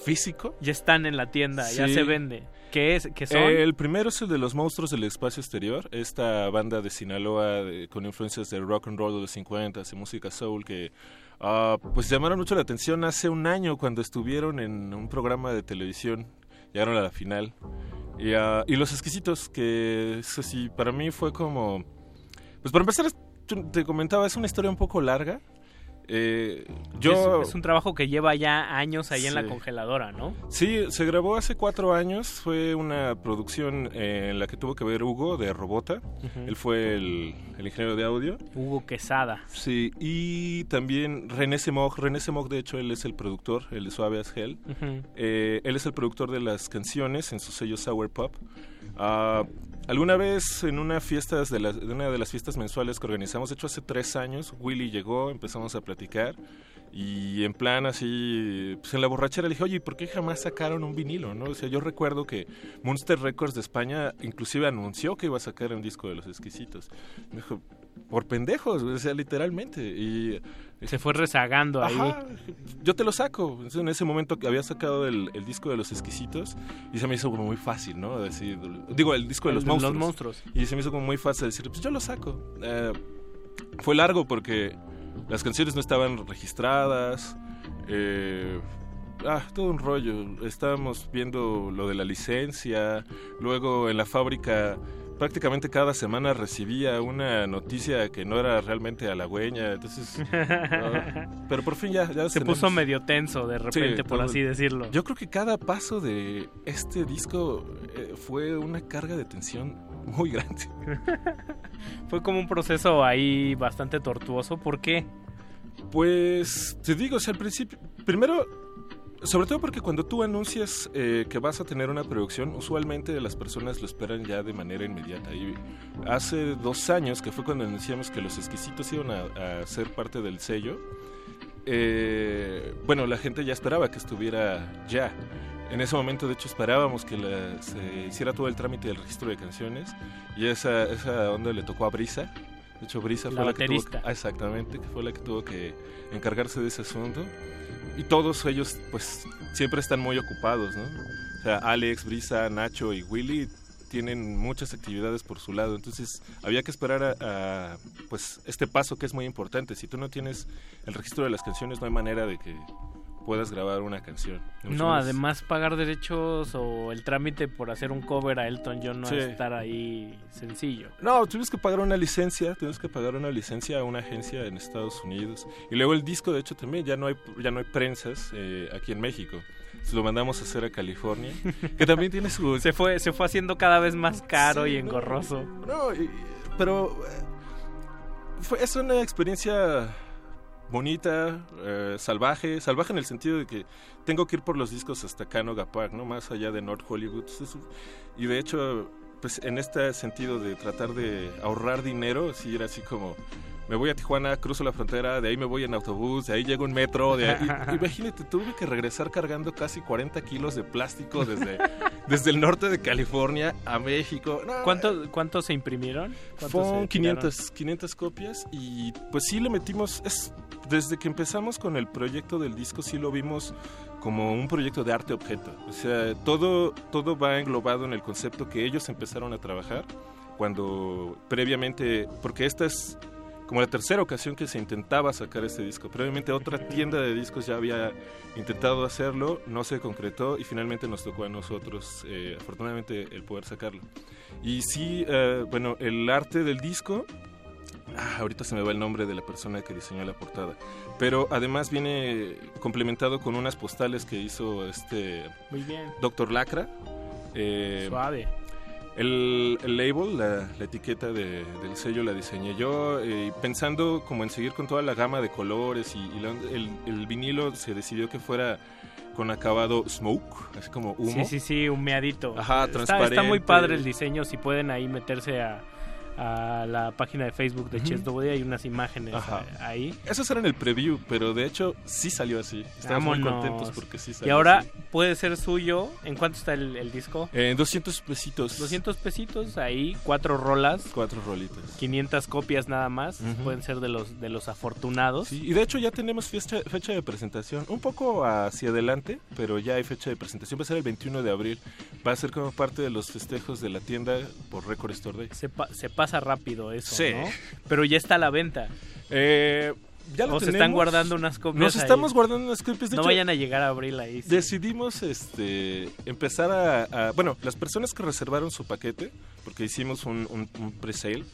físico. Ya están en la tienda, ya se vende. ¿Qué es? ¿Qué son? Eh, el primero es el de los monstruos del espacio exterior, esta banda de Sinaloa de- con influencias de rock and roll de los 50 y música soul que ah, pues llamaron mucho la atención hace un año cuando estuvieron en un programa de televisión, llegaron a la final. Y, ah, y Los Exquisitos, que eso sí, para mí fue como... Pues para empezar, te comentaba, es una historia un poco larga. Eh, yo... es, es un trabajo que lleva ya años ahí en la congeladora, ¿no? Sí, se grabó hace cuatro años. Fue una producción eh, en la que tuvo que ver Hugo de Robota. Él fue el, el ingeniero de audio. Hugo Quesada. Sí, y también René Semog. René Semog, de hecho, él es el productor, el de Suave as Hell. Eh, él es el productor de las canciones en su sello Sour Pop. Ah, alguna vez en una fiesta de, las- una de las fiestas mensuales que organizamos, de hecho hace tres años, Willy llegó, empezamos a platicar y en plan así, pues en la borrachera le dije, oye, ¿por qué jamás sacaron un vinilo? ¿no? O sea, yo recuerdo que Monster Records de España inclusive anunció que iba a sacar un disco de Los Exquisitos. Me dijo, por pendejos, o sea, literalmente. Y Se fue rezagando ahí. Yo te lo saco. Entonces, en ese momento que había sacado el, el disco de los exquisitos y se me hizo como muy fácil, ¿no? Decir, digo, el disco de El los monstruos. monstruos. Y se me hizo como muy fácil decir, pues yo lo saco. Eh, fue largo porque las canciones no estaban registradas. eh, ah, todo un rollo. Estábamos viendo lo de la licencia. Luego en la fábrica prácticamente cada semana recibía una noticia que no era realmente halagüeña. Entonces, pero por fin ya, ya Se tenemos. puso medio tenso de repente, Sí, por todo- así decirlo. Yo creo que cada paso de este disco eh, fue una carga de tensión muy grande. Fue como un proceso ahí bastante tortuoso. ¿Por qué? Pues te digo, o sea, al principio, primero, sobre todo porque cuando tú anuncias eh, que vas a tener una producción, usualmente las personas lo esperan ya de manera inmediata. Y hace dos años, que fue cuando anunciamos que los exquisitos iban a, a ser parte del sello, eh, bueno, la gente ya esperaba que estuviera ya. En ese momento, de hecho, esperábamos que la- se hiciera todo el trámite del registro de canciones y esa, esa onda le tocó a Brisa. De hecho, Brisa La fue la que tuvo ah, exactamente, que fue la que tuvo que encargarse de ese asunto. Y todos ellos, pues, siempre están muy ocupados, ¿no? O sea, Alex, Brisa, Nacho y Willy tienen muchas actividades por su lado. Entonces, había que esperar a, a, pues, este paso que es muy importante. Si tú no tienes el registro de las canciones, no hay manera de que puedas grabar una canción. No, además pagar derechos o el trámite por hacer un cover a Elton John no Sí. es estar ahí sencillo. No, tuvimos que pagar una licencia, tuvimos que pagar una licencia a una agencia en Estados Unidos. Y luego el disco, de hecho, también ya no hay, ya no hay prensas eh, aquí en México. Se lo mandamos a hacer a California, que también tiene su... Se fue, se fue haciendo cada vez más caro Sí, y no. engorroso. No, y- pero eh, fue, es una experiencia bonita, eh, salvaje, salvaje en el sentido de que tengo que ir por los discos hasta Canoga Park, ¿no? Más allá de North Hollywood. Y de hecho, pues en este sentido de tratar de ahorrar dinero, sí era así como... Me voy a Tijuana, cruzo la frontera, de ahí me voy en autobús, de ahí llego en metro, de ahí, imagínate, tuve que regresar cargando casi 40 kilos de plástico desde, desde el norte de California a México. No, ¿Cuántos cuántos se imprimieron? ¿Cuántos fueron se 500, 500 copias y pues sí le metimos, es, desde que empezamos con el proyecto del disco sí lo vimos como un proyecto de arte objeto. O sea, todo, todo va englobado en el concepto que ellos empezaron a trabajar cuando previamente, porque esta es como la tercera ocasión que se intentaba sacar este disco. Previamente otra tienda de discos ya había intentado hacerlo, no se concretó y finalmente nos tocó a nosotros, eh, afortunadamente, el poder sacarlo. Y sí, eh, bueno, el arte del disco, ah, ahorita se me va el nombre de la persona que diseñó la portada, pero además viene complementado con unas postales que hizo este Muy bien. Doctor Lacra. eh, Suave. el, el label, la, la etiqueta de- del sello la diseñé yo, eh, pensando como en seguir con toda la gama de colores y, y la- el, el vinilo se decidió que fuera con acabado smoke, así como humo. Sí, sí, sí, humeadito. Ajá, está, transparente. está muy padre el diseño, si pueden ahí meterse a, a la página de Facebook de Ujú. Chess Nobody, hay unas imágenes Ajá. ahí. Esos eran el preview, pero de hecho sí salió así. Estamos muy contentos porque sí salió Y ahora así. puede ser suyo. ¿En cuánto está el, el disco? Eh, 200 pesitos. 200 pesitos, ahí cuatro rolas. Cuatro rolitas. 500 copias nada más. Ujú. Pueden ser de los de los afortunados. Sí, y de hecho ya tenemos fecha, fecha de presentación, un poco hacia adelante, pero ya hay fecha de presentación, va a ser el 21 de abril, va a ser como parte de los festejos de la tienda por Record Store Day. Se, pa- se pasa rápido eso, Sí. ¿no? Pero ya está a la venta. Eh, ya lo o se están tenemos. guardando unas copias Nos ahí. estamos guardando unas copias. De no hecho, vayan a llegar a abril ahí. sí. Decidimos este, empezar a, a- Bueno, las personas que reservaron su paquete, porque hicimos un, un, un pre-sale,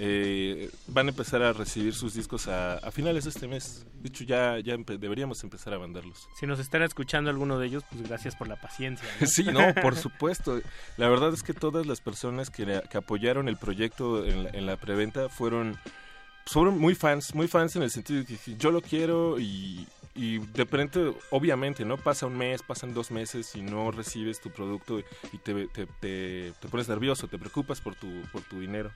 eh, van a empezar a recibir sus discos a, a finales de este mes. De hecho, ya, ya empe- deberíamos empezar a venderlos. Si nos están escuchando alguno de ellos, pues gracias por la paciencia. ¿no? Sí, no, por supuesto. La verdad es que todas las personas que, que apoyaron el proyecto en la, en la preventa fueron, fueron muy fans, muy fans en el sentido de que yo lo quiero y, y de repente, obviamente, ¿no? Pasa un mes, pasan dos meses y no recibes tu producto y te, te, te- te pones nervioso, te preocupas por tu, por tu dinero.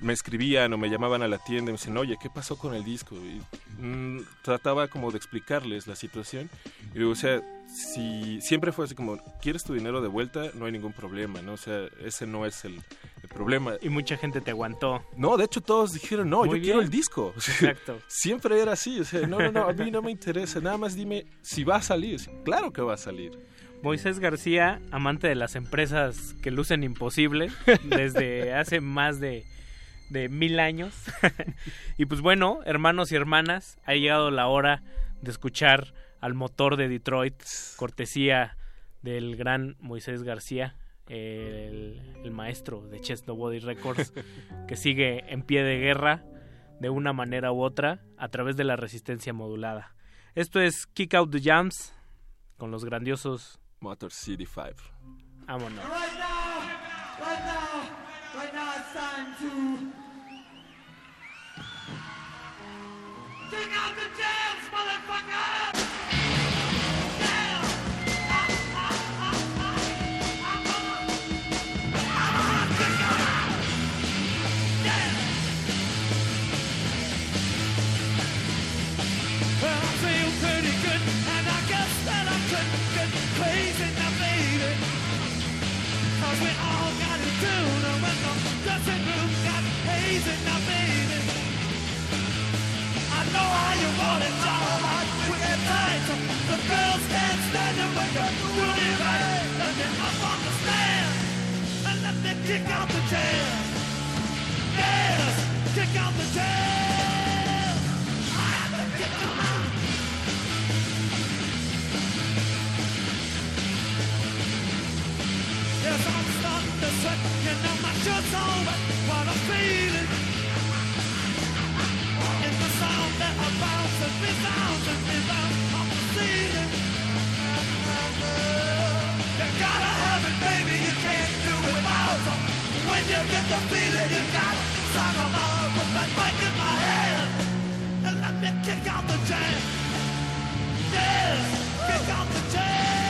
Me escribían o me llamaban a la tienda y me dicen, oye, ¿qué pasó con el disco? Y mm, trataba como de explicarles la situación. Y digo, o sea, si siempre fue así como, ¿quieres tu dinero de vuelta? No hay ningún problema, ¿no? O sea, ese no es el, el problema. Y mucha gente te aguantó. No, de hecho todos dijeron, no, Muy yo quiero el disco. O sea, Exacto. Siempre era así, o sea, no, no, no, a mí no me interesa, nada más dime si va a salir. Claro que va a salir. Moisés García, amante de las empresas que lucen imposible desde hace más de, de mil años. y pues bueno, hermanos y hermanas, ha llegado la hora de escuchar al motor de Detroit, cortesía del gran Moisés García, el, el maestro de Chess Nobody Records, que sigue en pie de guerra de una manera u otra a través de la resistencia modulada. Esto es Kick Out the Jams con los grandiosos Motor City 5. Vámonos. Right now, right now, right now it's time to kick out the jams, motherfucker! Kick out the jam. Kick out the jam. I have to kick 'em out. Yes, I'm starting to sweat, you know my shirt's I'm feeling. In the sound that rebounds you get the feeling, you out with mic in my hand. And let me kick out the jam. Kick out the jam.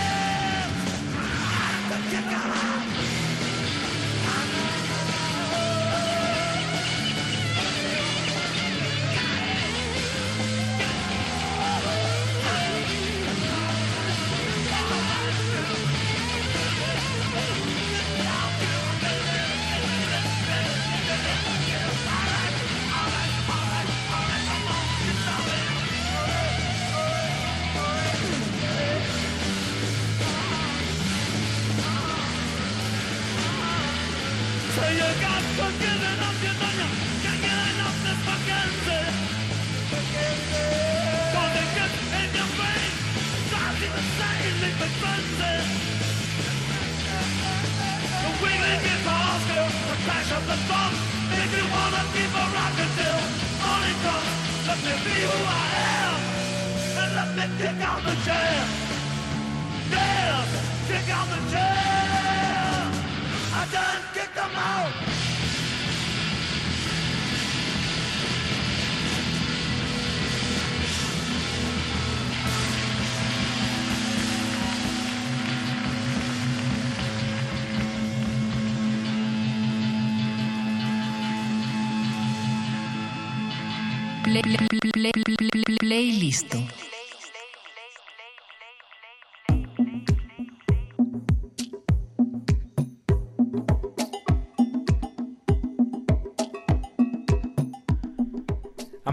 Kick out the jam. Yeah, kick out the jam. I done kicked them out. Play, play, play, play, play listo.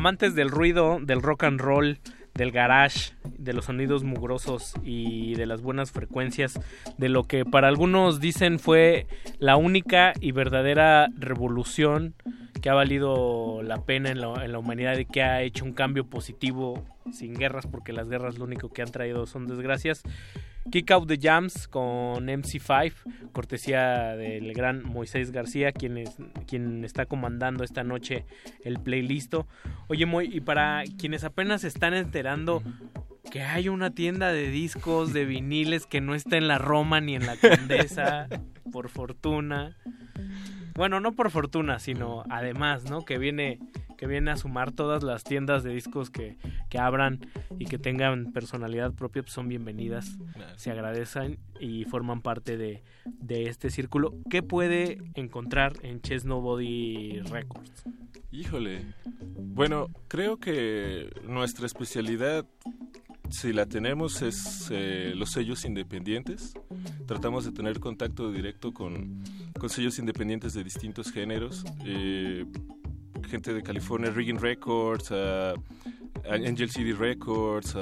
Amantes del ruido, del rock and roll, del garage, de los sonidos mugrosos y de las buenas frecuencias, de lo que para algunos dicen fue la única y verdadera revolución que ha valido la pena en la, en la humanidad y que ha hecho un cambio positivo sin guerras, porque las guerras lo único que han traído son desgracias. Kick Out the Jams con MC5, cortesía del gran Moisés García, quien, es, quien está comandando esta noche el playlist. Oye, Moy, y para quienes apenas se están enterando que hay una tienda de discos, de viniles que no está en la Roma ni en la Condesa, por fortuna. Bueno, no por fortuna, sino además, ¿no? Que viene que viene a sumar todas las tiendas de discos que, que abran y que tengan personalidad propia, pues son bienvenidas, se agradecen y forman parte de, de este círculo. ¿Qué puede encontrar en Chess Nobody Records? Híjole. Bueno, creo que nuestra especialidad, si la tenemos, es eh, los sellos independientes. Tratamos de tener contacto directo con, sellos independientes de distintos géneros. Eh, gente de California, Rigging Records, uh, Angel City Records,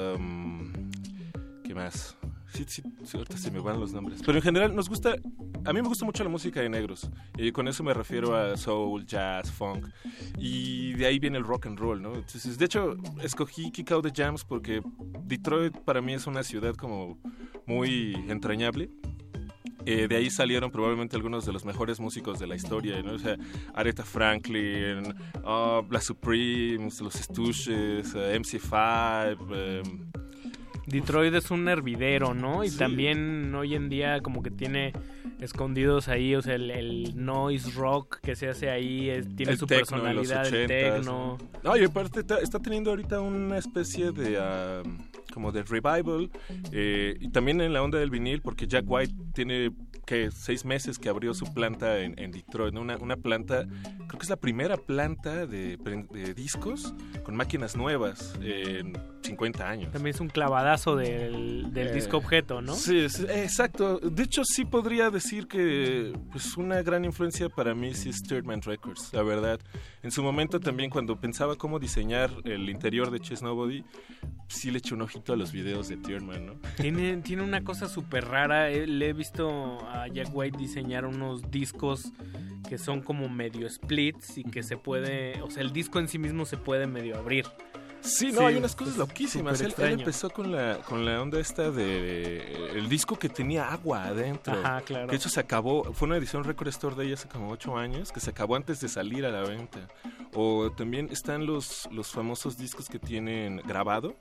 ¿qué más? Sí, sí, ahorita se me van los nombres. Pero en general nos gusta, a mí me gusta mucho la música de negros. Y con eso me refiero a soul, jazz, funk. Y de ahí viene el rock and roll, ¿no? Entonces, de hecho, escogí Kick Out the Jams porque Detroit para mí es una ciudad como muy entrañable. Eh, de ahí salieron probablemente algunos de los mejores músicos de la historia, ¿no? O sea, Aretha Franklin, uh, La Supremes, Los Stooges, uh, MC5. Um, Detroit es un hervidero, ¿no? Y Sí. también hoy en día como que tiene escondidos ahí, o sea, el, el noise rock que se hace ahí es- tiene el su personalidad, el 80s, techno. No, y aparte está, está teniendo ahorita una especie de ah, como de revival eh, y también en la onda del vinil porque Jack White tiene que seis meses que abrió su planta en, en Detroit, ¿no? una, una planta, creo que es la primera planta de, de discos con máquinas nuevas 50 años. También es un clavadazo del, del Eh, disco objeto, ¿no? Sí, exacto. De hecho, sí podría decir que pues una gran influencia para mí sí es Sturdman Records, la verdad. En su momento también cuando pensaba cómo diseñar el interior de Chess Nobody, sí le eché un ojito a los videos de Sturdman, ¿no? Tiene, tiene una cosa súper rara. eh, Le he visto a Jack White diseñar unos discos que son como medio splits y que se puede, o sea, el disco en sí mismo se puede medio abrir. Sí, no, hay unas cosas loquísimas. Él, empezó con la, con la onda esta de el disco que tenía agua adentro. Ajá, claro. Que de hecho se acabó, fue una edición Record Store de ella hace como ocho años, que se acabó antes de salir a la venta. O también están los, los famosos discos que tienen grabado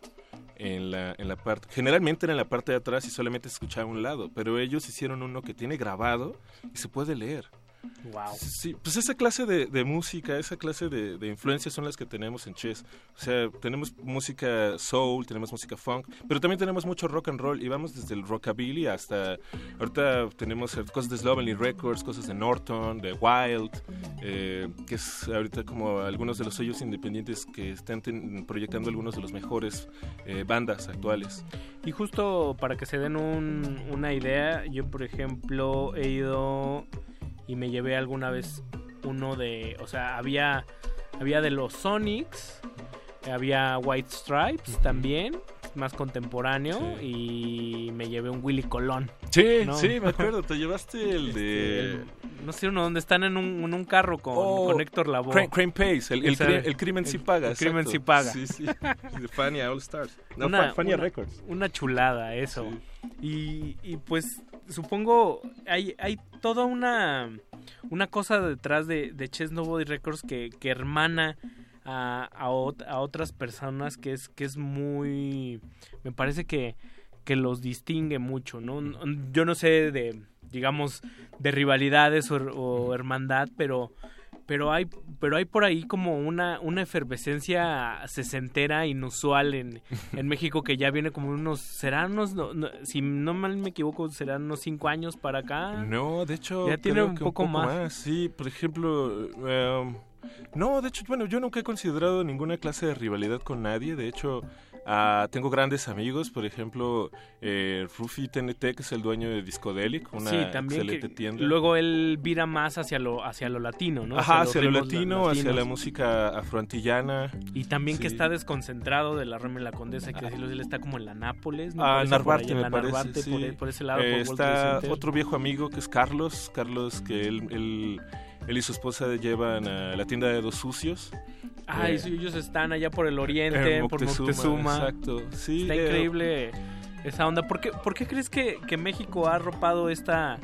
en la, en la parte, generalmente era en la parte de atrás y solamente se escuchaba un lado, pero ellos hicieron uno que tiene grabado y se puede leer. Wow. Sí, pues esa clase de, de música, esa clase de, de influencias son las que tenemos en Chess. O sea, tenemos música soul, tenemos música funk, pero también tenemos mucho rock and roll y vamos desde el rockabilly hasta... Ahorita tenemos cosas de Slovenly Records, cosas de Norton, de Wild, eh, que es ahorita como algunos de los sellos independientes que están ten- proyectando algunos de los mejores eh, bandas actuales. Y justo para que se den un- una idea, yo por ejemplo he ido y me llevé alguna vez uno de, o sea, había había de los Sonics, había White Stripes también, más contemporáneo y me llevé un Willy Colón. Sí, ¿no? sí, me acuerdo, te llevaste el de... El- no sé uno donde están en un, en un carro con, Oh, con Héctor Lavoe. Crane, Crane Pace, el, el, el crimen sí paga. El crimen sí paga. Sí, sí. De Fania All Stars. No, Una- Fa- Fania una- Records. Una chulada eso. Y, y, pues supongo hay, hay toda una, una cosa detrás de, de Chess Records que, que hermana a, a, ot- a otras personas que es, que es muy... Me parece que, que los distingue mucho, ¿no? Yo no sé de, digamos, de rivalidades o hermandad, pero pero hay pero hay por ahí como una una efervescencia sesentera inusual en, en México que ya viene como unos serán unos no- no- si no mal me equivoco serán unos cinco años para acá No, de hecho, ya tiene un que poco, más. Sí, por ejemplo, em, no, de hecho, bueno, yo nunca he considerado ninguna clase de rivalidad con nadie. De hecho, ah, tengo grandes amigos, por ejemplo, eh, Rufi TNT, que es el dueño de Discodelic, una sí, también excelente que tienda. luego él vira más hacia lo hacia lo latino, ¿no? Ajá, hacia lo latino, hacia la música afroantillana. Y también que está desconcentrado de la Roma la Condesa, hay que decirlo, él está como en la Nápoles, me Ah, Narvarte, allá me la parece, Narvarte, sí. por, por ese lado, Eh, por está otro viejo amigo que es Carlos, Carlos que él, él, él y su esposa llevan a la tienda de Dos Sucios. Ay, Eh, sí, ellos están allá por el oriente, en por Moctezuma, Moctezuma. exacto. Sí, Está eh, increíble esa onda. ¿Por qué, por qué crees que, que México ha arropado esta,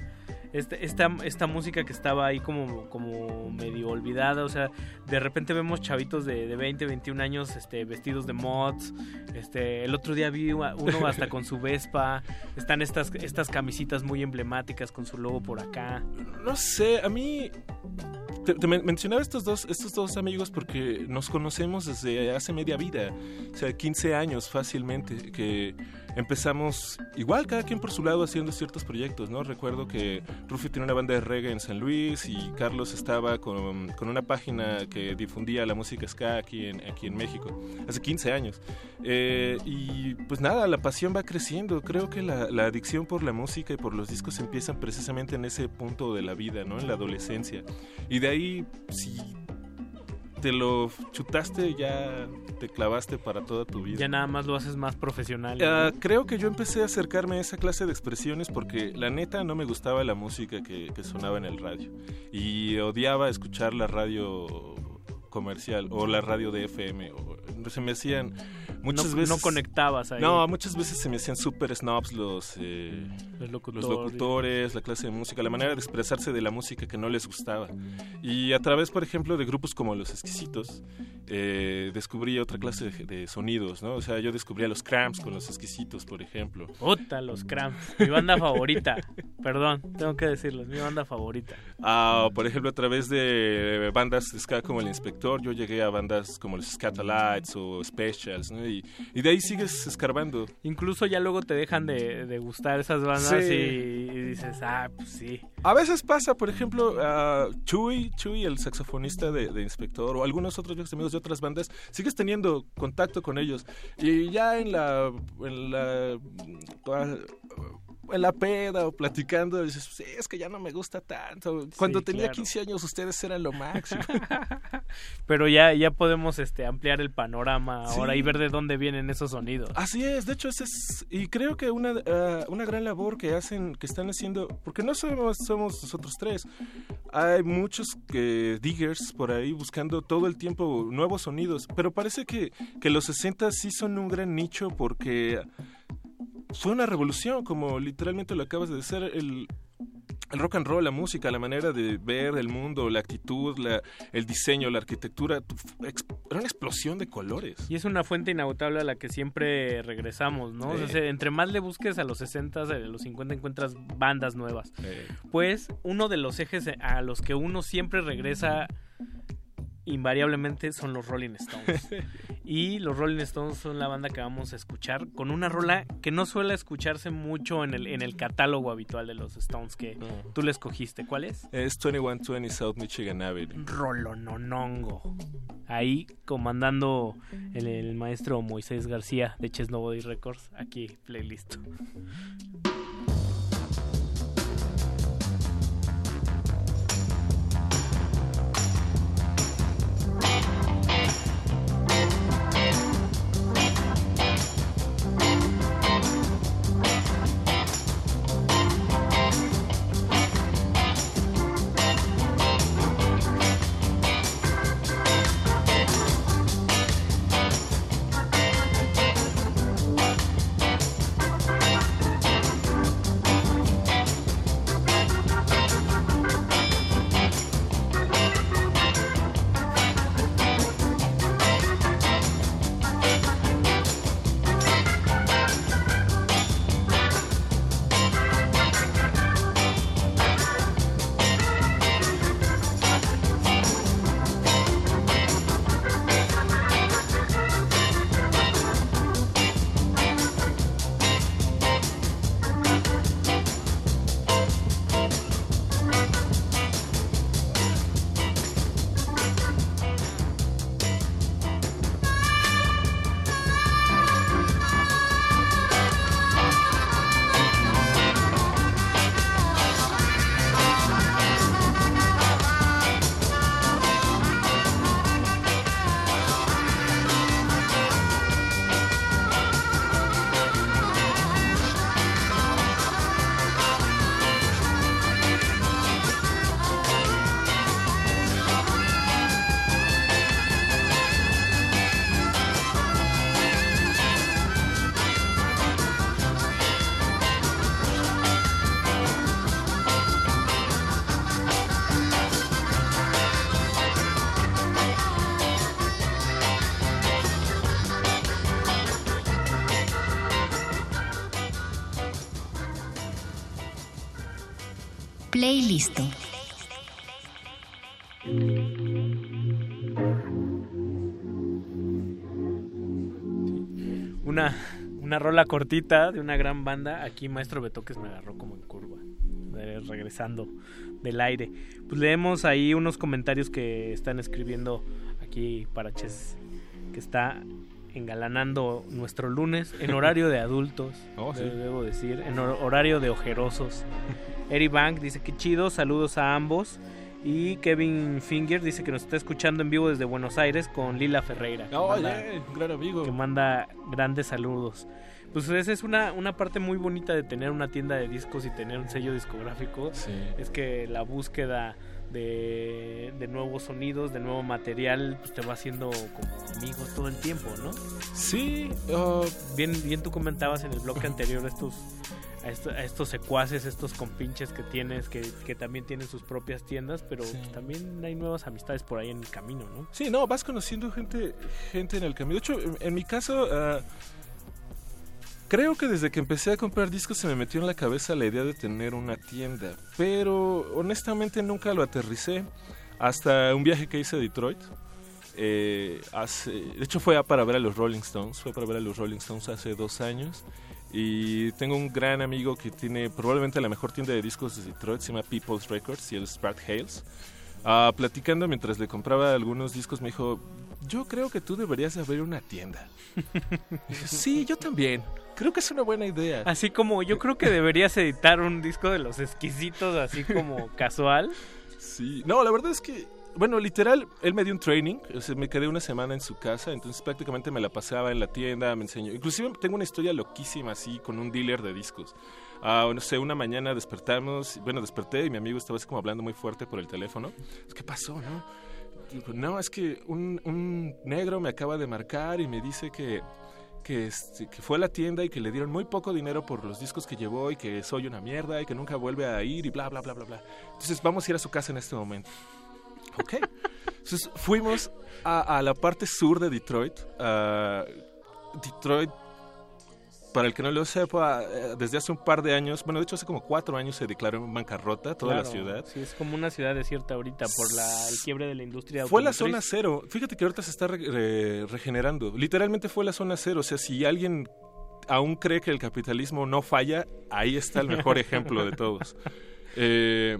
este- esta, esta música que estaba ahí como, como medio olvidada? O sea, de repente vemos chavitos de, de 20, 21 años este, vestidos de mods. Este, el otro día vi uno hasta con su Vespa. Están estas, estas camisitas muy emblemáticas con su logo por acá. No sé, a mí te, te men- mencionaba estos dos, estos dos amigos porque nos conocemos desde hace media vida, o sea, 15 años fácilmente, que empezamos igual cada quien por su lado haciendo ciertos proyectos, ¿no? Recuerdo que Rufi tiene una banda de reggae en San Luis y Carlos estaba con, con una página que difundía la música ska aquí en, aquí en México, hace 15 años. Eh, y pues nada, la pasión va creciendo, creo que la, la adicción por la música y por los discos empiezan precisamente en ese punto de la vida, ¿no? En la adolescencia. Y de ahí, si te lo chutaste, ya te clavaste para toda tu vida. Ya nada más lo haces más profesional. Ah, creo que yo empecé a acercarme a esa clase de expresiones porque la neta no me gustaba la música que, que sonaba en el radio y odiaba escuchar la radio comercial o la radio de FM o se me hacían muchas No- veces no conectabas ahí. no muchas veces se me hacían super snobs los eh, Los locutores. los locutores la clase de música la manera de expresarse de la música que no les gustaba y a través por ejemplo de grupos como los exquisitos eh, descubrí otra clase de, de sonidos no o sea yo descubrí a los cramps con los exquisitos por ejemplo Puta, los Cramps. Mi banda favorita. Perdón, tengo que decirlo. Es mi banda favorita. Ah, por ejemplo, a través de bandas de ska como El Inspector, yo llegué a bandas como los Scatalites o Specials, ¿no? y, y de ahí sigues escarbando. Incluso ya luego te dejan de, de gustar esas bandas Sí. y, y dices, ah, pues sí. A veces pasa, por ejemplo, a Chuy, Chuy, el saxofonista de, de Inspector, o algunos otros viejos amigos de otras bandas, sigues teniendo contacto con ellos. Y ya en la, en la, en la peda o platicando, dices, sí, es que ya no me gusta tanto. Cuando Sí, tenía claro. 15 años ustedes eran lo máximo. Pero ya, ya podemos este, ampliar el panorama ahora y ver de dónde vienen esos sonidos. Así es, de hecho, ese es, y creo que una, ah, una gran labor que hacen, que están haciendo, porque no somos, somos nosotros tres, hay muchos que, diggers por ahí buscando todo el tiempo nuevos sonidos, pero parece que, que los 60 sí son un gran nicho porque fue una revolución, como literalmente lo acabas de decir, el, el rock and roll, la música, la manera de ver el mundo, la actitud, la, el diseño, la arquitectura, era una explosión de colores. Y es una fuente inagotable a la que siempre regresamos, ¿no? O sea, entre más le busques a los 60, a los 50 encuentras bandas nuevas. Eh, Pues uno de los ejes a los que uno siempre regresa invariablemente son los Rolling Stones. y los Rolling Stones son la banda que vamos a escuchar con una rola que no suele escucharse mucho en el, en el catálogo habitual de los Stones que tú le escogiste. ¿Cuál es? Es 2120 South Michigan Avenue. Rolononongo. Ahí comandando el, el maestro Moisés García de Chess Nobody Records. Aquí, playlist. Playlist. Una, una rola cortita de una gran banda. Aquí Maestro Betoques me agarró como en curva. regresando del aire. Pues leemos ahí unos comentarios que están escribiendo aquí para Ches, que está engalanando nuestro lunes en horario de adultos, Oh, sí. debo decir, en hor- horario de ojerosos. Eri Bank dice que chido, saludos a ambos. Y Kevin Finger dice que nos está escuchando en vivo desde Buenos Aires con Lila Ferreira. Oh, manda- yeah, un gran amigo. que manda grandes saludos. Pues esa es una, una parte muy bonita de tener una tienda de discos y tener un sello discográfico. Es que la búsqueda de, de nuevos sonidos, de nuevo material, pues te va haciendo como amigos todo el tiempo, ¿no? Sí, ah, bien, bien tú comentabas en el bloque anterior estos a, esto- a estos secuaces, estos compinches que tienes, que, que también tienen sus propias tiendas, pero pues, también hay nuevas amistades por ahí en el camino, ¿no? Sí, no, vas conociendo gente, gente en el camino. De hecho, en, en mi caso, ah, creo que desde que empecé a comprar discos se me metió en la cabeza la idea de tener una tienda. Pero honestamente nunca lo aterricé hasta un viaje que hice a Detroit. Eh, hace, de hecho fue para ver a los Rolling Stones, fue para ver a los Rolling Stones hace dos años. Y tengo un gran amigo que tiene probablemente la mejor tienda de discos de Detroit, se llama People's Records y es Spark Hales. Ah, platicando mientras le compraba algunos discos, me dijo, yo creo que tú deberías de abrir una tienda. Dije, sí, yo también. Creo que es una buena idea. Así como yo creo que deberías editar un disco de los exquisitos, así como casual. Sí, no, la verdad es que, bueno, literal, él me dio un training, o sea, me quedé una semana en su casa, entonces prácticamente me la pasaba en la tienda, me enseñó. Inclusive tengo una historia loquísima así con un dealer de discos. Ah, no sé, una mañana despertamos, bueno, desperté y mi amigo estaba así como hablando muy fuerte por el teléfono. ¿Qué pasó, no? Digo, no, es que un, un negro me acaba de marcar y me dice que, que, este, que fue a la tienda y que le dieron muy poco dinero por los discos que llevó y que soy una mierda y que nunca vuelve a ir y bla, bla, bla, bla, bla. Entonces vamos a ir a su casa en este momento. Ok. Entonces fuimos a, a la parte sur de Detroit. Ah, Detroit, para el que no lo sepa, eh, desde hace un par de años, bueno, de hecho hace como cuatro años se declaró en bancarrota toda la Claro, ciudad. Sí, es como una ciudad desierta ahorita por la, el quiebre de la industria Fue la zona cero. Fíjate que ahorita se está re- re- regenerando. Literalmente fue la zona cero. O sea, si alguien aún cree que el capitalismo no falla, ahí está el mejor ejemplo de todos. Eh,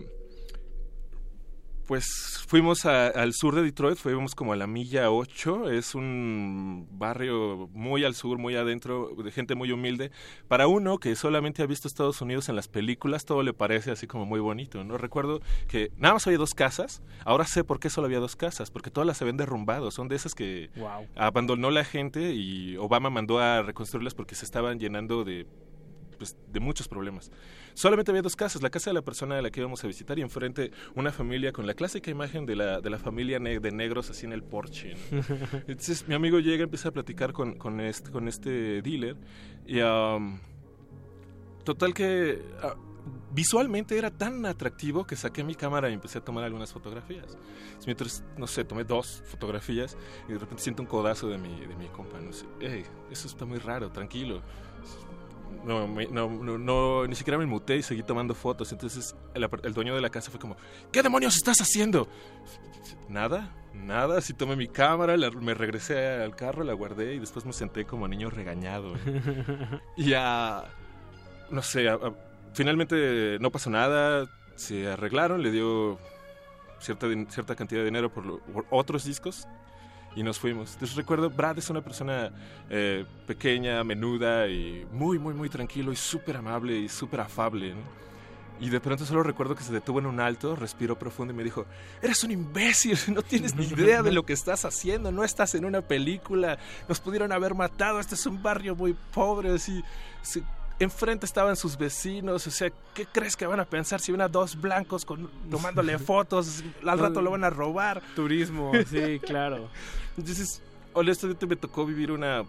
pues fuimos a- al sur de Detroit, fuimos como a la milla 8, es un barrio muy al sur, muy adentro, de gente muy humilde. Para uno que solamente ha visto Estados Unidos en las películas, todo le parece así como muy bonito, ¿no? Recuerdo que nada más había dos casas, ahora sé por qué solo había dos casas, porque todas las se habían derrumbado, son de esas que Wow. abandonó la gente y Obama mandó a reconstruirlas porque se estaban llenando de pues, de muchos problemas. Solamente había dos casas, la casa de la persona a la que íbamos a visitar y enfrente una familia con la clásica imagen de la, de la familia ne- de negros así en el porche. ¿no? Entonces mi amigo llega, empieza a platicar con, con, este, con este dealer y um, total que ah, visualmente era tan atractivo que saqué mi cámara y empecé a tomar algunas fotografías. Entonces, mientras, no sé, tomé dos fotografías y de repente siento un codazo de mi, de mi compa. No sé, "Ey, eso está muy raro, tranquilo. No, no, no, no, ni siquiera me muté y seguí tomando fotos. Entonces el, dueño de la casa fue como, ¿qué demonios estás haciendo? Nada, nada. Así tomé mi cámara, la- me regresé al carro, la guardé y después me senté como niño regañado. y ya, no sé, a- a- finalmente no pasó nada. Se arreglaron, le dio cierta, cierta cantidad de dinero por, lo- por otros discos y nos fuimos. Entonces recuerdo, Brad es una persona eh, pequeña, menuda y muy, muy, muy tranquilo y súper amable y súper afable. ¿no? Y de pronto solo recuerdo que se detuvo en un alto, respiró profundo y me dijo, eres un imbécil, no tienes ni idea de lo que estás haciendo, no estás en una película, nos pudieron haber matado, este es un barrio muy pobre, así, sí, enfrente estaban sus vecinos, o sea, ¿qué crees que van a pensar si ven a dos blancos con, tomándole fotos, al rato lo van a robar? Turismo, sí, claro. Entonces, honestamente me tocó vivir una,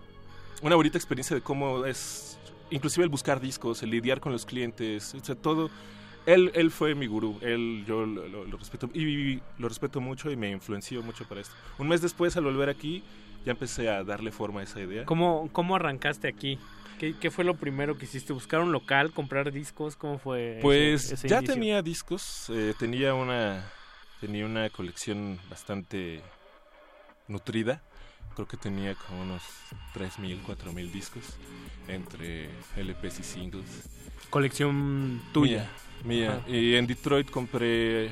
una bonita experiencia de cómo es, inclusive el buscar discos, el lidiar con los clientes, o sea, todo. Él, él fue mi gurú, él yo lo, lo- lo respeto y lo respeto mucho y me influenció mucho para esto. Un mes después, al volver aquí, ya empecé a darle forma a esa idea. ¿Cómo, ¿Cómo arrancaste aquí? ¿Qué, qué fue lo primero que hiciste? ¿Buscar un local, comprar discos? ¿Cómo fue? Pues ese- ese ya inicio? tenía discos, eh, tenía una tenía una colección bastante nutrida. Creo que tenía como unos 3.000, 4.000 discos entre LPs y singles. Colección tuya. Mía. Y en Detroit compré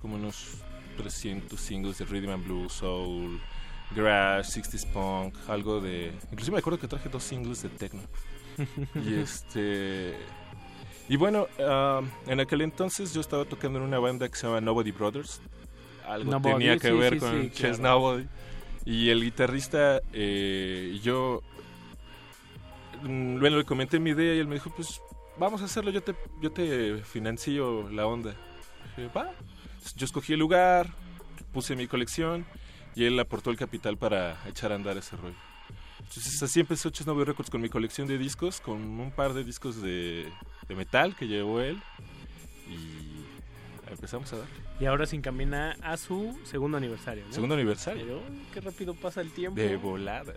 como unos 300 singles de Rhythm and Blues, Soul, Garage, 60s Punk, algo de... Inclusive me acuerdo que traje dos singles de techno. y este... Y bueno, ah, en aquel entonces yo estaba tocando en una banda que se llama Nobody Brothers. Algo Nobody, tenía que sí, ver sí, con sí, Chess claro. Nobody. Y el guitarrista, eh, yo mm, bueno, le comenté mi idea y él me dijo, pues vamos a hacerlo, yo te, yo te financio la onda. Dije, va. Yo escogí el lugar, puse mi colección y él aportó el capital para echar a andar ese rollo. Entonces así empezó Chess Nobody Records con mi colección de discos, con un par de discos de, de metal que llevó él y empezamos a dar. Y ahora se encamina a su segundo aniversario. ¿no? Segundo aniversario. Pero, qué rápido pasa el tiempo. De volada.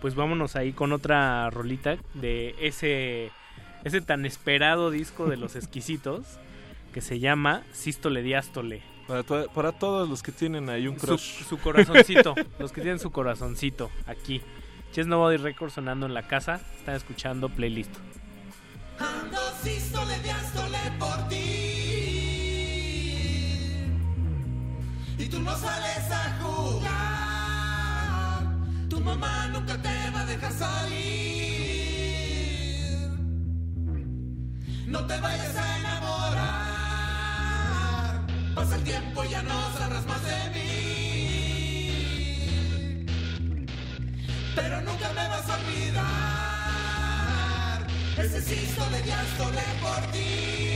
Pues vámonos ahí con otra rolita de ese, ese tan esperado disco de los exquisitos que se llama Sístole Diástole. Para, to- para todos los que tienen ahí un Su, crush. su corazoncito, los que tienen su corazoncito aquí. Chess Nobody Records sonando en la casa, están escuchando playlist. Ando sístole, diástole por ti. Y tú no sales a jugar. Tu mamá nunca te va a dejar salir. No te vayas a enamorar. Pasa el tiempo y ya no sabrás más de mí. Pero nunca me vas a olvidar. Ese sístole, diástole por ti.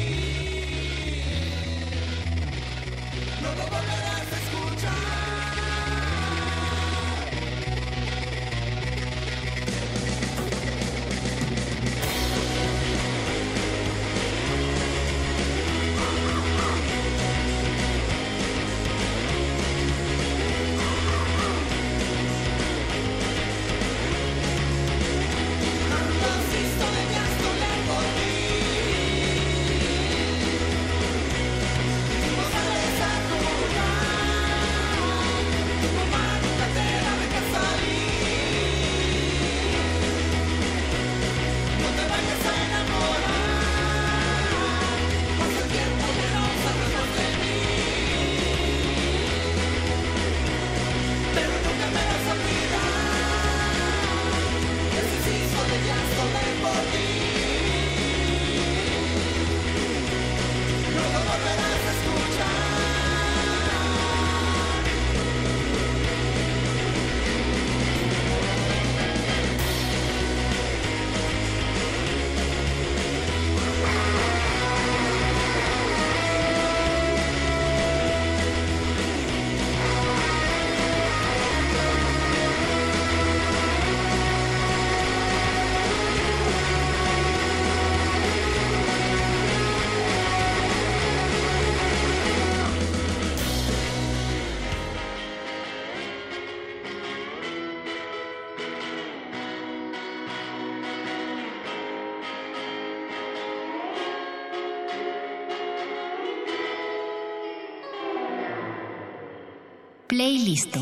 Playlist.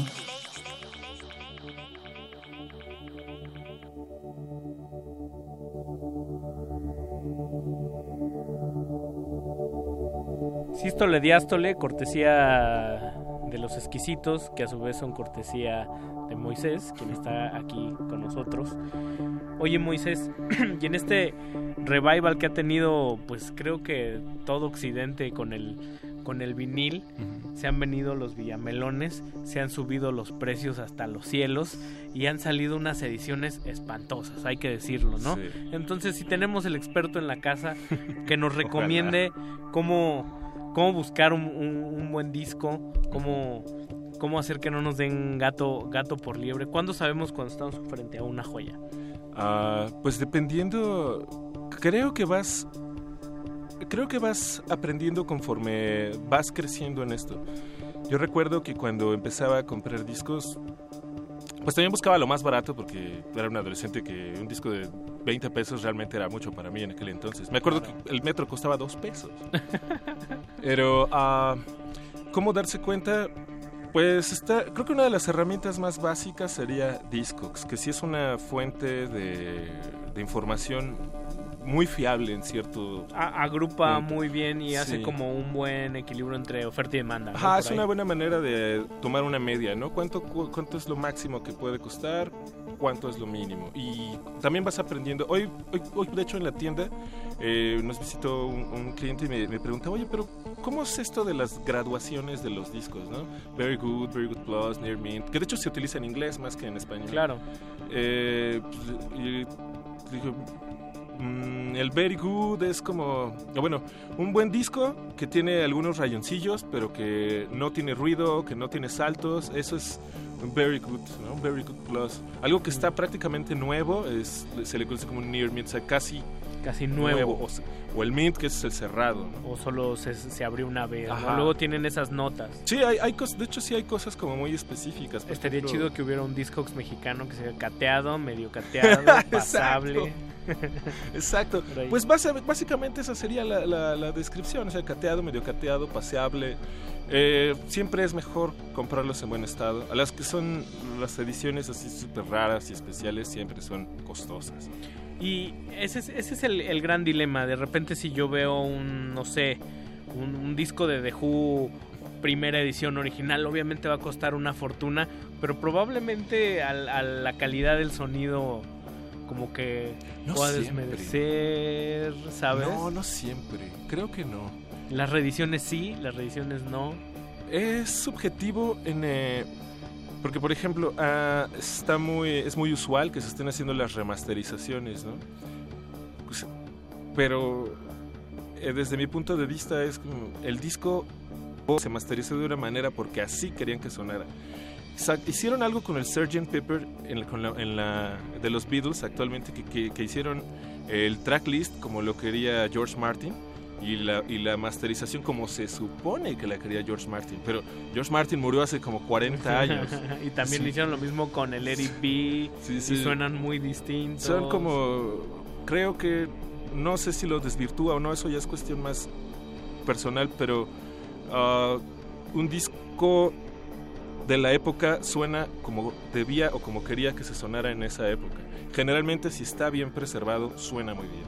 Sístole Diástole, cortesía de los exquisitos, que a su vez son cortesía de Moisés, quien está aquí con nosotros. Oye Moisés, y en este revival que ha tenido, pues creo que todo Occidente con el con el vinil, se han venido los villamelones, se han subido los precios hasta los cielos y han salido unas ediciones espantosas, hay que decirlo, ¿no? Sí. Entonces, si tenemos el experto en la casa que nos recomiende cómo, cómo buscar un, un- un buen disco, cómo, cómo hacer que no nos den gato, gato por liebre, ¿cuándo sabemos cuando estamos frente a una joya? Ah, pues dependiendo, creo que vas, creo que vas aprendiendo conforme vas creciendo en esto. Yo recuerdo que cuando empezaba a comprar discos, Pues también buscaba lo más barato porque era un adolescente que un disco de 20 pesos realmente era mucho para mí en aquel entonces. Me acuerdo que el metro costaba 2 pesos. Pero, ah, ¿cómo darse cuenta? Pues está, creo que una de las herramientas más básicas sería Discogs, que sí es una fuente de, de información muy fiable en cierto... A- agrupa punto. muy bien y hace como un buen equilibrio entre oferta y demanda. ¿no? Ajá, Por es ahí. una buena manera de tomar una media, ¿no? ¿Cuánto, cu- ¿Cuánto es lo máximo que puede costar? ¿Cuánto es lo mínimo? Y también vas aprendiendo. Hoy, hoy, hoy, de hecho, en la tienda eh, nos visitó un, un cliente y me, me preguntaba, oye, pero ¿cómo es esto de las graduaciones de los discos, no? Very Good, Very Good Plus, Near Mint, que de hecho se utiliza en inglés más que en español. Claro. Eh, pues, y mm, el Very Good es como, bueno, un buen disco que tiene algunos rayoncillos, pero que no tiene ruido, que no tiene saltos. Eso es Very Good, ¿no? Very Good Plus. Algo que está prácticamente nuevo, es, se le conoce como un Near Mint, o casi, Casi nuevo. O, el Mint, que es el cerrado. ¿no? O solo se, se abrió una vez. ¿no? Luego tienen esas notas. Sí, hay, hay cosas, de hecho sí hay cosas como muy específicas. Estaría ejemplo- chido que hubiera un Discogs mexicano que sea cateado, medio cateado, pasable. Exacto. Pues básicamente esa sería la, la- la descripción, o sea, cateado, medio cateado, paseable. Eh, siempre es mejor comprarlos en buen estado. A las que son las ediciones así súper raras y especiales siempre son costosas. Y ese es, ese es el, el gran dilema. De repente si yo veo un, no sé, un, un disco de The Who primera edición original, obviamente va a costar una fortuna, pero probablemente a, la calidad del sonido como que No pueda desmerecer, ¿sabes? No, no siempre. Creo que no. Las reediciones sí, las reediciones no. Es subjetivo en... eh, porque, por ejemplo, ah, está muy, es muy usual que se estén haciendo las remasterizaciones, ¿no? Pues, pero eh, desde mi punto de vista es como el disco se masterizó de una manera porque así querían que sonara. Hicieron algo con el Sgt. Pepper en con la- en la- de los Beatles actualmente que, que- que hicieron el tracklist como lo quería George Martin y la, y la masterización como se supone que la quería George Martin. Pero George Martin murió hace como 40 años. y también Sí. hicieron lo mismo con el Eric B. sí. Y suenan muy distintos. Son como. Creo que. No sé si lo desvirtúa o no, eso ya es cuestión más personal, pero. ah, un disco de la época suena como debía o como quería que se sonara en esa época. Generalmente, si está bien preservado, suena muy bien.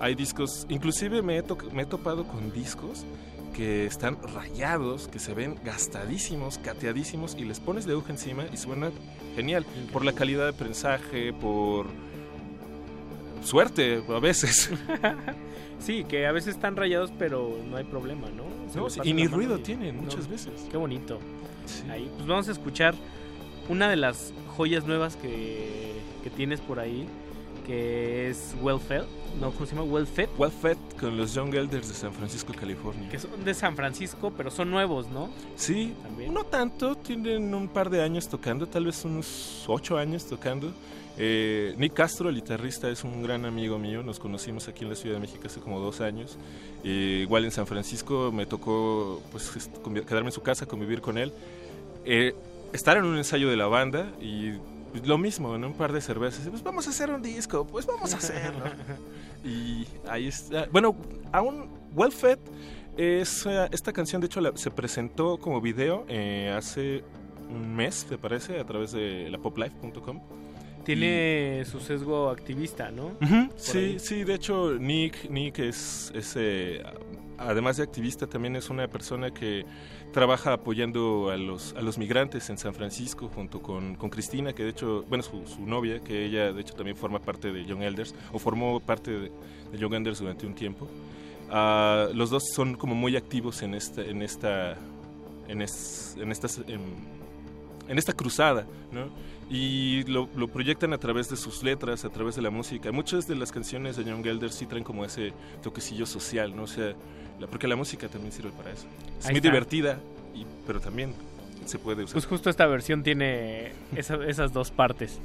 Hay discos, inclusive me he, to- me he topado con discos que están rayados, que se ven gastadísimos, cateadísimos, y les pones de aguja encima y suena genial. Por la calidad de prensaje, por suerte a veces. Sí, que a veces están rayados, pero no hay problema, ¿no? Sí, y ni ruido y- tienen no. muchas veces. Qué bonito. Ahí, pues vamos a escuchar una de las joyas nuevas que, que tienes por ahí, que es Well Fed. No, ¿cómo se llama? Well Fed. Well Fed con los Young Elders de San Francisco, California. Que son de San Francisco, pero son nuevos, ¿no? Sí, no tanto, tienen un par de años tocando, tal vez unos ocho años tocando. Eh, Nick Castro, el guitarrista, es un gran amigo mío, nos conocimos aquí en la Ciudad de México hace como dos años. Eh, igual en San Francisco me tocó pues, quedarme en su casa, convivir con él. Eh, estar en un ensayo de la banda y lo mismo, en un par de cervezas. Pues vamos a hacer un disco, pues vamos a hacerlo. y ahí está. Bueno, aún Well Fed es, eh, esta canción, de hecho, la- se presentó como video eh, hace un mes, me parece, a través de la poplife.com. Tiene su sesgo activista, ¿no? Sí, ahí. sí, de hecho Nick, Nick es, es, eh, además de activista, también es una persona que trabaja apoyando a los, a los migrantes en San Francisco junto con, con Cristina, que de hecho, bueno, su, novia, que ella de hecho también forma parte de Young Elders, o formó parte de, Young Elders durante un tiempo. Ah, los dos son como muy activos en esta, en esta, en, es- en estas, en- esta cruzada, ¿no? Y lo, proyectan a través de sus letras, a través de la música. Muchas de las canciones de Young Elders sí traen como ese toquecillo social, ¿no? Sea, porque la música también sirve para eso. Es Ahí muy está. divertida, y, pero también se puede usar. Pues justo esta versión tiene esa- esas dos partes.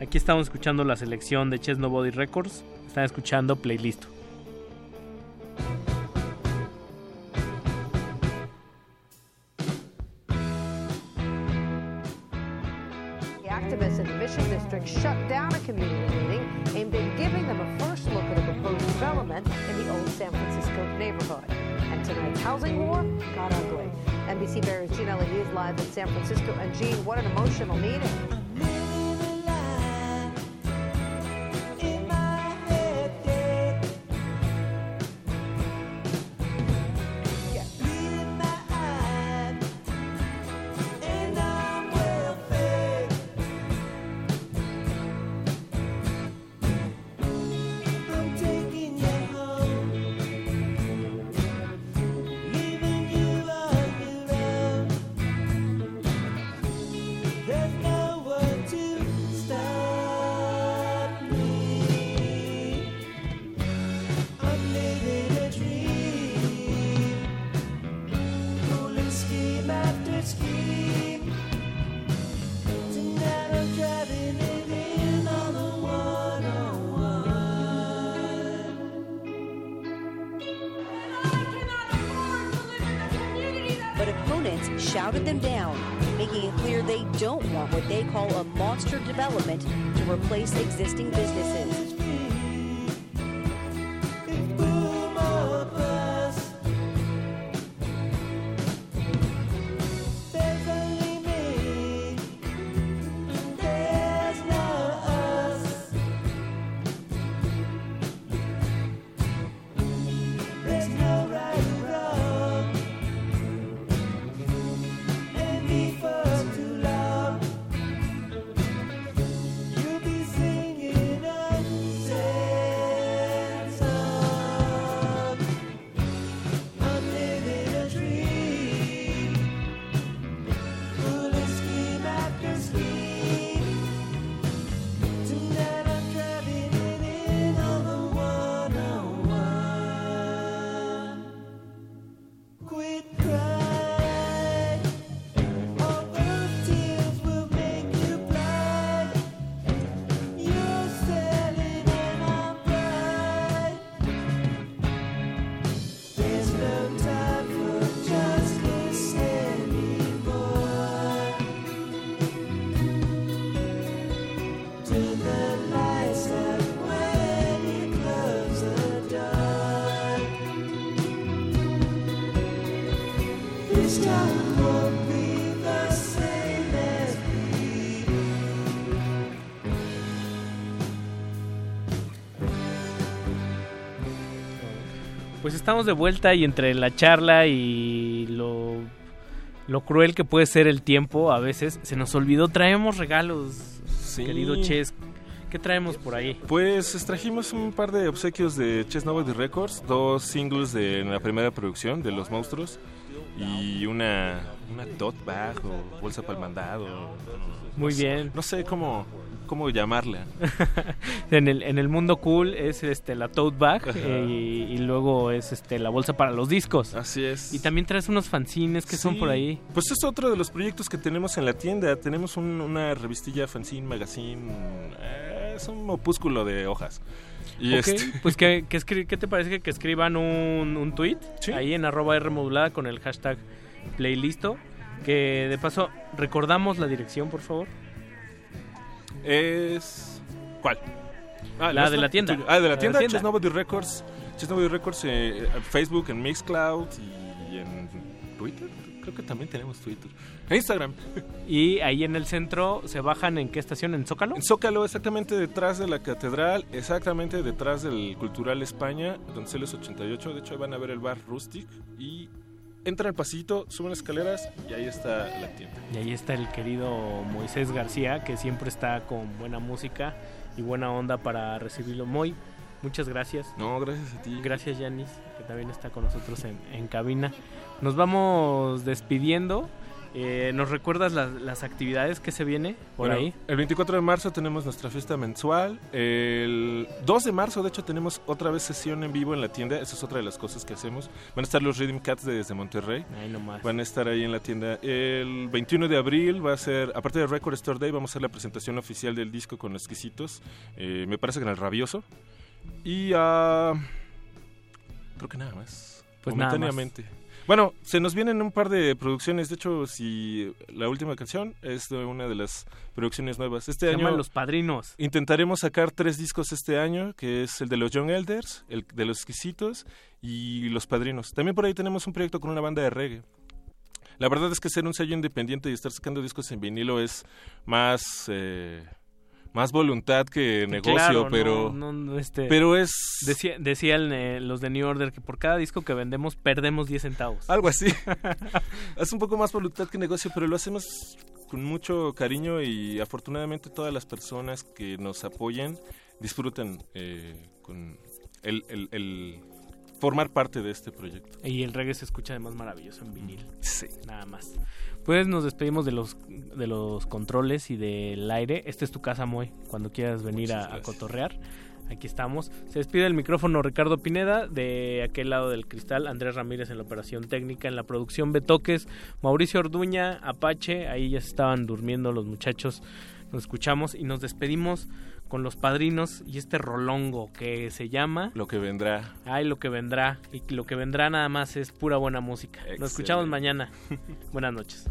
Aquí estamos escuchando la selección de Chess Nobody Records. Están escuchando Playlist. Activists in the Mission District shut down a community meeting aimed at giving them a first look at a proposed development in the old San Francisco neighborhood. And tonight's housing war got ugly. NBC Barry's Gene Elliott is live in San Francisco. And Gene, what an emotional meeting. Replace existing businesses. Pues estamos de vuelta y entre la charla y lo, lo cruel que puede ser el tiempo, a veces se nos olvidó, traemos regalos, querido Ches. ¿Qué traemos por ahí? Pues trajimos un par de obsequios de Chess Nobody Records, dos singles de la primera producción de Los Monstruos y una, una tote bag o bolsa para el mandado. Muy No sé- bien. No sé cómo, cómo llamarla. en el en el mundo cool es este la tote bag eh, y, y luego es este la bolsa para los discos. Así es. Y también traes unos fanzines que son por ahí. Pues es otro de los proyectos que tenemos en la tienda. Tenemos un- una revistilla fanzine, magazine. eh, es un opúsculo de hojas. Y este- pues ¿qué, qué, te parece que, escriban un, un tweet ahí en arroba R modulada con el hashtag playlisto? Que de paso, recordamos la dirección, por favor. Es. ¿Cuál? La nuestra, de la tienda. tuyo. Ah, de La la de tienda, la tienda. Chess Nobody Records. Chess Nobody Records eh, en Facebook, en Mixcloud y en Twitter. Creo que también tenemos Twitter. En Instagram. Y ahí en el centro se bajan en qué estación, en Zócalo. En Zócalo, exactamente detrás de la catedral, exactamente detrás del Cultural España, Donceles 88. De hecho, van a ver el bar Rustic y entran al pasito, suben las escaleras y ahí está la tienda. Y ahí está el querido Moisés García, que siempre está con buena música y buena onda para recibirlo. Muy, muchas gracias. No, gracias a ti. Gracias, Yanis, que también está con nosotros en, en cabina. Nos vamos despidiendo. Eh, ¿Nos recuerdas las, las actividades que se viene por Bueno, ahí? El 24 de marzo tenemos nuestra fiesta mensual. El 2 de marzo, de hecho, tenemos otra vez sesión en vivo en la tienda. Esa es otra de las cosas que hacemos. Van a estar los Rhythm Cats desde Monterrey. Ahí nomás. Van a estar ahí en la tienda. El 21 de abril va a ser, aparte de Record Store Day, vamos a hacer la presentación oficial del disco con exquisitos. Eh, me parece que en el Rabioso. Y ah, creo que nada más. Pues nada más. Bueno, se nos vienen un par de producciones. De hecho, si la última canción es de una de las producciones nuevas. Este Se año llaman Los Padrinos. intentaremos sacar tres discos este año, que es el de los Young Elders, el de los Exquisitos y Los Padrinos. También por ahí tenemos un proyecto con una banda de reggae. La verdad es que ser un sello independiente y estar sacando discos en vinilo es más eh, más voluntad que negocio, Claro, pero no, no, este, pero es Decía, decían eh, los de New Order que por cada disco que vendemos perdemos 10 centavos. Algo así. es un poco más voluntad que negocio, pero lo hacemos con mucho cariño y afortunadamente todas las personas que nos apoyan disfrutan eh, con el, el- el formar parte de este proyecto. Y el reggae se escucha además maravilloso en vinil. Sí. Nada más. Pues nos despedimos de los de los controles y del aire. Esta es tu casa, Moy. Cuando quieras venir a, a cotorrear. Aquí estamos. Se despide el micrófono Ricardo Pineda. De aquel lado del cristal, Andrés Ramírez en la operación técnica. En la producción, Betoques, Mauricio Orduña, Apache. Ahí ya se estaban durmiendo los muchachos. Nos escuchamos y nos despedimos con los padrinos y este rolongo que se llama Lo que vendrá. Ay, lo que vendrá. Y lo que vendrá nada más es pura buena música. Nos escuchamos mañana. Buenas noches.